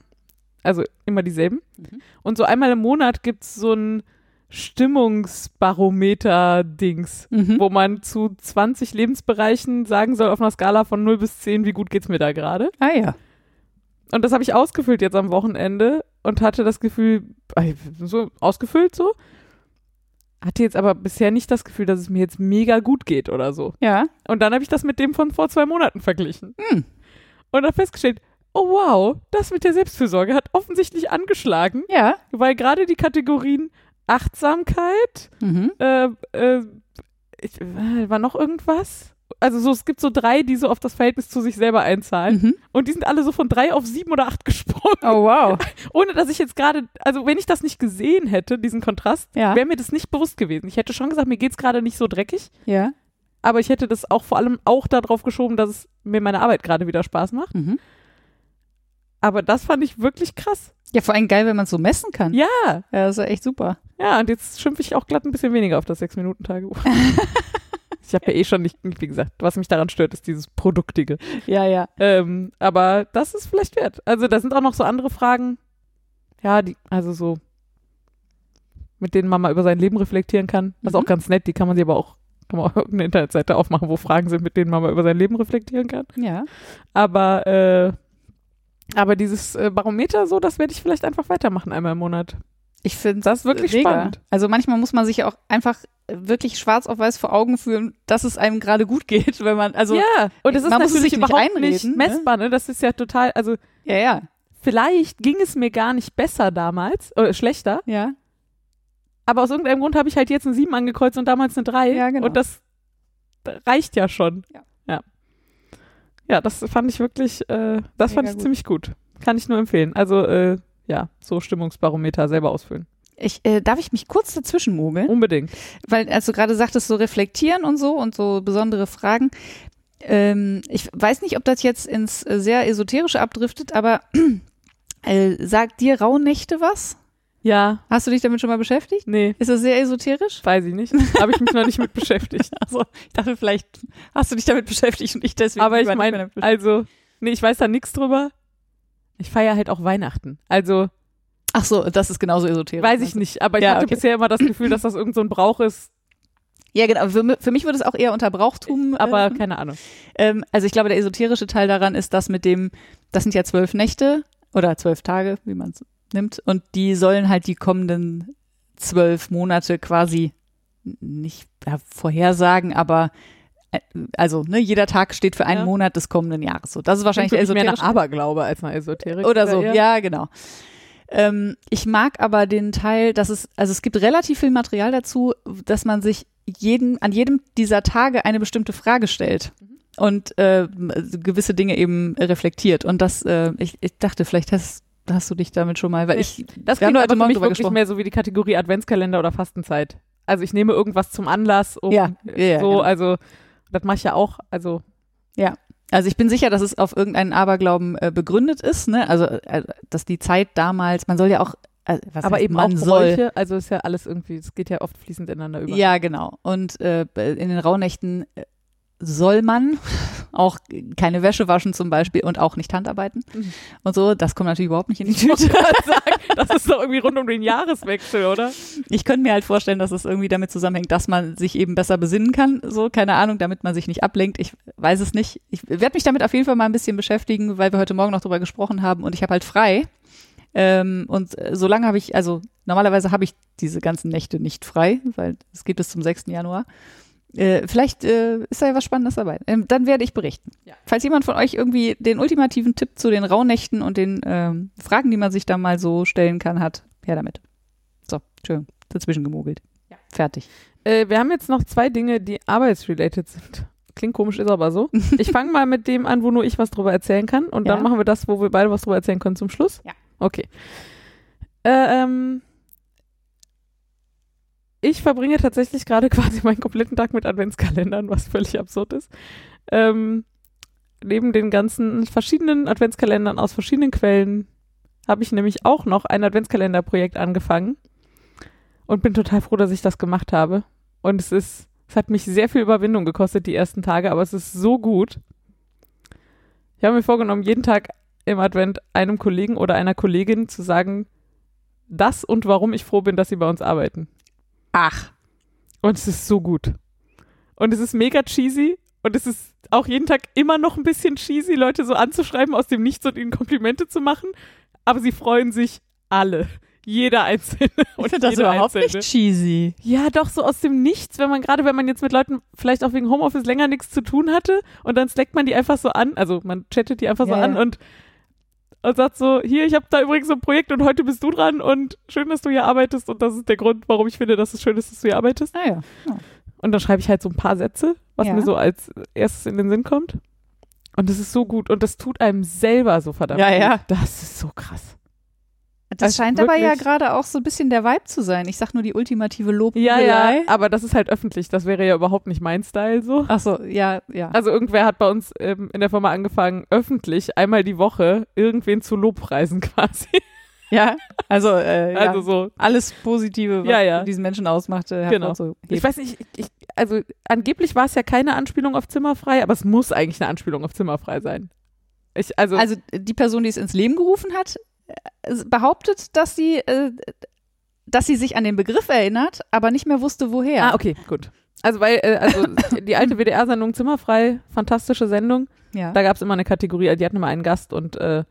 Also immer dieselben. Mhm. Und so einmal im Monat gibt es so ein Stimmungsbarometer-Dings, Mhm. wo man zu 20 Lebensbereichen sagen soll auf einer Skala von 0 bis 10, wie gut geht's mir da gerade. Ah ja. Und das habe ich ausgefüllt jetzt am Wochenende und hatte das Gefühl, äh, so ausgefüllt so. Hatte jetzt aber bisher nicht das Gefühl, dass es mir jetzt mega gut geht oder so. Ja. Und dann habe ich das mit dem von vor zwei Monaten verglichen. Hm. Und habe festgestellt, oh wow, das mit der Selbstfürsorge hat offensichtlich angeschlagen, Ja. weil gerade die Kategorien Achtsamkeit, Mhm. äh, äh, ich, äh, war noch irgendwas? Also so, es gibt so drei, die so auf das Verhältnis zu sich selber einzahlen. Mhm. Und die sind alle so von drei auf sieben oder acht *laughs* gesprungen. Oh wow. *laughs* Ohne dass ich jetzt gerade, also wenn ich das nicht gesehen hätte, diesen Kontrast, Ja. wäre mir das nicht bewusst gewesen. Ich hätte schon gesagt, mir geht's gerade nicht so dreckig, Ja. aber ich hätte das auch vor allem auch darauf geschoben, dass es mir meine Arbeit gerade wieder Spaß macht. Mhm. Aber das fand ich wirklich krass. Ja, vor allem geil, wenn man es so messen kann. Ja, Ja, das ist echt super. ja, und jetzt schimpfe ich auch glatt ein bisschen weniger auf das Sechs-Minuten-Tagebuch. *laughs* ich habe ja eh schon nicht, wie gesagt, was mich daran stört, ist dieses Produktige. Ja, ja. Ähm, aber das ist vielleicht wert. Also da sind auch noch so andere Fragen, ja, die, also so, mit denen man mal über sein Leben reflektieren kann. Das ist Mhm. auch ganz nett, die kann man sich aber auch, kann man auch irgendeine Internetseite aufmachen, wo Fragen sind, mit denen man mal über sein Leben reflektieren kann. Ja. Aber, äh, aber dieses äh, Barometer, so, das werde ich vielleicht einfach weitermachen einmal im Monat. Ich finde Das ist wirklich mega. spannend. Also manchmal muss man sich auch einfach wirklich schwarz auf weiß vor Augen führen, dass es einem gerade gut geht, *laughs* wenn man, also, ja, und das ist man natürlich sich nicht überhaupt nicht einreden, ne? messbar, ne? Das ist ja total, also ja, ja, vielleicht ging es mir gar nicht besser damals, äh, schlechter, ja. aber aus irgendeinem Grund habe ich halt jetzt eine 7 angekreuzt und damals eine 3. Ja, genau. Und das reicht ja schon. Ja. Ja, das fand ich wirklich, äh, das fand Mega ich gut. ziemlich gut. Kann ich nur empfehlen. Also, äh, ja, so Stimmungsbarometer selber ausfüllen. Ich, äh, darf ich mich kurz dazwischen mogeln? Unbedingt. Weil, als du gerade sagtest, so reflektieren und so und so besondere Fragen. Ähm, ich weiß nicht, ob das jetzt ins äh, sehr Esoterische abdriftet, aber äh, sagt dir Rauhnächte was? Ja, Hast du dich damit schon mal beschäftigt? nee, Ist das sehr esoterisch? weiß ich nicht. Habe ich mich noch nicht mit beschäftigt. *laughs* Also, ich dachte, vielleicht hast du dich damit beschäftigt und ich deswegen. Aber ich meine, also, nee, ich weiß da nichts drüber. Ich feiere halt auch Weihnachten. Also, Ach so, das ist genauso esoterisch. weiß ich nicht. Aber ich Ja, hatte okay. bisher immer das Gefühl, dass das irgend so ein Brauch ist. Ja, genau. Für, für mich würde es auch eher unter Brauchtum. Aber äh, keine Ahnung. ähm, also ich glaube, der esoterische Teil daran ist das mit dem, das sind ja zwölf Nächte oder zwölf Tage, wie man es nimmt. Und die sollen halt die kommenden zwölf Monate quasi nicht ja, vorhersagen, aber äh, also ne, jeder Tag steht für einen Ja. Monat des kommenden Jahres. So, das ist wahrscheinlich wirklich mehr nach Aberglaube als nach Esoterik. Oder so, eher. ja, genau. Ähm, ich mag aber den Teil, dass es, also es gibt relativ viel Material dazu, dass man sich jeden, an jedem dieser Tage eine bestimmte Frage stellt und äh, gewisse Dinge eben reflektiert. Und das, äh, ich, ich dachte, vielleicht hast, hast du dich damit schon mal, weil Nee, ich, Das klingt heute Morgen wirklich gesprochen. mehr so wie die Kategorie Adventskalender oder Fastenzeit. Also ich nehme irgendwas zum Anlass, um Ja, ja, ja, so, genau. also das mache ich ja auch. Also Also ich bin sicher, dass es auf irgendeinen Aberglauben äh, begründet ist, ne? Also, äh, dass die Zeit damals, man soll ja auch, was aber heißt, eben man auch soll. Bräuche, also ist ja alles irgendwie, es geht ja oft fließend ineinander über. Ja, genau. Und äh, in den Rauhnächten äh, soll man auch keine Wäsche waschen zum Beispiel und auch nicht Handarbeiten Mhm. und so. Das kommt natürlich überhaupt nicht in die *laughs* Tüte. das ist doch irgendwie rund um den Jahreswechsel, oder? Ich könnte mir halt vorstellen, dass es irgendwie damit zusammenhängt, dass man sich eben besser besinnen kann. So, keine Ahnung, damit man sich nicht ablenkt. Ich weiß es nicht. Ich werde mich damit auf jeden Fall mal ein bisschen beschäftigen, weil wir heute Morgen noch drüber gesprochen haben und ich habe halt frei. Ähm, und äh, solange habe ich, also normalerweise habe ich diese ganzen Nächte nicht frei, weil es geht bis zum 6. Januar. Äh, vielleicht äh, ist da ja was Spannendes dabei. Ähm, dann werde ich berichten. Ja. Falls jemand von euch irgendwie den ultimativen Tipp zu den Rauhnächten und den ähm, Fragen, die man sich da mal so stellen kann, hat, her damit. So, schön. Dazwischen gemogelt. Ja. Fertig. Äh, wir haben jetzt noch zwei Dinge, die arbeitsrelated sind. Klingt komisch, ist aber so. *laughs* Ich fange mal mit dem an, wo nur ich was drüber erzählen kann. Und Ja. dann machen wir das, wo wir beide was drüber erzählen können zum Schluss. Ja. Okay. Äh, ähm, ich verbringe tatsächlich gerade *laughs* quasi meinen kompletten Tag mit Adventskalendern, was völlig absurd ist. Ähm, neben den ganzen verschiedenen Adventskalendern aus verschiedenen Quellen habe ich nämlich auch noch ein Adventskalenderprojekt angefangen und bin total froh, dass ich das gemacht habe. Und es ist, es hat mich sehr viel Überwindung gekostet, die ersten Tage, aber es ist so gut. Ich habe mir vorgenommen, jeden Tag im Advent einem Kollegen oder einer Kollegin zu sagen, das und warum ich froh bin, dass sie bei uns arbeiten. Ach. Und es ist so gut. Und es ist mega cheesy. Und es ist auch jeden Tag immer noch ein bisschen cheesy, Leute so anzuschreiben aus dem Nichts und ihnen Komplimente zu machen. Aber sie freuen sich alle. Jeder Einzelne. Ich finde das überhaupt Einzelne. nicht cheesy. Ja, doch, so aus dem Nichts, wenn man gerade, wenn man jetzt mit Leuten vielleicht auch wegen Homeoffice länger nichts zu tun hatte und dann steckt man die einfach so an, also man chattet die einfach ja, so an und, und sagt so, hier, ich habe da übrigens so ein Projekt und heute bist du dran und schön, dass du hier arbeitest und das ist der Grund, warum ich finde, dass es schön ist, dass du hier arbeitest. Ah ja. ja. Und dann schreibe ich halt so ein paar Sätze, was ja. mir so als erstes in den Sinn kommt. Und das ist so gut und das tut einem selber so verdammt ja, gut. Ja, ja. Das ist so krass. Das also scheint aber ja gerade auch so ein bisschen der Vibe zu sein. Ich sag nur die ultimative Lobhudelei. Ja, ja, aber das ist halt öffentlich. Das wäre ja überhaupt nicht mein Style so. Ach so, ja, ja. Also irgendwer hat bei uns ähm, in der Firma angefangen, öffentlich einmal die Woche irgendwen zu Lobpreisen *laughs* quasi. Ja, also, äh, also ja, so alles Positive, was ja, ja. diesen Menschen ausmacht. Äh, genau. So ich weiß nicht, ich, also angeblich war es ja keine Anspielung auf Zimmerfrei, aber es muss eigentlich eine Anspielung auf Zimmerfrei sein. Ich, also, also die Person, die es ins Leben gerufen hat, behauptet, dass sie, äh, dass sie sich an den Begriff erinnert, aber nicht mehr wusste, woher. Ah, okay, gut. Also weil, äh, also *laughs* die alte WDR-Sendung Zimmerfrei, fantastische Sendung. Ja. Da gab es immer eine Kategorie, die hatten immer einen Gast und äh,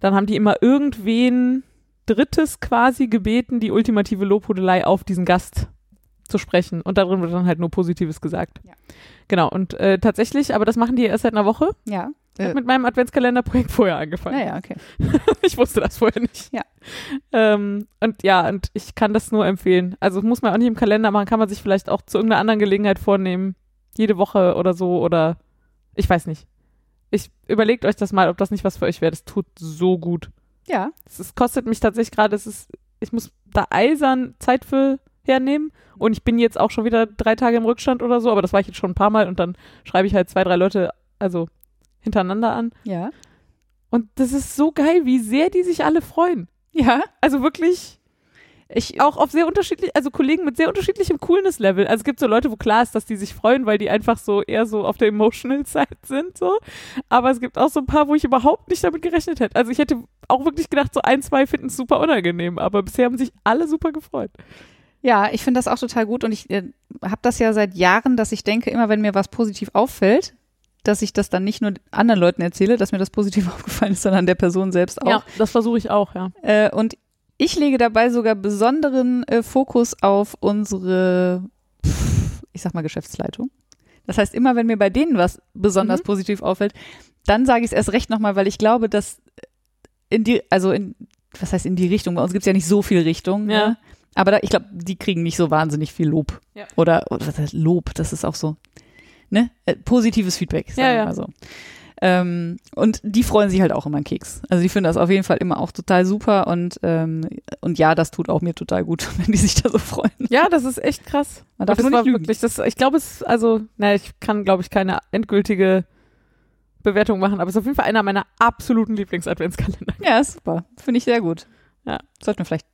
dann haben die immer irgendwen Drittes quasi gebeten, die ultimative Lobhudelei auf diesen Gast zu sprechen. Und darin wird dann halt nur Positives gesagt. Ja. Genau, und äh, tatsächlich, aber das machen die erst seit einer Woche. Ja. Ich habe mit meinem Adventskalenderprojekt vorher angefangen. Naja, okay. *laughs* ich wusste das vorher nicht. Ja. Ähm, und ja, und ich kann das nur empfehlen. Also muss man auch nicht im Kalender machen, kann man sich vielleicht auch zu irgendeiner anderen Gelegenheit vornehmen. Jede Woche oder so oder ich weiß nicht. Ich überlegt euch das mal, ob das nicht was für euch wäre. Das tut so gut. Ja. Es kostet mich tatsächlich gerade, es ist, ich muss da eisern Zeit für hernehmen. Und ich bin jetzt auch schon wieder drei Tage im Rückstand oder so, aber das war ich jetzt schon ein paar Mal und dann schreibe ich halt zwei, drei Leute, also hintereinander an. Ja. Und das ist so geil, wie sehr die sich alle freuen. Ja. Also wirklich. Ich auch auf sehr unterschiedlich, also Kollegen mit sehr unterschiedlichem Coolness-Level. Also es gibt so Leute, wo klar ist, dass die sich freuen, weil die einfach so eher so auf der emotional Side sind, so. Aber es gibt auch so ein paar, wo ich überhaupt nicht damit gerechnet hätte. Also ich hätte auch wirklich gedacht, so ein, zwei finden es super unangenehm, aber bisher haben sich alle super gefreut. Ja, ich finde das auch total gut und ich äh, habe das ja seit Jahren, dass ich denke, immer wenn mir was positiv auffällt, dass ich das dann nicht nur anderen Leuten erzähle, dass mir das positiv *laughs* aufgefallen ist, sondern der Person selbst auch. Ja, das versuche ich auch, ja. Äh, und ich lege dabei sogar besonderen äh, Fokus auf unsere, ich sag mal, Geschäftsleitung. Das heißt, immer wenn mir bei denen was besonders mhm. positiv auffällt, dann sage ich es erst recht nochmal, weil ich glaube, dass in die, also in, was heißt in die Richtung? Bei uns gibt es ja nicht so viel Richtung. Ja. Ne? Aber da, ich glaube, die kriegen nicht so wahnsinnig viel Lob. Ja. Oder, oder Lob? Das ist auch so ne, äh, positives Feedback, sagen ja, ja. wir mal so. Ähm, und die freuen sich halt auch immer einen Keks. Also die finden das auf jeden Fall immer auch total super und, ähm, und ja, das tut auch mir total gut, *laughs* wenn die sich da so freuen. Ja, das ist echt krass. Man darf das war wirklich, das, ich glaube es, also, naja, ich kann, glaube ich, keine endgültige Bewertung machen, aber es ist auf jeden Fall einer meiner absoluten Lieblings-Adventskalender. Ja, super. Finde ich sehr gut. Ja. Sollten wir vielleicht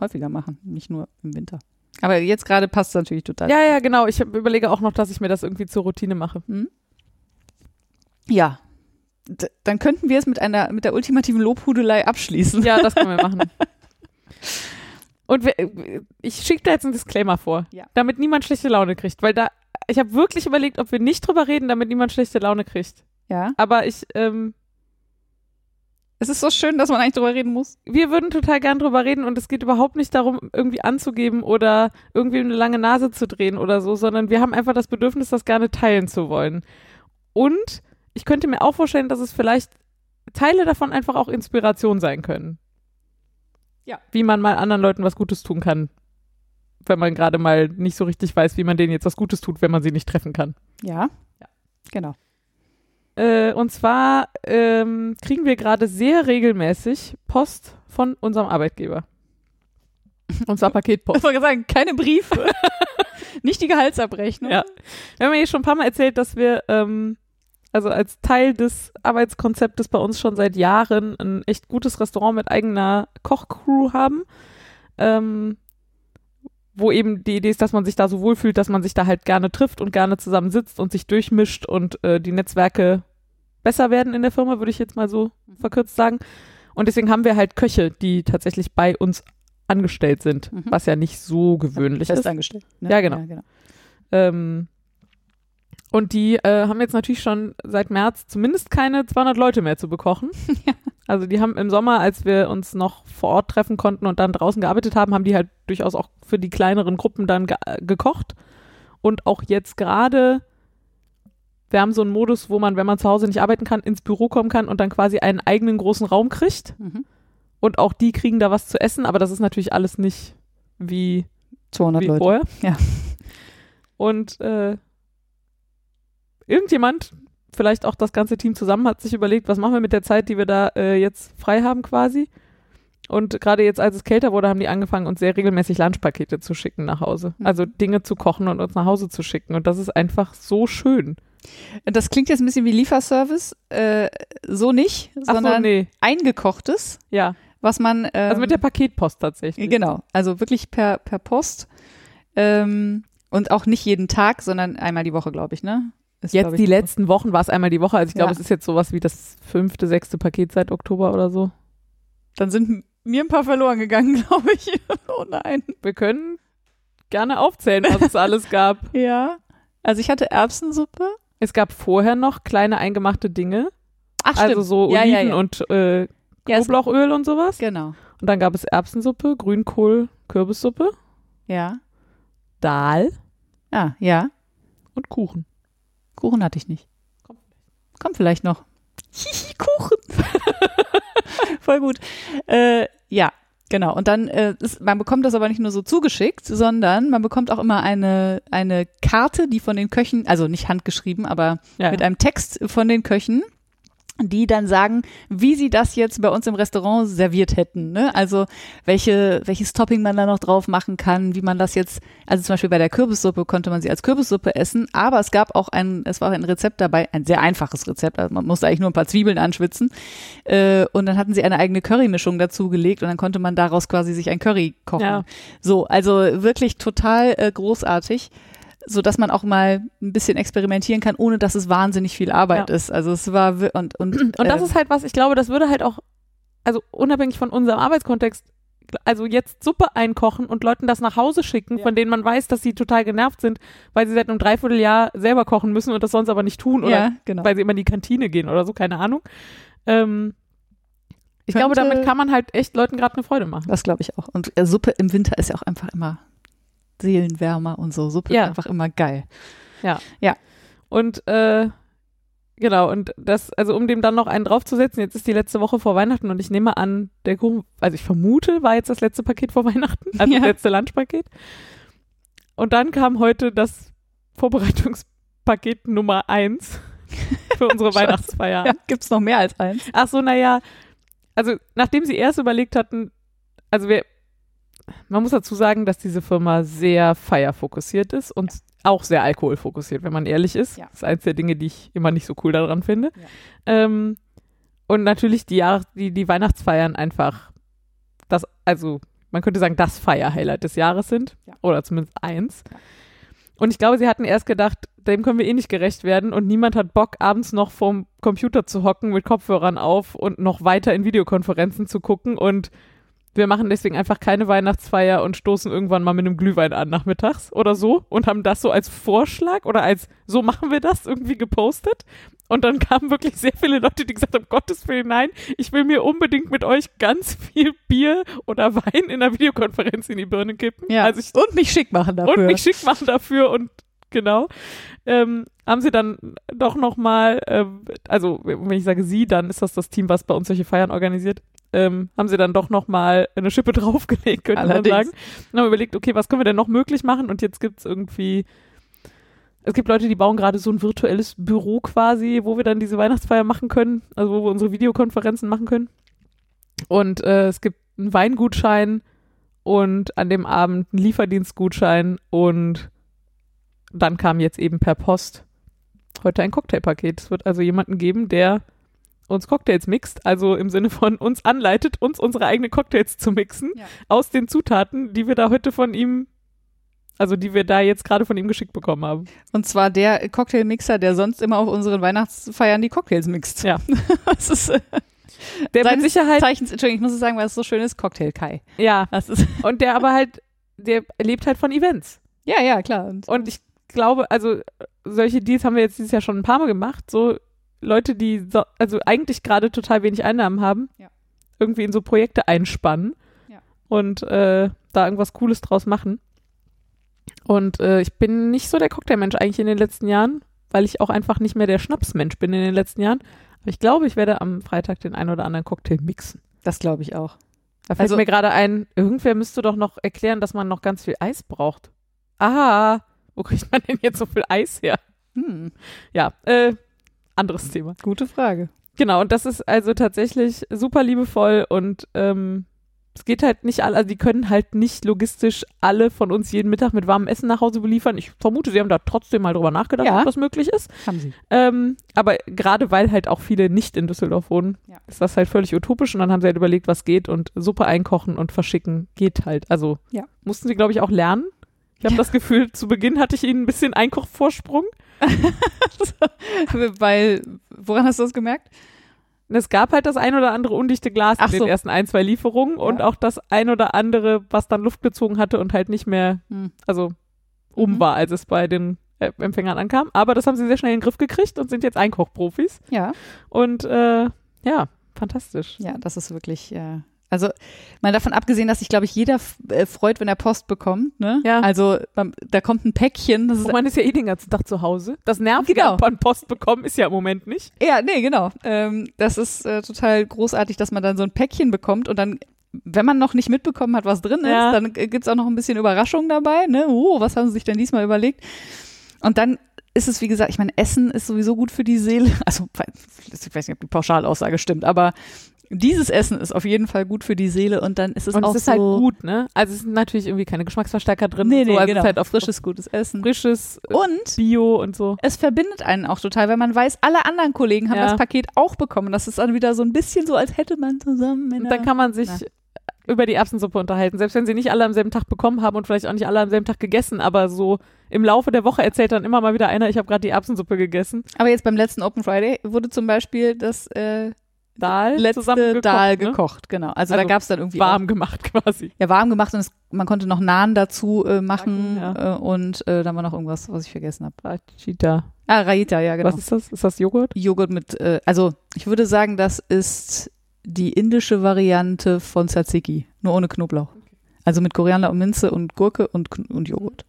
häufiger machen, nicht nur im Winter. Aber jetzt gerade passt es natürlich total. Ja, ja, genau. Ich überlege auch noch, dass ich mir das irgendwie zur Routine mache. Hm? Ja. D dann könnten wir es mit einer, mit der ultimativen Lobhudelei abschließen. Ja, das können wir *laughs* machen. Und wir, ich schicke da jetzt einen Disclaimer vor, ja. damit niemand schlechte Laune kriegt, weil da, ich habe wirklich überlegt, ob wir nicht drüber reden, damit niemand schlechte Laune kriegt. Ja. Aber ich, ähm, es ist so schön, dass man eigentlich drüber reden muss. Wir würden total gern drüber reden und es geht überhaupt nicht darum, irgendwie anzugeben oder irgendwie eine lange Nase zu drehen oder so, sondern wir haben einfach das Bedürfnis, das gerne teilen zu wollen. Und ich könnte mir auch vorstellen, dass es vielleicht Teile davon einfach auch Inspiration sein können. Ja. Wie man mal anderen Leuten was Gutes tun kann. Wenn man gerade mal nicht so richtig weiß, wie man denen jetzt was Gutes tut, wenn man sie nicht treffen kann. Ja. Ja. Genau. Äh, und zwar ähm, kriegen wir gerade sehr regelmäßig Post von unserem Arbeitgeber. Und zwar Paketpost. Ich wollte sagen, keine Briefe. *laughs* Nicht die Gehaltsabrechnung. Ja. Wir haben ja schon ein paar Mal erzählt, dass wir ähm, also als Teil des Arbeitskonzeptes bei uns schon seit Jahren ein echt gutes Restaurant mit eigener Kochcrew haben. Ähm, wo eben die Idee ist, dass man sich da so wohlfühlt, dass man sich da halt gerne trifft und gerne zusammen sitzt und sich durchmischt und äh, die Netzwerke besser werden in der Firma, würde ich jetzt mal so mhm. verkürzt sagen. Und deswegen haben wir halt Köche, die tatsächlich bei uns angestellt sind, Mhm. was ja nicht so gewöhnlich ist. Festangestellt. Ne? Ja, genau. Ähm, und die äh, haben jetzt natürlich schon seit März zumindest keine 200 Leute mehr zu bekochen. *laughs* Also die haben im Sommer, als wir uns noch vor Ort treffen konnten und dann draußen gearbeitet haben, haben die halt durchaus auch für die kleineren Gruppen dann ge gekocht. Und auch jetzt gerade, wir haben so einen Modus, wo man, wenn man zu Hause nicht arbeiten kann, ins Büro kommen kann und dann quasi einen eigenen großen Raum kriegt. Mhm. Und auch die kriegen da was zu essen, aber das ist natürlich alles nicht wie 200 wie Leute. vorher. Ja. Und äh, irgendjemand, vielleicht auch das ganze Team zusammen, hat sich überlegt, was machen wir mit der Zeit, die wir da äh, jetzt frei haben quasi. Und gerade jetzt, als es kälter wurde, haben die angefangen, uns sehr regelmäßig Lunchpakete zu schicken nach Hause. Mhm. Also Dinge zu kochen und uns nach Hause zu schicken. Und das ist einfach so schön. Das klingt jetzt ein bisschen wie Lieferservice. Äh, so nicht, Ach so, sondern nee. eingekochtes, Ja. was man. Ähm, Also mit der Paketpost tatsächlich. Genau, also wirklich per, per Post. Ähm, und auch nicht jeden Tag, sondern einmal die Woche, glaube ich, ne? Ist, Jetzt ich, die letzten Wochen war es einmal die Woche. Also ich glaube, Ja. es ist jetzt sowas wie das fünfte, sechste Paket seit Oktober oder so. Dann sind mir ein paar verloren gegangen, *laughs* glaube ich. oh nein. Wir können gerne aufzählen, was es *laughs* alles gab. Ja. Also ich hatte Erbsensuppe. Es gab vorher noch kleine eingemachte Dinge, Ach, also so Ja, Oliven ja, ja. und äh, Ja, Knoblauchöl und sowas. Genau. Und dann gab es Erbsensuppe, Grünkohl, Kürbissuppe, Ja. Dahl Ah, ja. und Kuchen. Kuchen hatte ich nicht. Kommt vielleicht noch. *laughs* Hihi, Kuchen. *laughs* Voll gut. Äh, ja, genau. Und dann, äh, ist, man bekommt das aber nicht nur so zugeschickt, sondern man bekommt auch immer eine, eine Karte, die von den Köchen, also nicht handgeschrieben, aber Ja. mit einem Text von den Köchen, die dann sagen, wie sie das jetzt bei uns im Restaurant serviert hätten. Ne? Also welche, welches Topping man da noch drauf machen kann, wie man das jetzt, also zum Beispiel bei der Kürbissuppe konnte man sie als Kürbissuppe essen, aber es gab auch ein, es war auch ein Rezept dabei, ein sehr einfaches Rezept, also man musste eigentlich nur ein paar Zwiebeln anschwitzen äh, und dann hatten sie eine eigene Currymischung dazugelegt und dann konnte man daraus quasi sich ein Curry kochen. Ja. So, also wirklich total äh, großartig so dass man auch mal ein bisschen experimentieren kann, ohne dass es wahnsinnig viel Arbeit Ja. ist. Also es war und und Und das äh, ist halt was, ich glaube, das würde halt auch, also unabhängig von unserem Arbeitskontext, also jetzt Suppe einkochen und Leuten das nach Hause schicken, Ja. von denen man weiß, dass sie total genervt sind, weil sie seit einem Dreivierteljahr selber kochen müssen und das sonst aber nicht tun oder ja, genau. weil sie immer in die Kantine gehen oder so, keine Ahnung. Ähm, ich glaube, damit kann man halt echt Leuten gerade eine Freude machen. Das glaube ich auch. Und äh, Suppe im Winter ist ja auch einfach immer Seelenwärmer und so. Suppe Ja. ist einfach immer geil. Und äh, genau, und das, also um dem dann noch einen draufzusetzen, jetzt ist die letzte Woche vor Weihnachten und ich nehme an, der Kuchen, also ich vermute, war jetzt das letzte Paket vor Weihnachten, *laughs* also Ja. das letzte Lunchpaket. Und dann kam heute das Vorbereitungspaket Nummer eins *laughs* für unsere. Weihnachtsfeier. Ja, gibt's noch mehr als eins? Ach so, naja, also nachdem sie erst überlegt hatten, also wir, man muss dazu sagen, dass diese Firma sehr feierfokussiert ist und auch sehr alkoholfokussiert, wenn man ehrlich ist. Ja. Das ist eins der Dinge, die ich immer nicht so cool daran finde. Ja. Ähm, und natürlich die, Jahr, die, die Weihnachtsfeiern einfach das, also man könnte sagen, das Feierhighlight des Jahres sind. Ja. Oder zumindest eins. Ja. Und ich glaube, sie hatten erst gedacht, dem können wir eh nicht gerecht werden und niemand hat Bock, abends noch vorm Computer zu hocken mit Kopfhörern auf und noch weiter in Videokonferenzen zu gucken und wir machen deswegen einfach keine Weihnachtsfeier und stoßen irgendwann mal mit einem Glühwein an nachmittags oder so und haben das so als Vorschlag oder als so machen wir das irgendwie gepostet. Und dann *laughs* kamen wirklich sehr viele Leute, die gesagt haben, Gottes Willen, nein, ich will mir unbedingt mit euch ganz viel Bier oder Wein in der Videokonferenz in die Birne kippen. Ja. Also ich, und mich schick machen dafür. und mich schick machen dafür und genau. Ähm, haben sie dann doch nochmal, ähm, also wenn ich sage sie, dann ist das das Team, was bei uns solche Feiern organisiert, ähm, haben sie dann doch nochmal eine Schippe *laughs* draufgelegt, könnte man Allerdings. sagen. Und haben überlegt, okay, was können wir denn noch möglich machen? Und jetzt gibt's irgendwie, es gibt Leute, die bauen gerade so ein virtuelles Büro quasi, wo wir dann diese Weihnachtsfeier machen können, also wo wir unsere Videokonferenzen machen können. Und äh, es gibt einen Weingutschein und an dem Abend einen Lieferdienstgutschein und dann kam jetzt eben per Post heute ein Cocktailpaket. Es wird also jemanden geben, der uns Cocktails mixt, also im Sinne von uns anleitet, uns unsere eigenen Cocktails zu mixen Ja. aus den Zutaten, die wir da heute von ihm, also die wir da jetzt gerade von ihm geschickt bekommen haben. Und zwar der Cocktailmixer, der sonst immer auf unseren Weihnachtsfeiern die Cocktails mixt. Ja. *laughs* das ist, äh, der mit Sicherheit, Zeichens, Entschuldigung, ich muss es sagen, weil es so schön ist, Cocktail Kai. ja, Das ist, *laughs* und der aber halt, der lebt halt von Events. ja, ja, klar. Und, Und ich glaube, also solche Deals haben wir jetzt dieses Jahr schon ein paar Mal gemacht. So Leute, die so, also eigentlich gerade total wenig Einnahmen haben, Ja. irgendwie in so Projekte einspannen Ja. und äh, da irgendwas Cooles draus machen. Und äh, ich bin nicht so der Cocktailmensch eigentlich in den letzten Jahren, weil ich auch einfach nicht mehr der Schnapsmensch bin in den letzten Jahren. Aber ich glaube, ich werde am Freitag den einen oder anderen Cocktail mixen. das glaube ich auch. Da fällt Also- mir gerade ein, irgendwer müsste doch noch erklären, dass man noch ganz viel Eis braucht. Aha, wo kriegt man denn jetzt so viel Eis her? Hm, Ja, äh, anderes Thema. gute Frage. Genau, und das ist also tatsächlich super liebevoll und ähm, es geht halt nicht alle, also die können halt nicht logistisch alle von uns jeden Mittag mit warmem Essen nach Hause beliefern. Ich vermute, sie haben da trotzdem mal drüber nachgedacht, Ja. ob das möglich ist. Haben Sie. Ähm, aber gerade weil halt auch viele nicht in Düsseldorf wohnen, Ja. ist das halt völlig utopisch und dann haben sie halt überlegt, was geht und Suppe einkochen und verschicken geht halt. Also Ja. mussten sie, glaube ich, auch lernen. Ich habe das Gefühl, zu Beginn hatte ich ihnen ein bisschen Einkochvorsprung. *laughs* weil, woran hast du das gemerkt? Und Es gab halt das ein oder andere undichte Glas Ach in den so. ersten ein, zwei Lieferungen und Ja. auch das ein oder andere, was dann Luft gezogen hatte und halt nicht mehr, Hm. also um Mhm. war, als es bei den äh, Empfängern ankam. Aber das haben sie sehr schnell in den Griff gekriegt und sind jetzt Einkochprofis. Ja. Und äh, ja, fantastisch. Ja, das ist wirklich, äh, also mal davon abgesehen, dass sich, glaube ich, jeder äh, freut, wenn er Post bekommt. Ne? Ja. Also beim, da kommt ein Päckchen. Das ist, Und man ist ja eh den ganzen Tag zu Hause. Das Nervige Genau. an Post bekommen ist ja im Moment nicht. ja, nee, genau. Ähm, das ist äh, total großartig, dass man dann so ein Päckchen bekommt und dann wenn man noch nicht mitbekommen hat, was drin Ja. ist, dann gibt's auch noch ein bisschen Überraschung dabei. Ne? Oh, was haben sie sich denn diesmal überlegt? Und dann ist es, wie gesagt, ich meine, Essen ist sowieso gut für die Seele. Also, ich weiß nicht, ob die Pauschalaussage stimmt, aber dieses Essen ist auf jeden Fall gut für die Seele und dann ist es Und auch es ist so halt gut, ne? Also es sind natürlich irgendwie keine Geschmacksverstärker drin. Nee, und so. nee, also genau. es ist halt auch frisches, gutes Essen. frisches äh, Und Bio und so. es verbindet einen auch total, weil man weiß, alle anderen Kollegen haben Ja. das Paket auch bekommen. Das ist dann wieder so ein bisschen so, als hätte man zusammen Und dann kann man sich Na. über die Erbsensuppe unterhalten. Selbst wenn sie nicht alle am selben Tag bekommen haben und vielleicht auch nicht alle am selben Tag gegessen, aber so im Laufe der Woche erzählt dann immer mal wieder einer, ich habe gerade die Erbsensuppe gegessen. Aber jetzt beim letzten Open Friday wurde zum Beispiel das äh, Dahl letzte zusammengekocht, Dahl ne? gekocht, genau. Also, Also da gab es dann irgendwie warm gemacht quasi. Auch, ja, warm gemacht und es, man konnte noch Naan dazu äh, machen Backen, äh, und äh, dann war noch irgendwas, was ich vergessen habe. Rachita. Ah, Raita, ja, genau. Was ist das? Ist das Joghurt? Joghurt mit, äh, also ich würde sagen, das ist die indische Variante von Tzatziki, nur ohne Knoblauch. Also mit Koriander und Minze und Gurke und, und Joghurt.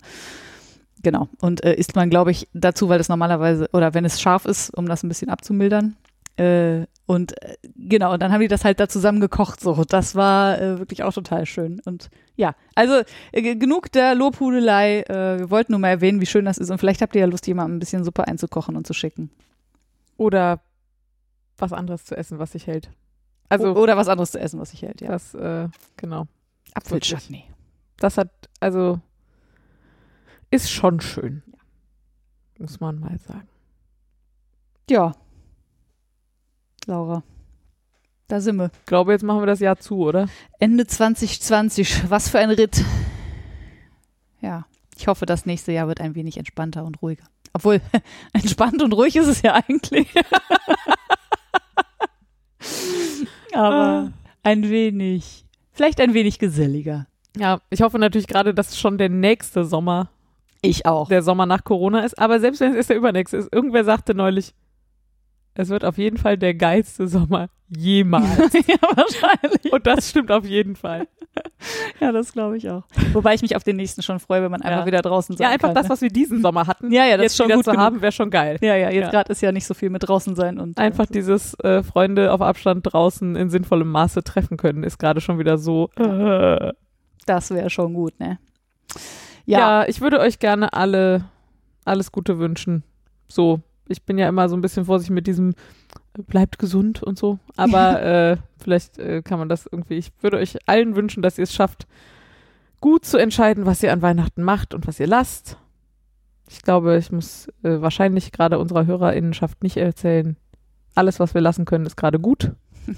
Genau. Und äh, isst man, glaube ich, dazu, weil das normalerweise, oder wenn es scharf ist, um das ein bisschen abzumildern. Äh, und äh, genau, und dann haben die das halt da zusammen gekocht. So, das war äh, wirklich auch total schön. Und ja, also äh, ge- genug der Lobhudelei. Äh, wir wollten nur mal erwähnen, wie schön das ist. Und vielleicht habt ihr ja Lust, jemandem ein bisschen Suppe einzukochen und zu schicken. Oder was anderes zu essen, was sich hält. Also O- oder was anderes zu essen, was sich hält, ja. das, äh, genau. Apfelchutney. Das hat, also ist schon schön. Muss man mal sagen. Ja. Laura. Da sind wir. Ich glaube, jetzt machen wir das Jahr zu, oder? Ende 2020. Was für ein Ritt. Ja. Ich hoffe, das nächste Jahr wird ein wenig entspannter und ruhiger. Obwohl, *laughs* entspannt und ruhig ist es ja eigentlich. *laughs* Aber ein wenig. Vielleicht ein wenig geselliger. Ja, ich hoffe natürlich gerade, dass schon der nächste Sommer Ich auch. der Sommer nach Corona ist. Aber selbst wenn es erst der übernächste ist, irgendwer sagte neulich, es wird auf jeden Fall der geilste Sommer jemals. *laughs* ja, wahrscheinlich. Und das stimmt auf jeden Fall. *laughs* Ja, das glaube ich auch. Wobei ich mich auf den nächsten schon freue, wenn man einfach Ja. wieder draußen sein Ja, einfach kann. das, ne? was wir diesen Sommer hatten, Ja, ja, das jetzt ist schon gut zu genug. haben, wäre schon geil. Ja, ja, jetzt Ja. gerade ist ja nicht so viel mit draußen sein und Einfach äh, dieses äh, Freunde auf Abstand draußen in sinnvollem Maße treffen können, ist gerade schon wieder so. Äh. das wäre schon gut, ne? Ja. Ja, ich würde euch gerne alle alles Gute wünschen. So, ich bin ja immer so ein bisschen vorsichtig mit diesem äh, bleibt gesund und so, aber *laughs* äh, vielleicht äh, kann man das irgendwie. Ich würde euch allen wünschen, dass ihr es schafft, gut zu entscheiden, was ihr an Weihnachten macht und was ihr lasst. Ich glaube, ich muss äh, wahrscheinlich gerade unserer Hörerinnenschaft nicht erzählen, alles, was wir lassen können, ist gerade gut. *laughs*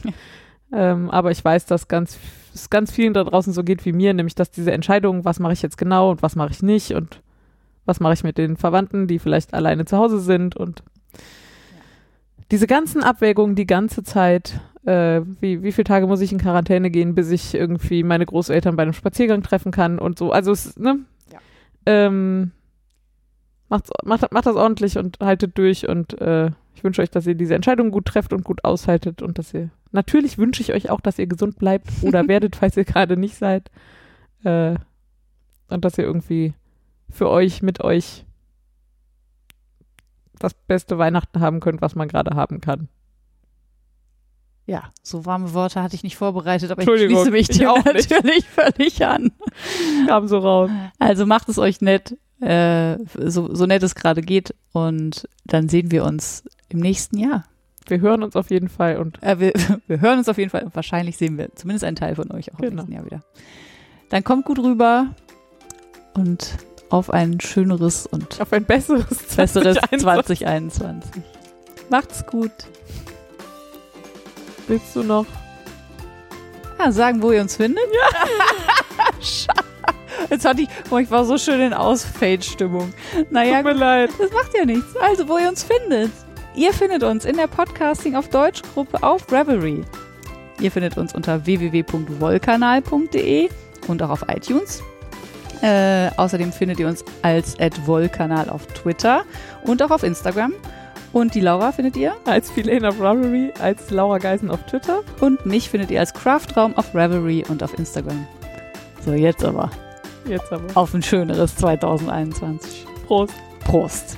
ähm, aber ich weiß, dass ganz, es ganz vielen da draußen so geht wie mir, nämlich dass diese Entscheidung, was mache ich jetzt genau und was mache ich nicht und was mache ich mit den Verwandten, die vielleicht alleine zu Hause sind und diese ganzen Abwägungen die ganze Zeit äh, wie, wie viele Tage muss ich in Quarantäne gehen, bis ich irgendwie meine Großeltern bei einem Spaziergang treffen kann und so. Also es, ne? Ja. Ähm, macht, macht, macht das ordentlich und haltet durch und äh, ich wünsche euch, dass ihr diese Entscheidung gut trefft und gut aushaltet und dass ihr, natürlich wünsche ich euch auch, dass ihr gesund bleibt oder *laughs* werdet, falls ihr gerade nicht seid. Äh, und dass ihr irgendwie für euch, mit euch das beste Weihnachten haben könnt, was man gerade haben kann. Ja, so warme Worte hatte ich nicht vorbereitet, aber ich schließe mich ich dir auch natürlich völlig an. *laughs* Kam so raus. Also macht es euch nett, äh, so, so nett es gerade geht und dann sehen wir uns im nächsten Jahr. Wir hören uns auf jeden Fall und Äh, wir, *laughs* wir hören uns auf jeden Fall und wahrscheinlich sehen wir zumindest einen Teil von euch auch im Genau. nächsten Jahr wieder. Dann kommt gut rüber und auf ein schöneres und auf ein besseres, besseres *laughs* 2021. 2021. Macht's gut. Willst du noch? Ja, sagen, wo ihr uns findet? Ja. *laughs* Jetzt hatte ich, boah, ich war so schön in Ausfade-Stimmung. Naja, Tut mir leid. das macht ja nichts. Also, wo ihr uns findet. Ihr findet uns in der Podcasting auf Deutsch Gruppe auf Reverie. Ihr findet uns unter www.wollkanal.de und auch auf iTunes. Äh, außerdem findet ihr uns als @wollkanal auf Twitter und auch auf Instagram. Und die Laura findet ihr Als of Robbery, als Laura Geisen auf Twitter. und mich findet ihr als Craftraum auf Reverie und auf Instagram. So, jetzt aber Jetzt aber. auf ein schöneres 2021. Prost. Prost.